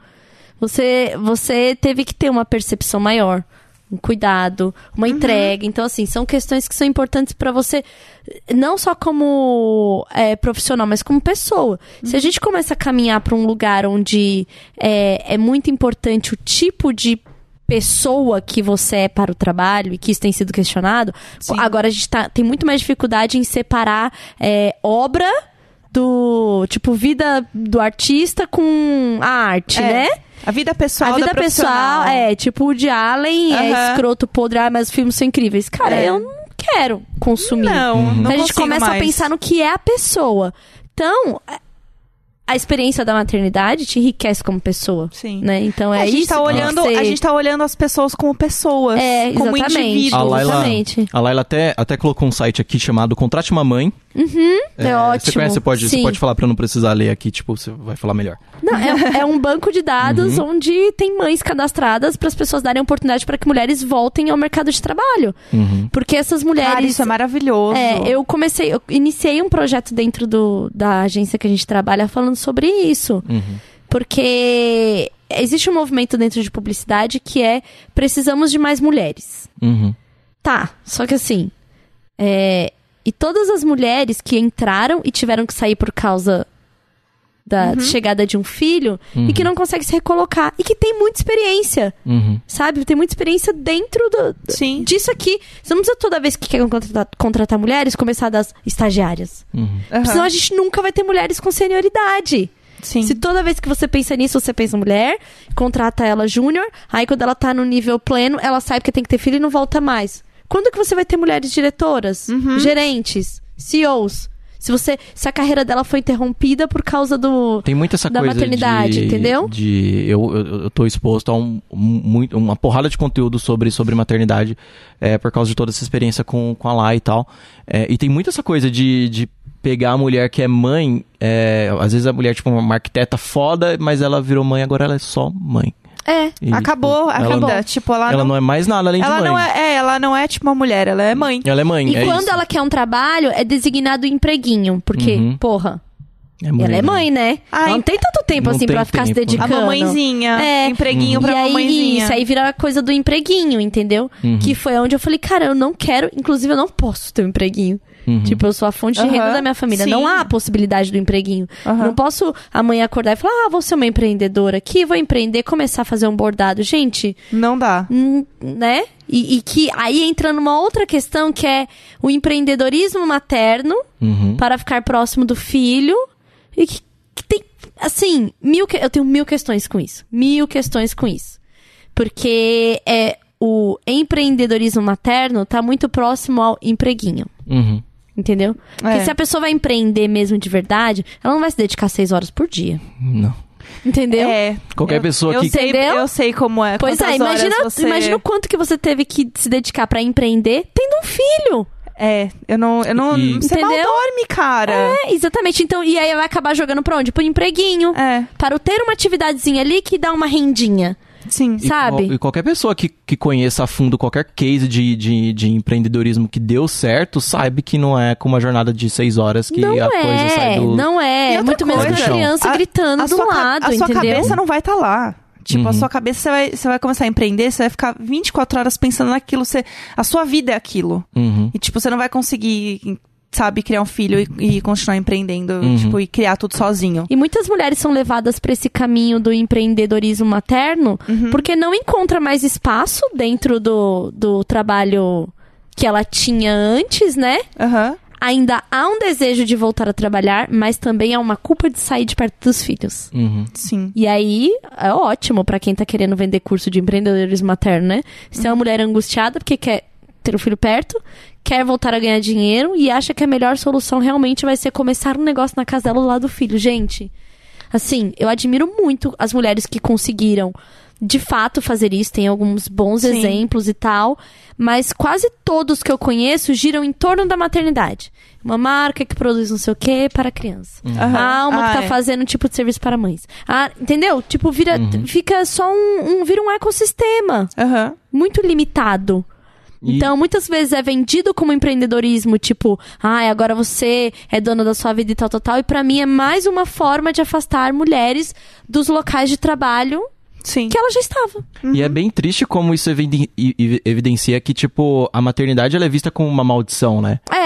Você, você teve que ter uma percepção maior, um cuidado, uma entrega. Então, assim, são questões que são importantes pra você, não só como é, profissional, mas como pessoa. Se a gente começa a caminhar pra um lugar onde é, é muito importante o tipo de pessoa que você é para o trabalho e que isso tem sido questionado, Sim. agora a gente tá, tem muito mais dificuldade em separar é, obra do tipo vida do artista com a arte, É. né? A vida pessoal a vida da pessoal é tipo o de Allen é escroto podre, ah, mas os filmes são incríveis. Cara, É. eu não quero consumir. Não, não Então a gente começa a mais. pensar no que é a pessoa. Então, a- a experiência da maternidade te enriquece como pessoa. Sim. Né? Então é a gente isso. tá olhando, você- a gente tá olhando as pessoas como pessoas, É, como exatamente. indivíduos. A Laila, Exatamente. a Laila até, até colocou um site aqui chamado Contrate uma Mãe. É, ótimo. Você conhece, você pode, você pode falar pra eu não precisar ler aqui, tipo, você vai falar melhor. Não, é, é um banco de dados Uhum. onde tem mães cadastradas para as pessoas darem oportunidade para que mulheres voltem ao mercado de trabalho. Uhum. Porque essas mulheres. Cara, isso é maravilhoso. É, eu comecei, eu iniciei um projeto dentro do, da agência que a gente trabalha falando sobre isso. Uhum. Porque existe um movimento dentro de publicidade que é precisamos de mais mulheres. Uhum. Tá, só que assim. é, e todas as mulheres que entraram e tiveram que sair por causa da Uhum. chegada de um filho Uhum. e que não consegue se recolocar e que tem muita experiência, Uhum. sabe? Tem muita experiência dentro do, Sim. disso aqui. Você não precisa toda vez que quer contratar, contratar mulheres começar das estagiárias. Uhum. Senão a gente nunca vai ter mulheres com senioridade. Sim. Se toda vez que você pensa nisso, você pensa mulher, contrata ela júnior, aí quando ela tá no nível pleno, ela sabe que tem que ter filho e não volta mais. Quando que você vai ter mulheres diretoras, Uhum. gerentes, CEOs? Se você, se a carreira dela foi interrompida por causa do Tem muito essa Da coisa maternidade, de, entendeu? De eu, eu, eu tô exposto a um, muito, uma porrada de conteúdo sobre, sobre maternidade é, por causa de toda essa experiência com, com a Lá e tal. É, e tem muito essa coisa de, de pegar a mulher que é mãe. é, às vezes a mulher, tipo, uma arquiteta foda, mas ela virou mãe, agora ela é só mãe. É, E, Acabou tipo, a ela, vida. Tipo, ela, ela não, não é mais nada além de ela mãe. não é, é, ela não é tipo uma mulher, ela é mãe. Ela é mãe. E é quando isso. ela quer um trabalho, é designado empreguinho. Porque, Uhum. porra, É ela é mãe, né? Ai, não tem tanto tempo não assim tem pra ficar se tempo. A dedicando. mamãezinha. É. Empreguinho E pra aí, mamãezinha. isso aí vira a coisa do empreguinho, entendeu? Uhum. Que foi onde eu falei, cara, eu não quero, inclusive eu não posso ter um empreguinho. Uhum. Tipo, eu sou a fonte de renda da minha família. sim. Não há a possibilidade do empreguinho. Não posso amanhã acordar e falar, ah, vou ser uma empreendedora aqui, vou empreender, começar a fazer um bordado. Gente, Não dá. né? E, e que aí entra numa outra questão que é o empreendedorismo materno Uhum. para ficar próximo do filho e que, que tem assim mil que- eu tenho mil questões com isso mil questões com isso porque é o empreendedorismo materno tá muito próximo ao empreguinho Uhum. Entendeu porque É. se a pessoa vai empreender mesmo de verdade ela não vai se dedicar seis horas por dia Não. entendeu É. Qualquer Eu- pessoa eu que- sei, Entendeu? Eu sei como é. pois é imagina horas você... imagina o quanto que você teve que se dedicar pra empreender tendo um filho É, eu não... Eu não E- Você mal Entendeu? dorme, cara. é exatamente então e aí vai acabar jogando pra onde pro empreguinho É, para o ter uma atividadezinha ali que dá uma rendinha sim. E sabe? qual- E qualquer pessoa que, que conheça a fundo qualquer case de, de, de empreendedorismo que deu certo, sabe que não é com uma jornada de seis horas que não a coisa sai é, do. não é. Muito menos coisa, uma criança a- gritando a do lado, a sua entendeu? cabeça não vai estar lá. Tipo, a Uhum. sua cabeça, você vai, você vai começar a empreender, você vai ficar 24 horas pensando naquilo. Você, a sua vida é aquilo. Uhum. E, tipo, você não vai conseguir, sabe, criar um filho e, e continuar empreendendo, Uhum. tipo, e criar tudo sozinho. E muitas mulheres são levadas para esse caminho do empreendedorismo materno Uhum. porque não encontra mais espaço dentro do, do trabalho que ela tinha antes, né? Aham. Ainda há um desejo de voltar a trabalhar, mas também há uma culpa de sair de perto dos filhos. Uhum. Sim. E aí, é ótimo pra quem tá querendo vender curso de empreendedorismo materno, né? Se é uma mulher angustiada porque quer ter o filho perto, quer voltar a ganhar dinheiro e acha que a melhor solução realmente vai ser começar um negócio na casa dela do lado do filho. Gente, assim, eu admiro muito as mulheres que conseguiram de fato fazer isso, tem alguns bons Sim. exemplos e tal, mas quase todos que eu conheço giram em torno da maternidade. Uma marca que produz não sei o que para criança. Aham. Ah, uma que Ah, tá é. fazendo um tipo de serviço para mães. Ah, entendeu? Tipo, vira, Uhum. fica só um, um- vira um ecossistema Aham. muito limitado. E- Então, muitas vezes é vendido como empreendedorismo, tipo, ai, agora você é dona da sua vida e tal, tal, tal. E pra mim é mais uma forma de afastar mulheres dos locais de trabalho Sim. que ela já estava. E é bem triste como isso eviden- evidencia que, tipo, a maternidade ela é vista como uma maldição, né? É,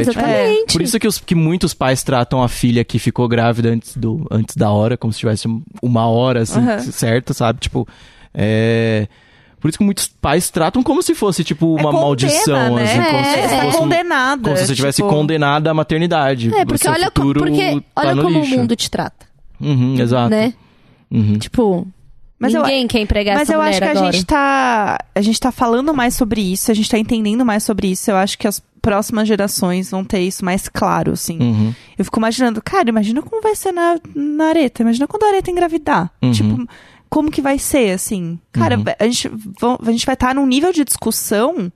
É, tipo, exatamente. Por isso que, os, que muitos pais tratam a filha que ficou grávida antes, do, antes da hora, como se tivesse uma hora, assim, Aham. certa, sabe? Tipo, é... Por isso que muitos pais tratam como se fosse, tipo, É uma condena, maldição, né? assim, como É, se Você tá fosse um- condenada. Como se você tivesse tipo, condenada à maternidade. É, O porque seu olha, co- porque tá olha como lixo. o mundo te trata, Uhum, exato. né? Uhum. Tipo, Mas eu- ninguém quer empregar Mas essa eu mulher acho que a agora. gente tá. A gente tá falando mais sobre isso, a gente tá entendendo mais sobre isso. Eu acho que as próximas gerações vão ter isso mais claro, assim. Uhum. Eu fico imaginando, cara, imagina como vai ser na, na areta. Imagina quando a areta engravidar. Uhum. Tipo, como que vai ser, assim? Cara, Uhum. a, gente, a gente vai estar num nível de discussão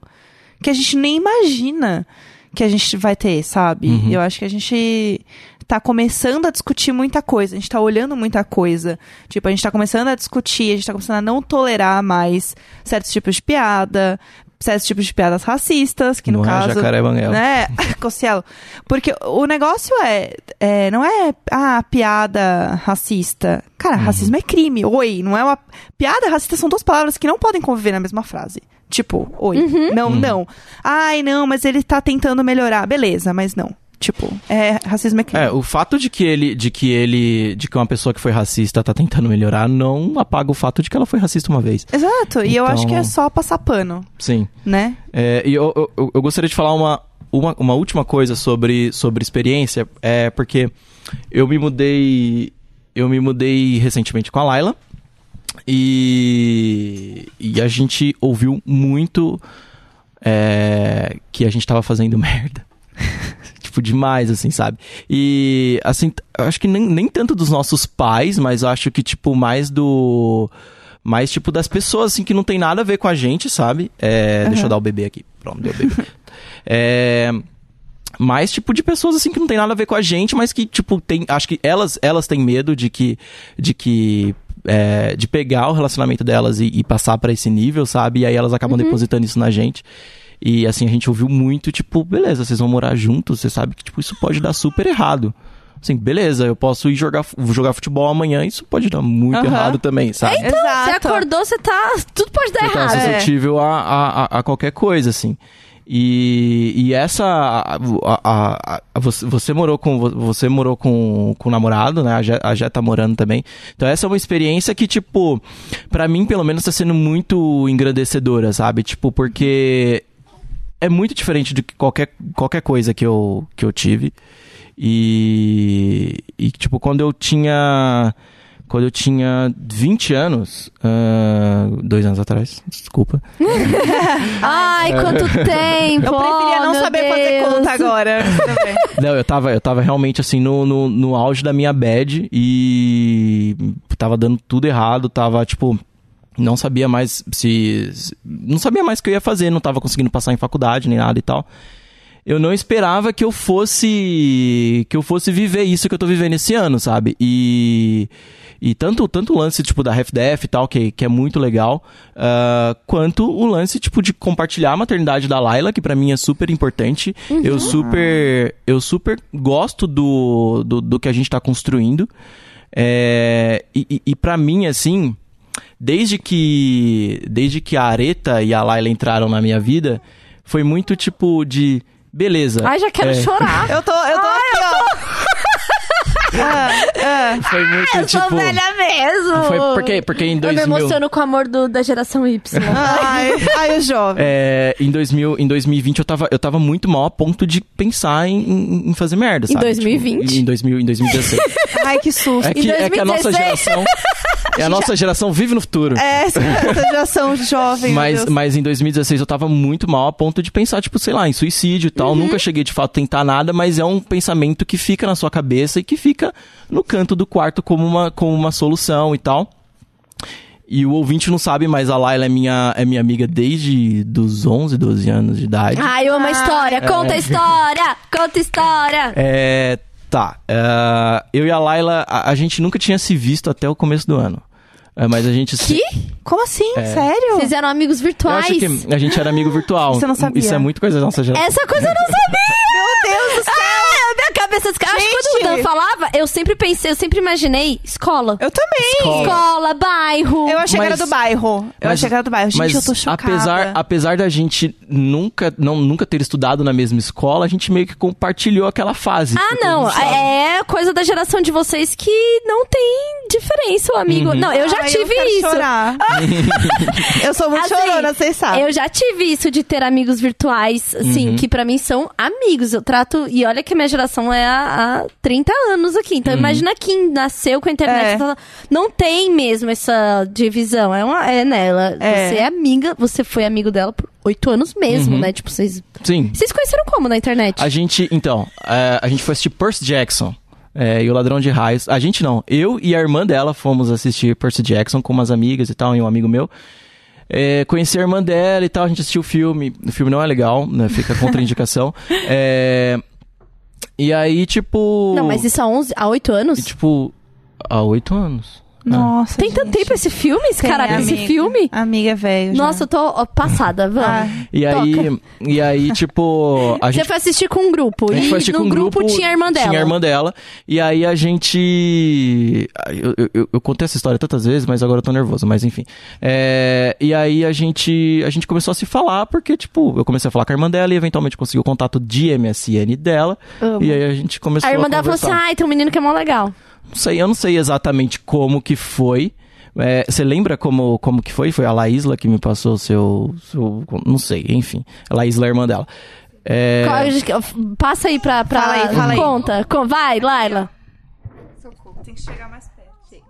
que a gente nem imagina que a gente vai ter, sabe? Uhum. Eu acho que a gente tá começando a discutir muita coisa, a gente tá olhando muita coisa. Tipo, a gente tá começando a discutir, a gente tá começando a não tolerar mais certos tipos de piada, certos tipos de piadas racistas, que no Não é caso jacaré banguela. né, Cossielo? Porque o negócio é, é, não é a piada racista. Cara, racismo é crime. Oi, não é uma piada racista são duas palavras que não podem conviver na mesma frase. Tipo, oi, não, não. Ai, não, mas ele tá tentando melhorar. Beleza, mas não. Tipo, é racismo é crime. É, o fato de que ele, de que ele, de que uma pessoa que foi racista tá tentando melhorar não apaga o fato de que ela foi racista uma vez. Exato. E eu Então- acho que é só passar pano, Sim. né? É, e eu, eu- eu, eu gostaria de falar uma, uma, uma última coisa sobre, sobre experiência, é porque eu me mudei. Eu me mudei recentemente com a Laila. E, e a gente ouviu muito é, que a gente tava fazendo merda. Tipo, demais, assim, sabe? E, assim, acho que nem, nem tanto dos nossos pais, mas eu acho que, tipo, mais do. Mais, tipo, das pessoas, assim, que não tem nada a ver com a gente, sabe? É, Deixa eu dar o bebê aqui. Pronto, deu o bebê. é. Mais tipo de pessoas assim que não tem nada a ver com a gente, mas que tipo tem, acho que elas elas têm medo de que de que é, de pegar o relacionamento delas e, e passar pra esse nível, sabe? E aí elas acabam depositando isso na gente. E assim a gente ouviu muito tipo, beleza, vocês vão morar juntos, você sabe que tipo isso pode dar super errado. Assim, beleza, eu posso ir jogar jogar futebol amanhã, isso pode dar muito Aham. errado também, sabe? Então, você acordou, você tá. Tudo pode dar Você tá errado. É. suscetível a, a, a- a qualquer coisa, assim. E, e essa. a- a- a- a- você, você morou com você morou com, com o namorado, né? A Jé, a Jé tá morando também. Então essa é uma experiência que, tipo, pra mim, pelo menos, tá sendo muito engrandecedora, sabe? Tipo, porque é muito diferente de que qualquer, qualquer coisa que eu, que eu tive. E, e, tipo, quando eu tinha. Quando eu tinha 20 anos. ah, dois anos atrás, desculpa. Ai, quanto tempo! Eu preferia oh, não saber fazer Deus. conta agora. Não, eu tava, eu tava realmente assim no, no, no auge da minha bad e tava dando tudo errado, tava tipo. Não sabia mais se. se- Não sabia mais o que eu ia fazer, não tava conseguindo passar em faculdade nem nada e tal. Eu não esperava que eu fosse. que eu fosse viver isso que eu tô vivendo esse ano, sabe? E. E tanto, tanto o lance, tipo, da RefDef e tal, que, que é muito legal, ah, quanto o lance, tipo, de compartilhar a maternidade da Laila, que pra mim é super importante. Eu super. Eu super gosto do, do, do que a gente tá construindo. É, e, e, e para mim, assim, desde que. Desde que a Areta e a Laila entraram na minha vida, foi muito tipo de. Beleza. Ai, já quero É, chorar. Eu tô, eu tô aqui, ó. Ah, ah. Foi muito Eu tipo. sou velha mesmo. Foi porque, porque em Eu me 2000. emociono com o amor do- da geração Y. Ai, ai, o jovem. É, em, 2000, em 2020 eu tava, eu tava muito mal a ponto de pensar em, em- em fazer merda, Em sabe? 2020? Tipo, em, 2000, em 2016. Ai, que susto. É que, é que a nossa 2016. geração. É a nossa geração vive no futuro. É, essa essa geração jovem, Mas, mas em 2016 eu tava muito mal a ponto de pensar, tipo, sei lá, em suicídio e tal. Uhum. Nunca cheguei de fato a tentar nada, mas é um pensamento que fica na sua cabeça e que fica no canto do quarto como uma, como uma solução e tal. E o ouvinte não sabe, mas a Laila é minha, é minha amiga desde dos 11, 12 anos de idade. Ai, eu amo a história. Conta a história. Conta a história. É, tá. é, eu e a Laila, a, a gente nunca tinha se visto até o começo do ano. É, mas a gente... se- Que? Como assim? É. Sério? Vocês eram amigos Eu virtuais? acho que a gente era amigo virtual. Isso eu não sabia. Isso é muito coisa da nossa geração. Essa coisa eu não sabia! Meu Deus do céu! Ah, cabeça... Acho que quando o! Dan falava, eu sempre pensei, eu sempre imaginei escola. Eu também. Escola. Escola, bairro. Eu achei que era do bairro. Eu Mas- achei que era do bairro. Gente, mas eu tô chocada. Apesar, apesar da gente nunca, não, nunca ter estudado na mesma escola, a gente meio que compartilhou aquela fase. Ah, não. É coisa da geração de vocês que não tem diferença, o amigo. Uhum. Não, eu já Ai, tive eu isso. Chorar. eu sou muito Assim, chorona, vocês sabem. Eu já tive isso de ter amigos virtuais, assim, Uhum. que pra mim são amigos. Eu trato. E olha que a minha geração é há, há 30 anos aqui. Uhum. Então imagina quem nasceu com a internet. É. Não tem mesmo essa divisão. É uma. É nela. É. Você é amiga, você foi amigo dela por oito anos mesmo, Uhum. né? Tipo, vocês. Sim. Vocês conheceram como na internet? A gente, então, é, a gente foi assistir Percy Jackson. é, e o Ladrão de Raios. A gente não. Eu e a irmã dela fomos assistir Percy Jackson com umas amigas e tal, e um amigo meu. É, conheci a irmã dela e tal, a gente assistiu o filme. O filme não é legal, né? Fica contraindicação. é, e aí, tipo. Não, mas isso há 11, há 8 anos? E, tipo, há oito anos. Nossa, Tem tanto gente. tempo esse filme? Esse Tem, Caraca, esse filme? Amiga é velho. Nossa, eu tô ó, passada, vamos. Ah, E aí, e aí, tipo, a Você gente foi assistir com um grupo. A gente e foi assistir no com um grupo, grupo, tinha a irmã dela. Tinha a irmã dela. E aí a gente. Eu, eu- eu- eu contei essa história tantas vezes, mas agora eu tô nervoso, mas enfim. É, E aí a gente, a gente começou a se falar, porque, tipo, eu comecei a falar com a irmã dela e eventualmente consegui o contato de MSN dela. Amo. E aí a gente começou A a, irmã dela falou assim: conversar. ai, tem um menino que é mó legal. Não sei, eu não sei exatamente como que foi. É, Você lembra como, como que foi? Foi a Laísla que me passou o seu, seu. Não sei, enfim. A Laísla é a irmã dela. É, Qual- Passa aí pra. pra Fala aí, fala aí. conta. Com- Vai, Laila. Tem que chegar mais perto.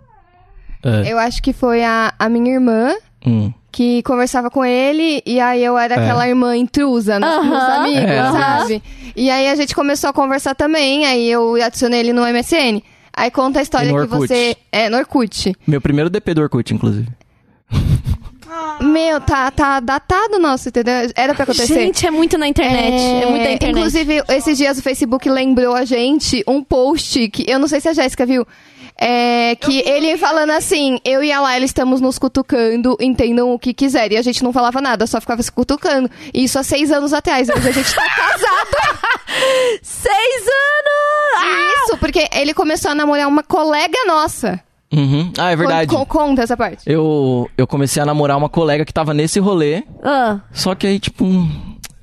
é, Eu acho que foi a, a minha irmã hum. que conversava com ele e aí eu era É. aquela irmã intrusa nos, nos Aham. amigos, É. sabe? E aí a gente começou a conversar também, aí eu adicionei ele no MSN. Aí conta a história no que você. É, no Orkut. Meu primeiro DP do Orkut, inclusive. Meu, tá, tá datado nosso, entendeu? Era pra acontecer. Gente, é muito na internet. É, muito na internet. Inclusive, esses dias o Facebook lembrou a gente um post que eu não sei se a Jéssica viu. É, que ele falando assim, eu e a Laila estamos nos cutucando, entendam o que quiserem. E a gente não falava nada, só ficava se cutucando. E isso há seis anos atrás. Hoje a gente tá casado. Seis anos! Isso, porque ele começou a namorar uma colega nossa. Uhum. Ah, é verdade. Con- con- conta essa parte. Eu, eu comecei a namorar uma colega que tava nesse rolê, Ah, só que aí, tipo,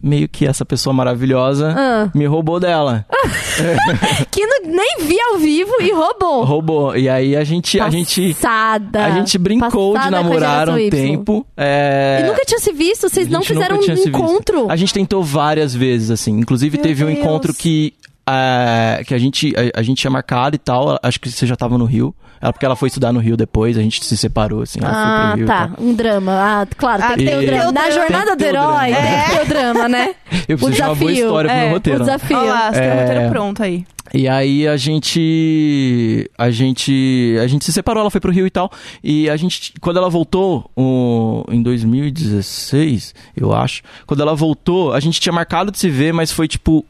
meio que essa pessoa maravilhosa Ah. me roubou dela. que não- nem vi ao vivo e roubou. Roubou. E aí a gente, a gente, Passada. a gente brincou de Passada a namorar um tempo. É... E nunca tinha se visto, vocês não fizeram um encontro. A gente tentou várias vezes, assim. Inclusive, Meu teve um Deus. encontro que, é, que a, gente, a, a gente tinha marcado e tal. Acho que você já tava no Rio. Ela, porque ela foi estudar no Rio depois, a gente se separou, assim. Ela foi Ah, pro Rio tá. Um drama. Ah, claro, tem Ah, que ter o tem que drama. ter o Na drama. jornada Tem do o herói, drama. tem que ter o drama, né? Eu O preciso de uma boa desafio. história pro É, meu O roteiro. né? desafio. Olha lá, você tem o É. roteiro pronto aí. E aí a gente. A gente. A gente se separou, ela foi pro Rio e tal. E a gente. Quando ela voltou, o- em 2016, eu acho. Quando ela voltou, a gente tinha marcado de se ver, mas foi tipo.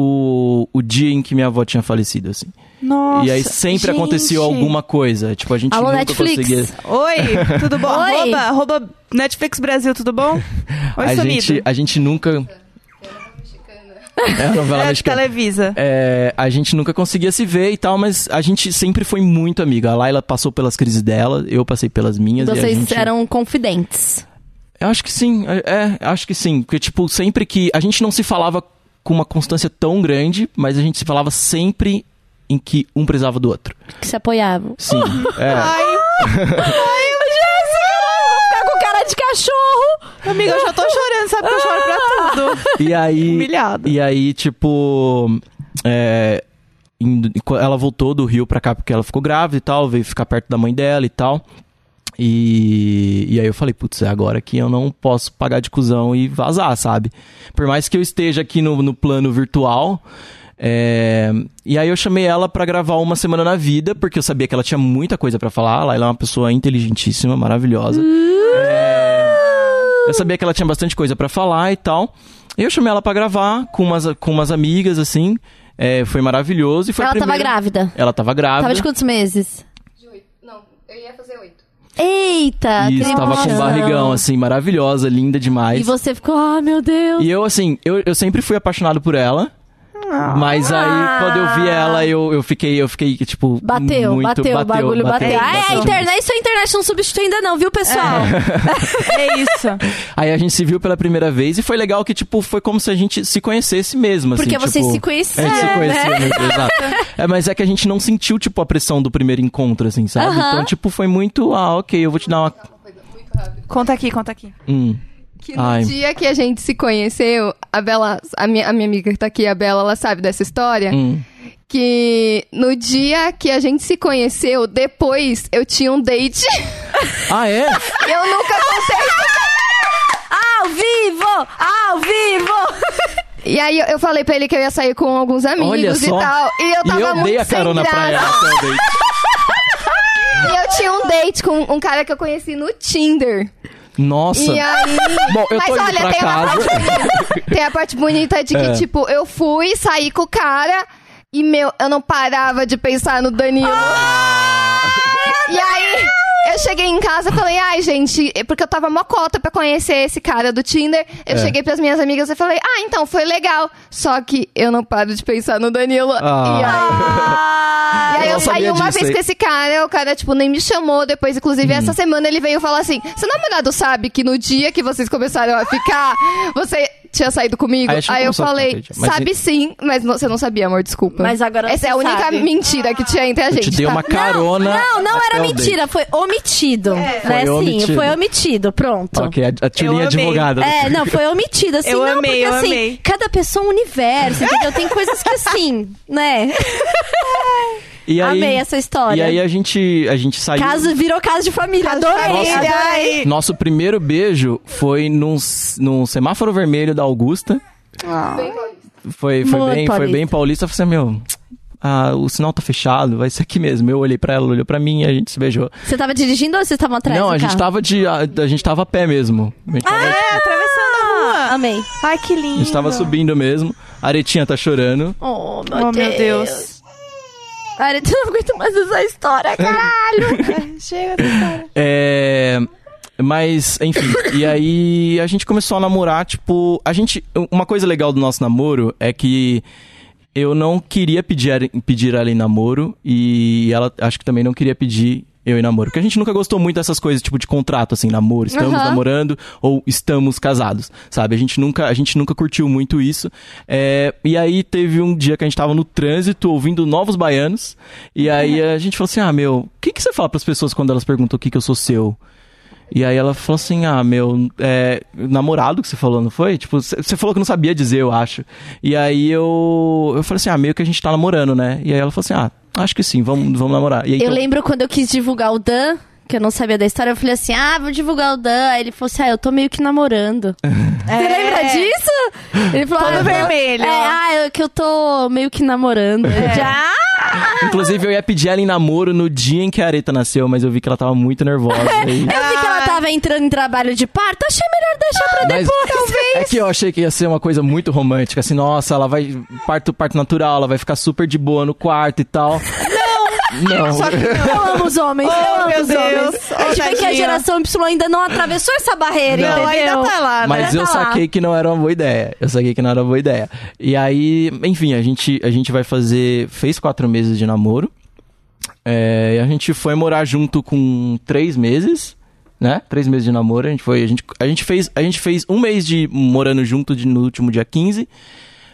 O, o dia em que minha avó tinha falecido, assim. Nossa. e aí sempre gente. acontecia alguma coisa. Tipo, a gente Alô, nunca Netflix. conseguia. Oi, tudo bom? Oi. Arroba, arroba Netflix Brasil, tudo bom? Oi, a, sumido. gente, a gente nunca. É a novela É, mexicana. Televisa. É, a gente nunca conseguia se ver e tal, mas a gente sempre foi muito amiga. A Laila passou pelas crises dela, eu passei pelas minhas. e a Vocês gente... eram confidentes. Eu acho que sim, é, é, acho que sim. Porque, tipo, sempre que. A gente não se falava com uma constância tão grande, mas a gente se falava sempre em que um precisava do outro. Que se apoiavam. Sim. é. Ai, cara de cachorro! amiga, eu já tô chorando, sabe que eu choro pra tudo. E aí. Humilhado. E aí, tipo. É, indo- ela voltou do Rio pra cá porque ela ficou grávida e tal, veio ficar perto da mãe dela e tal. E, e aí eu falei, putz, é agora que eu não posso pagar de cuzão e vazar, sabe? Por mais que eu esteja aqui no, no plano virtual, É, E aí eu chamei ela pra gravar uma semana na vida, porque eu sabia que ela tinha muita coisa pra falar. Ela ela é uma pessoa inteligentíssima, maravilhosa. É, Eu sabia que ela tinha bastante coisa pra falar e tal. E eu chamei ela pra gravar com umas, com umas amigas, assim. É, foi maravilhoso. E foi Ela tava primeira- grávida. Ela tava grávida. Tava de quantos meses? Não, eu ia fazer oito. Eita! Isso, tava com emoção. barrigão, assim, maravilhosa, linda demais. E você ficou, ah, meu Deus. E eu, assim, eu, eu sempre fui apaixonado por ela. Mas aí, quando eu vi ela, eu, eu fiquei, eu fiquei, tipo. Bateu, muito, bateu, o bagulho bateu. Ah, é, a internet, isso a internet não substitui ainda não, viu, pessoal? É isso. Aí a gente se viu pela primeira vez e foi legal que, tipo, foi como se a gente se conhecesse mesmo, assim. Porque vocês tipo, se conheciam, A gente se conhecia né? mesmo, exato. É, mas é que a gente não sentiu, tipo, a pressão do primeiro encontro, assim, sabe? Aham. Então, tipo, foi muito, ah, ok, eu vou te dar uma. Conta aqui, conta aqui. Hum. Que no Ai. dia que a gente se conheceu, a Bela, a minha, a minha amiga que tá aqui, a Bela, ela sabe dessa história. Hum. Que no dia que a gente se conheceu, depois eu tinha um date. Ah, é? eu nunca contei. Ao vivo! Ao vivo! E aí eu- eu falei pra ele que eu ia sair com alguns amigos Olha e tal. E eu tava e eu muito dei a carona pra ela até o date. E eu tinha um date com um cara que eu conheci no Tinder. Nossa. E aí. Bom, eu Mas tô olha, pra tem a casa. parte bonita. Tem a parte bonita de que, É. tipo, eu fui sair com o cara e, meu, eu não parava de pensar no Danilo. E aí. Eu cheguei em casa e falei, ai, gente, é porque eu tava mocota pra conhecer esse cara do Tinder. Eu É. cheguei pras minhas amigas e falei, ah, então, foi legal. Só que eu não paro de pensar no Danilo. Ah. E aí. E aí Eu saí uma disso vez aí. com esse cara, o cara, tipo, nem me chamou depois. Inclusive, Hum. essa semana ele veio falar assim: seu namorado sabe que no dia que vocês começaram a ficar, você tinha saído comigo? Aí Aí eu falei, sabe e- sim, mas não- você não sabia, amor, desculpa. Mas agora Essa você é a única sabe. mentira que tinha entre a Eu gente. te dei tá? uma carona. Não, não até era date. mentira, foi omitido. né? Foi Sim, omitido. foi omitido, pronto. Ok, a, a tirinha Eu amei. advogada. É, não, foi omitido, assim, Eu não, amei, porque eu assim, amei. cada pessoa é um universo, entendeu? Tem coisas que assim, né? E aí, Amei essa história. E aí a gente, a gente saiu. Caso, virou caso de família, adorei, Nossa. adorei. Nosso primeiro beijo foi num, num semáforo vermelho da Augusta. Foi, foi, Muito bem, foi bem paulista. Eu falei assim, meu, ah, o sinal tá fechado, vai ser aqui mesmo. Eu olhei pra ela, olhou pra mim e a gente se beijou. Você tava dirigindo ou vocês estavam atrás Não, a gente tava de. A, a gente tava a pé mesmo. A gente tava, É, atravessando a rua. Amei. Ai, que lindo. a gente tava subindo mesmo. A Aretinha tá chorando. Oh, meu Oh, Deus. meu Deus. Ai, eu não aguento mais essa história, caralho. Ai, Chega dessa história. É. Mas, enfim, e aí a gente começou a namorar, tipo. A gente. Uma coisa legal do nosso namoro é que eu não queria pedir, pedir ela em namoro e ela acho que também não queria pedir eu em namoro. Porque a gente nunca gostou muito dessas coisas, tipo, de contrato, assim, namoro, estamos Aham. namorando ou estamos casados, sabe? A gente nunca, a gente nunca curtiu muito isso. É, e aí teve um dia que a gente tava no trânsito ouvindo Novos Baianos, e aí a gente falou assim: ah, meu, o que, que você fala pras pessoas quando elas perguntam o que, que eu sou seu? E aí ela falou assim, ah, meu, é, namorado que você falou, não foi? Tipo, você falou que não sabia dizer, eu acho. E aí eu, eu falei assim, ah, meio que a gente tá namorando, né? E aí ela falou assim, ah, acho que sim, vamos, vamos namorar. E aí, Eu então- lembro quando eu quis divulgar o Dan, que eu não sabia da história, eu falei assim, ah, vou divulgar o Dan. Aí ele falou assim, ah, eu tô meio que namorando. Você lembra disso? Ele falou, Todo ah, vermelho. É, ah, eu, que eu tô meio que namorando. Já? Inclusive, eu ia pedir ela em namoro no dia em que a Areta nasceu, mas eu vi que ela tava muito nervosa. e- Eu vi que ela tava entrando em trabalho de parto, achei melhor deixar pra Mas depois. é que eu achei que ia ser uma coisa muito romântica, assim, nossa, ela vai parto parto natural, ela vai ficar super de boa no quarto e tal. Não. Não. Só que não. Eu amo os homens, Oh, eu amo meu os Deus. homens. A gente vê que a geração Y ainda não atravessou essa barreira, Não. Entendeu? ainda tá lá, né? Mas eu tá lá. saquei que não era uma boa ideia. Eu saquei que não era uma boa ideia. E aí, enfim, a gente, a gente vai fazer. Fez quatro meses de namoro. É, e a gente foi morar junto com três meses. Né? Três meses de namoro. A gente foi. A gente, a gente, fez, a gente fez um mês de morando junto de- no último dia 15.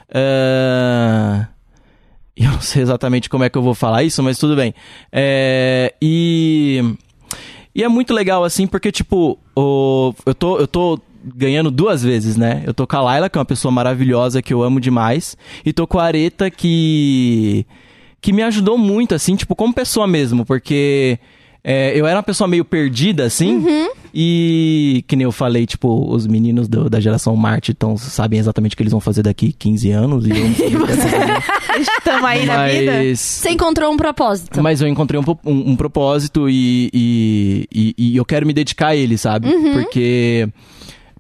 É, e eu não sei exatamente como é que eu vou falar isso, mas tudo bem. É, e. E é muito legal, assim, porque, tipo, o, eu, tô, eu tô ganhando duas vezes, né? Eu tô com a Laila, que é uma pessoa maravilhosa, que eu amo demais. E tô com a Areta, que. que me ajudou muito, assim, tipo, como pessoa mesmo, porque. É, eu era uma pessoa meio perdida, assim. Uhum. E que nem eu falei, tipo, os meninos do- da geração Marte então, sabem exatamente o que eles vão fazer daqui 15 anos. E eu não sei fazer. Estamos aí na vida. Mas. Você encontrou um propósito. Mas eu encontrei um, um- um propósito e, e, e- e eu quero me dedicar a ele, sabe? Porque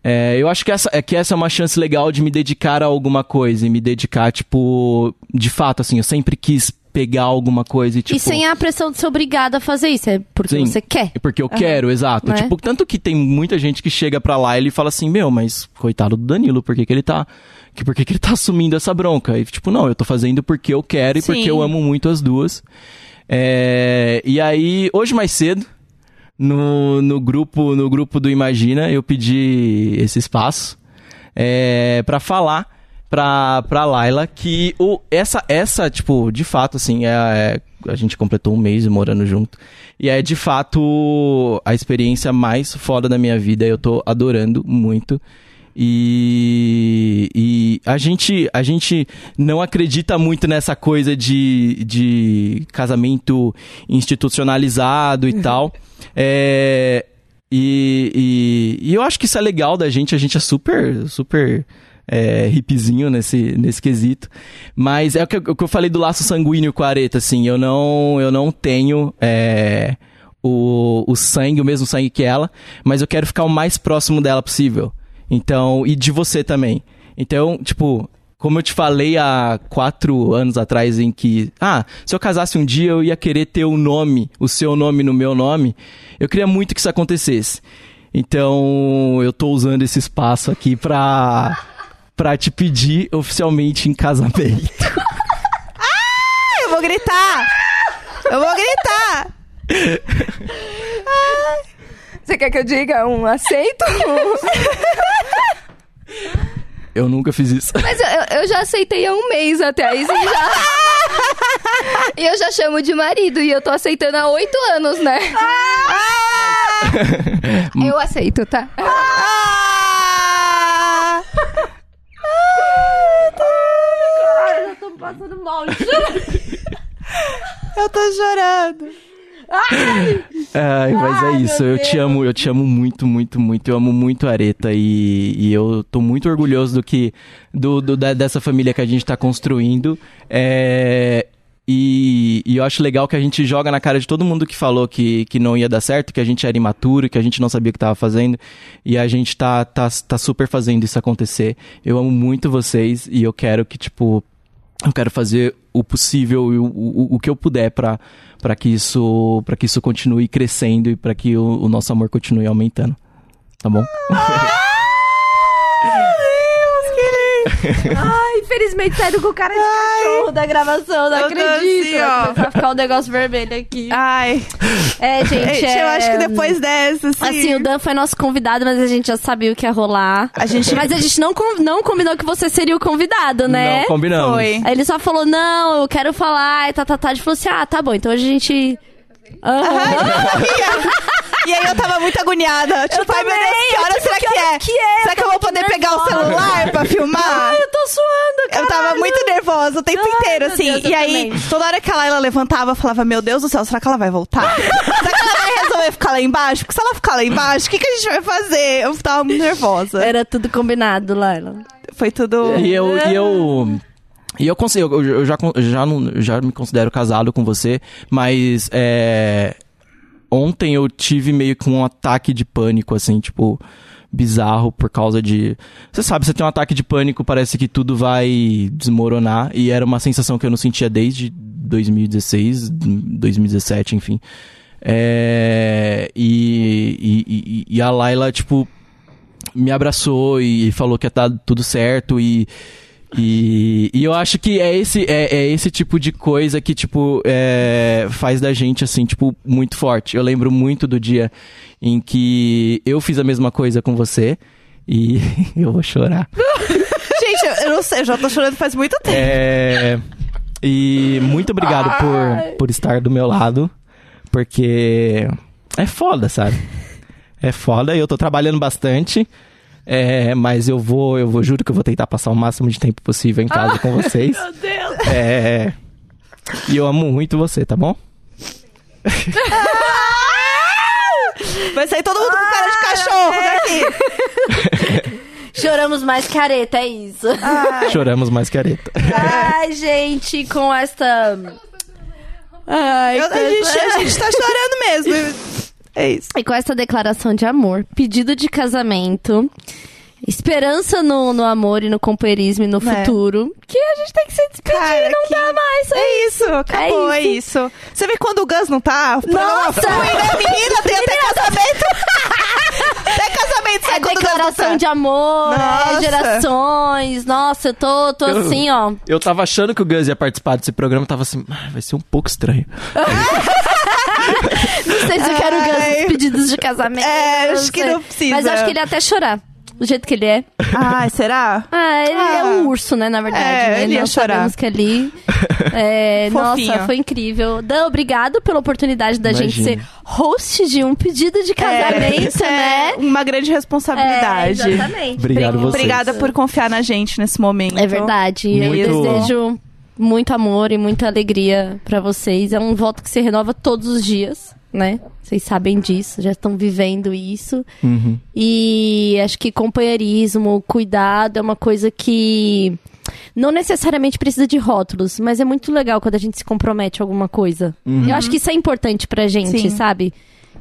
é, eu acho que essa, é que essa é uma chance legal de me dedicar a alguma coisa e me dedicar, tipo, de fato, assim, eu sempre quis pegar alguma coisa e, tipo. E sem a pressão de ser obrigada a fazer isso, é porque Sim. você quer. Porque eu quero, exato. Né? Tipo, tanto que tem muita gente que chega pra lá e ele fala assim, meu, mas coitado do Danilo, por que, que ele tá. Que, por que, que ele tá assumindo essa bronca? E, tipo, não, eu tô fazendo porque eu quero e Sim. porque eu amo muito as duas. É, e aí, hoje mais cedo, no, no, grupo, no grupo do Imagina, eu pedi esse espaço é, para falar pra, pra Laila que o, essa, essa, tipo, de fato, assim, é, é- a gente completou um mês morando junto. E é de fato a experiência mais foda da minha vida. Eu tô adorando muito. E, e a, gente, a gente não acredita muito nessa coisa de, de casamento institucionalizado e tal. É, e, e, e eu acho que isso é legal da gente. A gente é super, super é, hippiezinho nesse, nesse quesito. Mas é o que, o que eu falei do laço sanguíneo com a areta, assim. Eu não, eu não tenho é, o, o sangue, o mesmo sangue que ela. Mas eu quero ficar o mais próximo dela possível. Então, e de você também. Então, tipo, como eu te falei há quatro anos atrás, em que, ah, se eu casasse um dia eu ia querer ter o nome, o seu nome no meu nome, eu queria muito que isso acontecesse. Então, eu tô usando esse espaço aqui pra, pra te pedir oficialmente em casamento. Eu vou gritar! Eu vou gritar! Você quer que eu diga um aceito? Eu nunca fiz isso. Mas eu, eu- já aceitei há um mês até isso já. E eu já chamo de marido e eu tô aceitando há oito anos, né? Eu aceito, tá? Ah! Eu tô passando mal. Eu tô chorando. Ai, mas é isso. Eu te amo, eu te amo muito, muito, muito. Eu amo muito a Areta e, e eu tô muito orgulhoso do que do, do- da- dessa família que a gente tá construindo. É, e, e eu acho legal que a gente joga na cara de todo mundo que falou que, que não ia dar certo, que a gente era imaturo, que a gente não sabia o que tava fazendo. E a gente tá, tá, tá super fazendo isso acontecer. Eu amo muito vocês e eu quero que, tipo, eu quero fazer o possível e o, o, o que eu puder pra para que isso para que isso continue crescendo e para que o, o nosso amor continue aumentando. Tá bom? Ai, infelizmente saiu com o cara de cachorro da gravação, não eu tô acredito. assim, Vai ó. começar a ficar um negócio vermelho aqui. Ai, É, gente, gente, é... eu acho que depois dessa, assim... Assim, o Dan foi nosso convidado, mas a gente já sabia o que ia rolar. A gente- Mas a gente não, com- não combinou que você seria o convidado, né? Não combinamos. Foi. Aí ele só falou, não, eu quero falar, e tá, tá, tá. A gente falou assim, ah, tá bom, então hoje a gente... Aham. E aí eu tava muito agoniada. Tipo, ai meu Deus, que hora tipo, será que que, hora é? que é? Será que eu vou poder pegar o celular pra filmar? Ai, eu tô suando, cara. Eu tava muito nervosa o tempo Ai, inteiro, assim. Deus, eu e aí, também. toda hora que a Laila levantava, eu falava, meu Deus do céu, será que ela vai voltar? será que ela vai resolver ficar lá embaixo? Porque se ela ficar lá embaixo, o que, que a gente vai fazer? Eu tava muito nervosa. Era tudo combinado, Laila. Foi tudo... E eu e eu e eu consigo, eu, eu já já não já me considero casado com você, mas é, ontem eu tive meio que um ataque de pânico assim, tipo bizarro por causa de você sabe, você tem um ataque de pânico, parece que tudo vai desmoronar e era uma sensação que eu não sentia desde 2016, 2017, enfim. É, e, e, e- e a Laila, tipo, me abraçou e falou que ia dar tudo certo e. E, e eu acho que é esse, é, é esse tipo de coisa que, tipo, é, faz da gente, assim, tipo, muito forte. Eu lembro muito do dia em que eu fiz a mesma coisa com você e eu vou chorar. Gente, eu, eu não sei, eu já tô chorando faz muito tempo. É, e muito obrigado por, por estar do meu lado, porque é foda, sabe? É foda e eu tô trabalhando bastante. É, mas eu vou, eu vou, juro que eu vou tentar passar o máximo de tempo possível em casa com vocês. Meu Deus. É, e eu amo muito você, tá bom? Vai sair todo mundo com cara de cachorro daqui. Choramos mais careta, é isso. Choramos mais que areta. Ai, gente, com esta. Ai, Eu- a, gente, essa- a gente tá chorando mesmo. É isso. E com essa declaração de amor, pedido de casamento, esperança no, no amor e no companheirismo e no É. futuro, que a gente tem que se despedir, Cara, não que- dá mais. É isso, acabou, é isso. isso. Você vê quando o Gus não tá? Nossa! flui, né? Menina, tem até casamento. até casamento sai É não declaração tá. de amor, Nossa. é gerações. Nossa, eu tô, tô Eu- assim, ó. Eu tava achando que o Gus ia participar desse programa, tava assim, "Ah, vai ser um pouco estranho. Não sei se eu quero Ai. pedidos de casamento. É, acho que não precisa. Mas eu acho que ele ia até chorar. Do jeito que ele é. Ai, será? Ah, ele Ah. é um urso, né, na verdade. É, né? ele ia Nós chorar. sabemos que ali... É, nossa, foi incrível. Dan, obrigado pela oportunidade da gente Imagina. ser host de um pedido de casamento, é, né? Uma grande responsabilidade. É, exatamente. Obrigado vocês. Obrigada por confiar na gente nesse momento. É verdade. Eu Muito- desejo muito amor e muita alegria pra vocês. É um voto que se renova todos os dias, né? Vocês sabem disso, já estão vivendo isso. Uhum. E acho que companheirismo, cuidado é uma coisa que não necessariamente precisa de rótulos, mas é muito legal quando a gente se compromete a alguma coisa. Eu acho que isso é importante pra gente, Sim. sabe?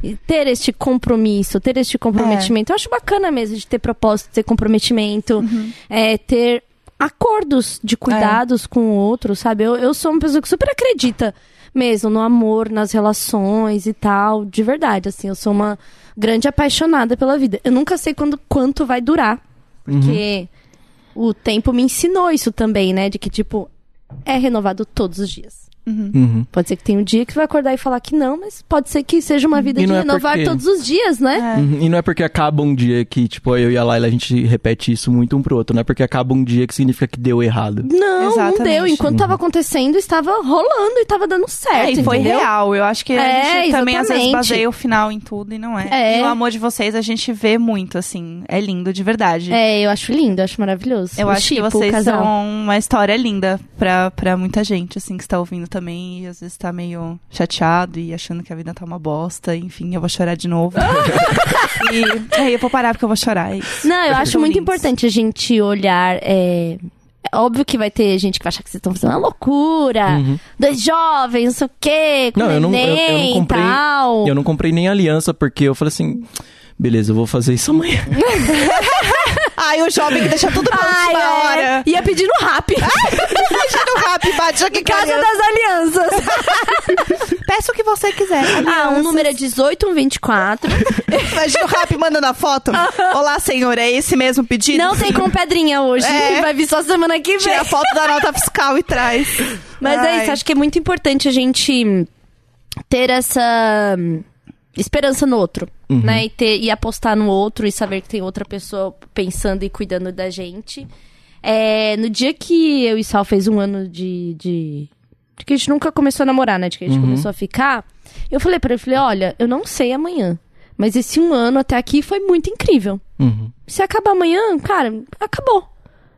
E ter este compromisso, ter este comprometimento. Eu acho bacana mesmo de ter propósito, ter comprometimento, é, ter acordos de cuidados com o outro, sabe? Eu, eu sou uma pessoa que super acredita mesmo no amor, nas relações e tal, de verdade, assim, eu sou uma grande apaixonada pela vida. Eu nunca sei quando, quanto vai durar, porque o tempo me ensinou isso também, né? De que, tipo, é renovado todos os dias. Uhum. Pode ser que tenha um dia que vai acordar e falar que não, mas pode ser que seja uma vida E de é renovar porque- todos os dias, né? Uhum. E não é porque acaba um dia que, tipo, eu e a Laila, a gente repete isso muito um pro outro. Não é porque acaba um dia que significa que deu errado. Não, Exatamente. não deu. Enquanto tava acontecendo, estava rolando e tava dando certo. É, e foi entendeu? real. Eu acho que a É, gente também às vezes exatamente. baseia o final em tudo e não é. É. E o amor de vocês a gente vê muito, assim. É lindo, de verdade. É, eu acho lindo, eu acho maravilhoso. Eu O acho que tipo, o vocês são uma história linda pra, pra muita gente, assim, que está ouvindo também. E às vezes tá meio chateado e achando que a vida tá uma bosta. Enfim, eu vou chorar de novo. e aí eu vou parar porque eu vou chorar. É isso. Não, eu acho muito importante a gente olhar. É... é Óbvio que vai ter gente que vai achar que vocês estão fazendo uma loucura. Dois jovens, não sei o quê, com Não, eu não, eu, eu neném não comprei. tal. Eu não comprei nem aliança, porque eu falei assim. Beleza, eu vou fazer isso amanhã. Ai, o jovem que deixa tudo pra Ai, última é. hora. Ia pedir no rap. Imagina o rap, bate aqui Casa casa. das Alianças. Peça o que você quiser. ah, um número é 1824. Imagina o rap mandando a foto. Olá, senhor, é esse mesmo pedido? Não tem com pedrinha hoje. É. Vai vir só semana que vem. Tira a foto da nota fiscal e traz. Mas é Ai. isso, acho que é muito importante a gente ter essa esperança no outro, né? E, ter, e apostar no outro e saber que tem outra pessoa pensando e cuidando da gente. É, no dia que eu e Sal fez um ano de, de, de que a gente nunca começou a namorar, né? De que a gente começou a ficar, eu falei pra ele, falei, olha, eu não sei amanhã, mas esse um ano até aqui foi muito incrível. Uhum. Se acabar amanhã, cara, acabou,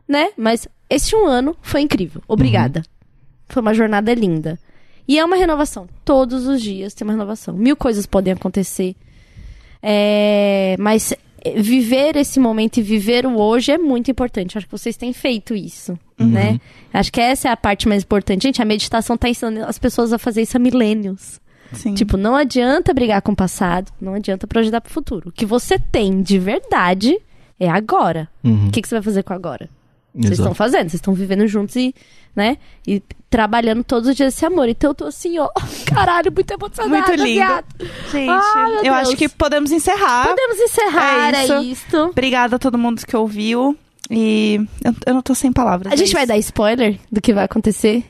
né? Mas esse um ano foi incrível. Obrigada. Foi uma jornada linda. E é uma renovação. Todos os dias tem uma renovação. Mil coisas podem acontecer. É, Mas viver esse momento e viver o hoje é muito importante. Acho que vocês têm feito isso, né? Acho que essa é a parte mais importante. Gente, a meditação tá ensinando as pessoas a fazer isso há milênios. Sim. Tipo, não adianta brigar com o passado, não adianta projetar pro futuro. O que você tem de verdade é agora. Uhum. O que, que você vai fazer com agora? Vocês estão fazendo, vocês estão vivendo juntos e, né? E trabalhando todos os dias esse amor. Então eu tô assim, ó, caralho, muito emocionada. Muito lindo. viado. Gente, meu eu Deus. acho que podemos encerrar. Podemos encerrar, É é, isso. isto. Obrigada a todo mundo que ouviu. E eu, eu não tô sem palavras. A é gente vai isso. dar spoiler do que vai acontecer?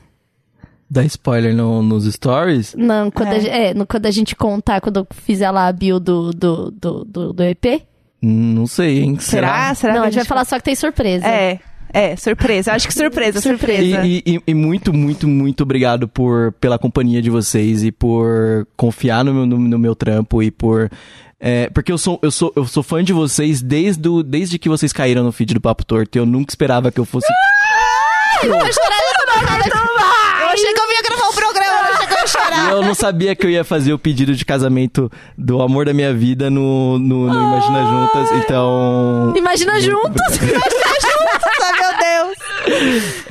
Dá spoiler no- nos stories? Não, quando, É. A, gente- é, no- quando a gente contar, quando eu fizer lá a bio do, do, do, do, do EP. Hum, Não sei, hein? Será? Será não, que a gente vai falar só que tem surpresa. É, é, surpresa. Eu acho que surpresa, surpresa. E, e- e muito, muito, muito obrigado por, pela companhia de vocês e por confiar no meu, no, no meu trampo e por. é, porque eu sou, eu, sou, eu sou fã de vocês desde, o- desde que vocês caíram no feed do Papo Torto. Eu nunca esperava que eu fosse. Eu achei que eu ia gravar o programa, eu achei que eu ia E eu não sabia que eu ia fazer o pedido de casamento do amor da minha vida no, no, no Imagina Juntas, então. Imagina juntos!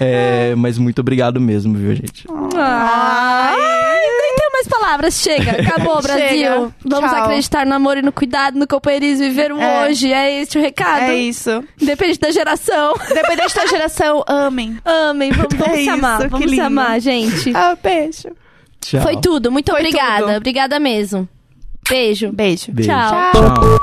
É, mas muito obrigado mesmo, viu, gente? Ai, nem tenho mais palavras. Chega, acabou, Chega. Brasil. Vamos Tchau. acreditar no amor e no cuidado, no companheirismo e viver o É. hoje. É esse o recado. É isso. Independente da geração. Independente da geração, amem. Amem, vamos, vamos É se amar. isso, Vamos se lindo. amar, gente. Ah, beijo. Tchau. Foi tudo. Muito Foi obrigada. tudo. Obrigada mesmo. Beijo. Beijo. Beijo. Tchau. Tchau.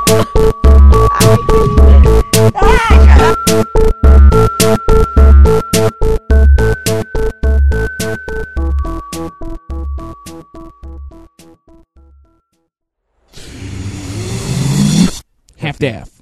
Half-daff.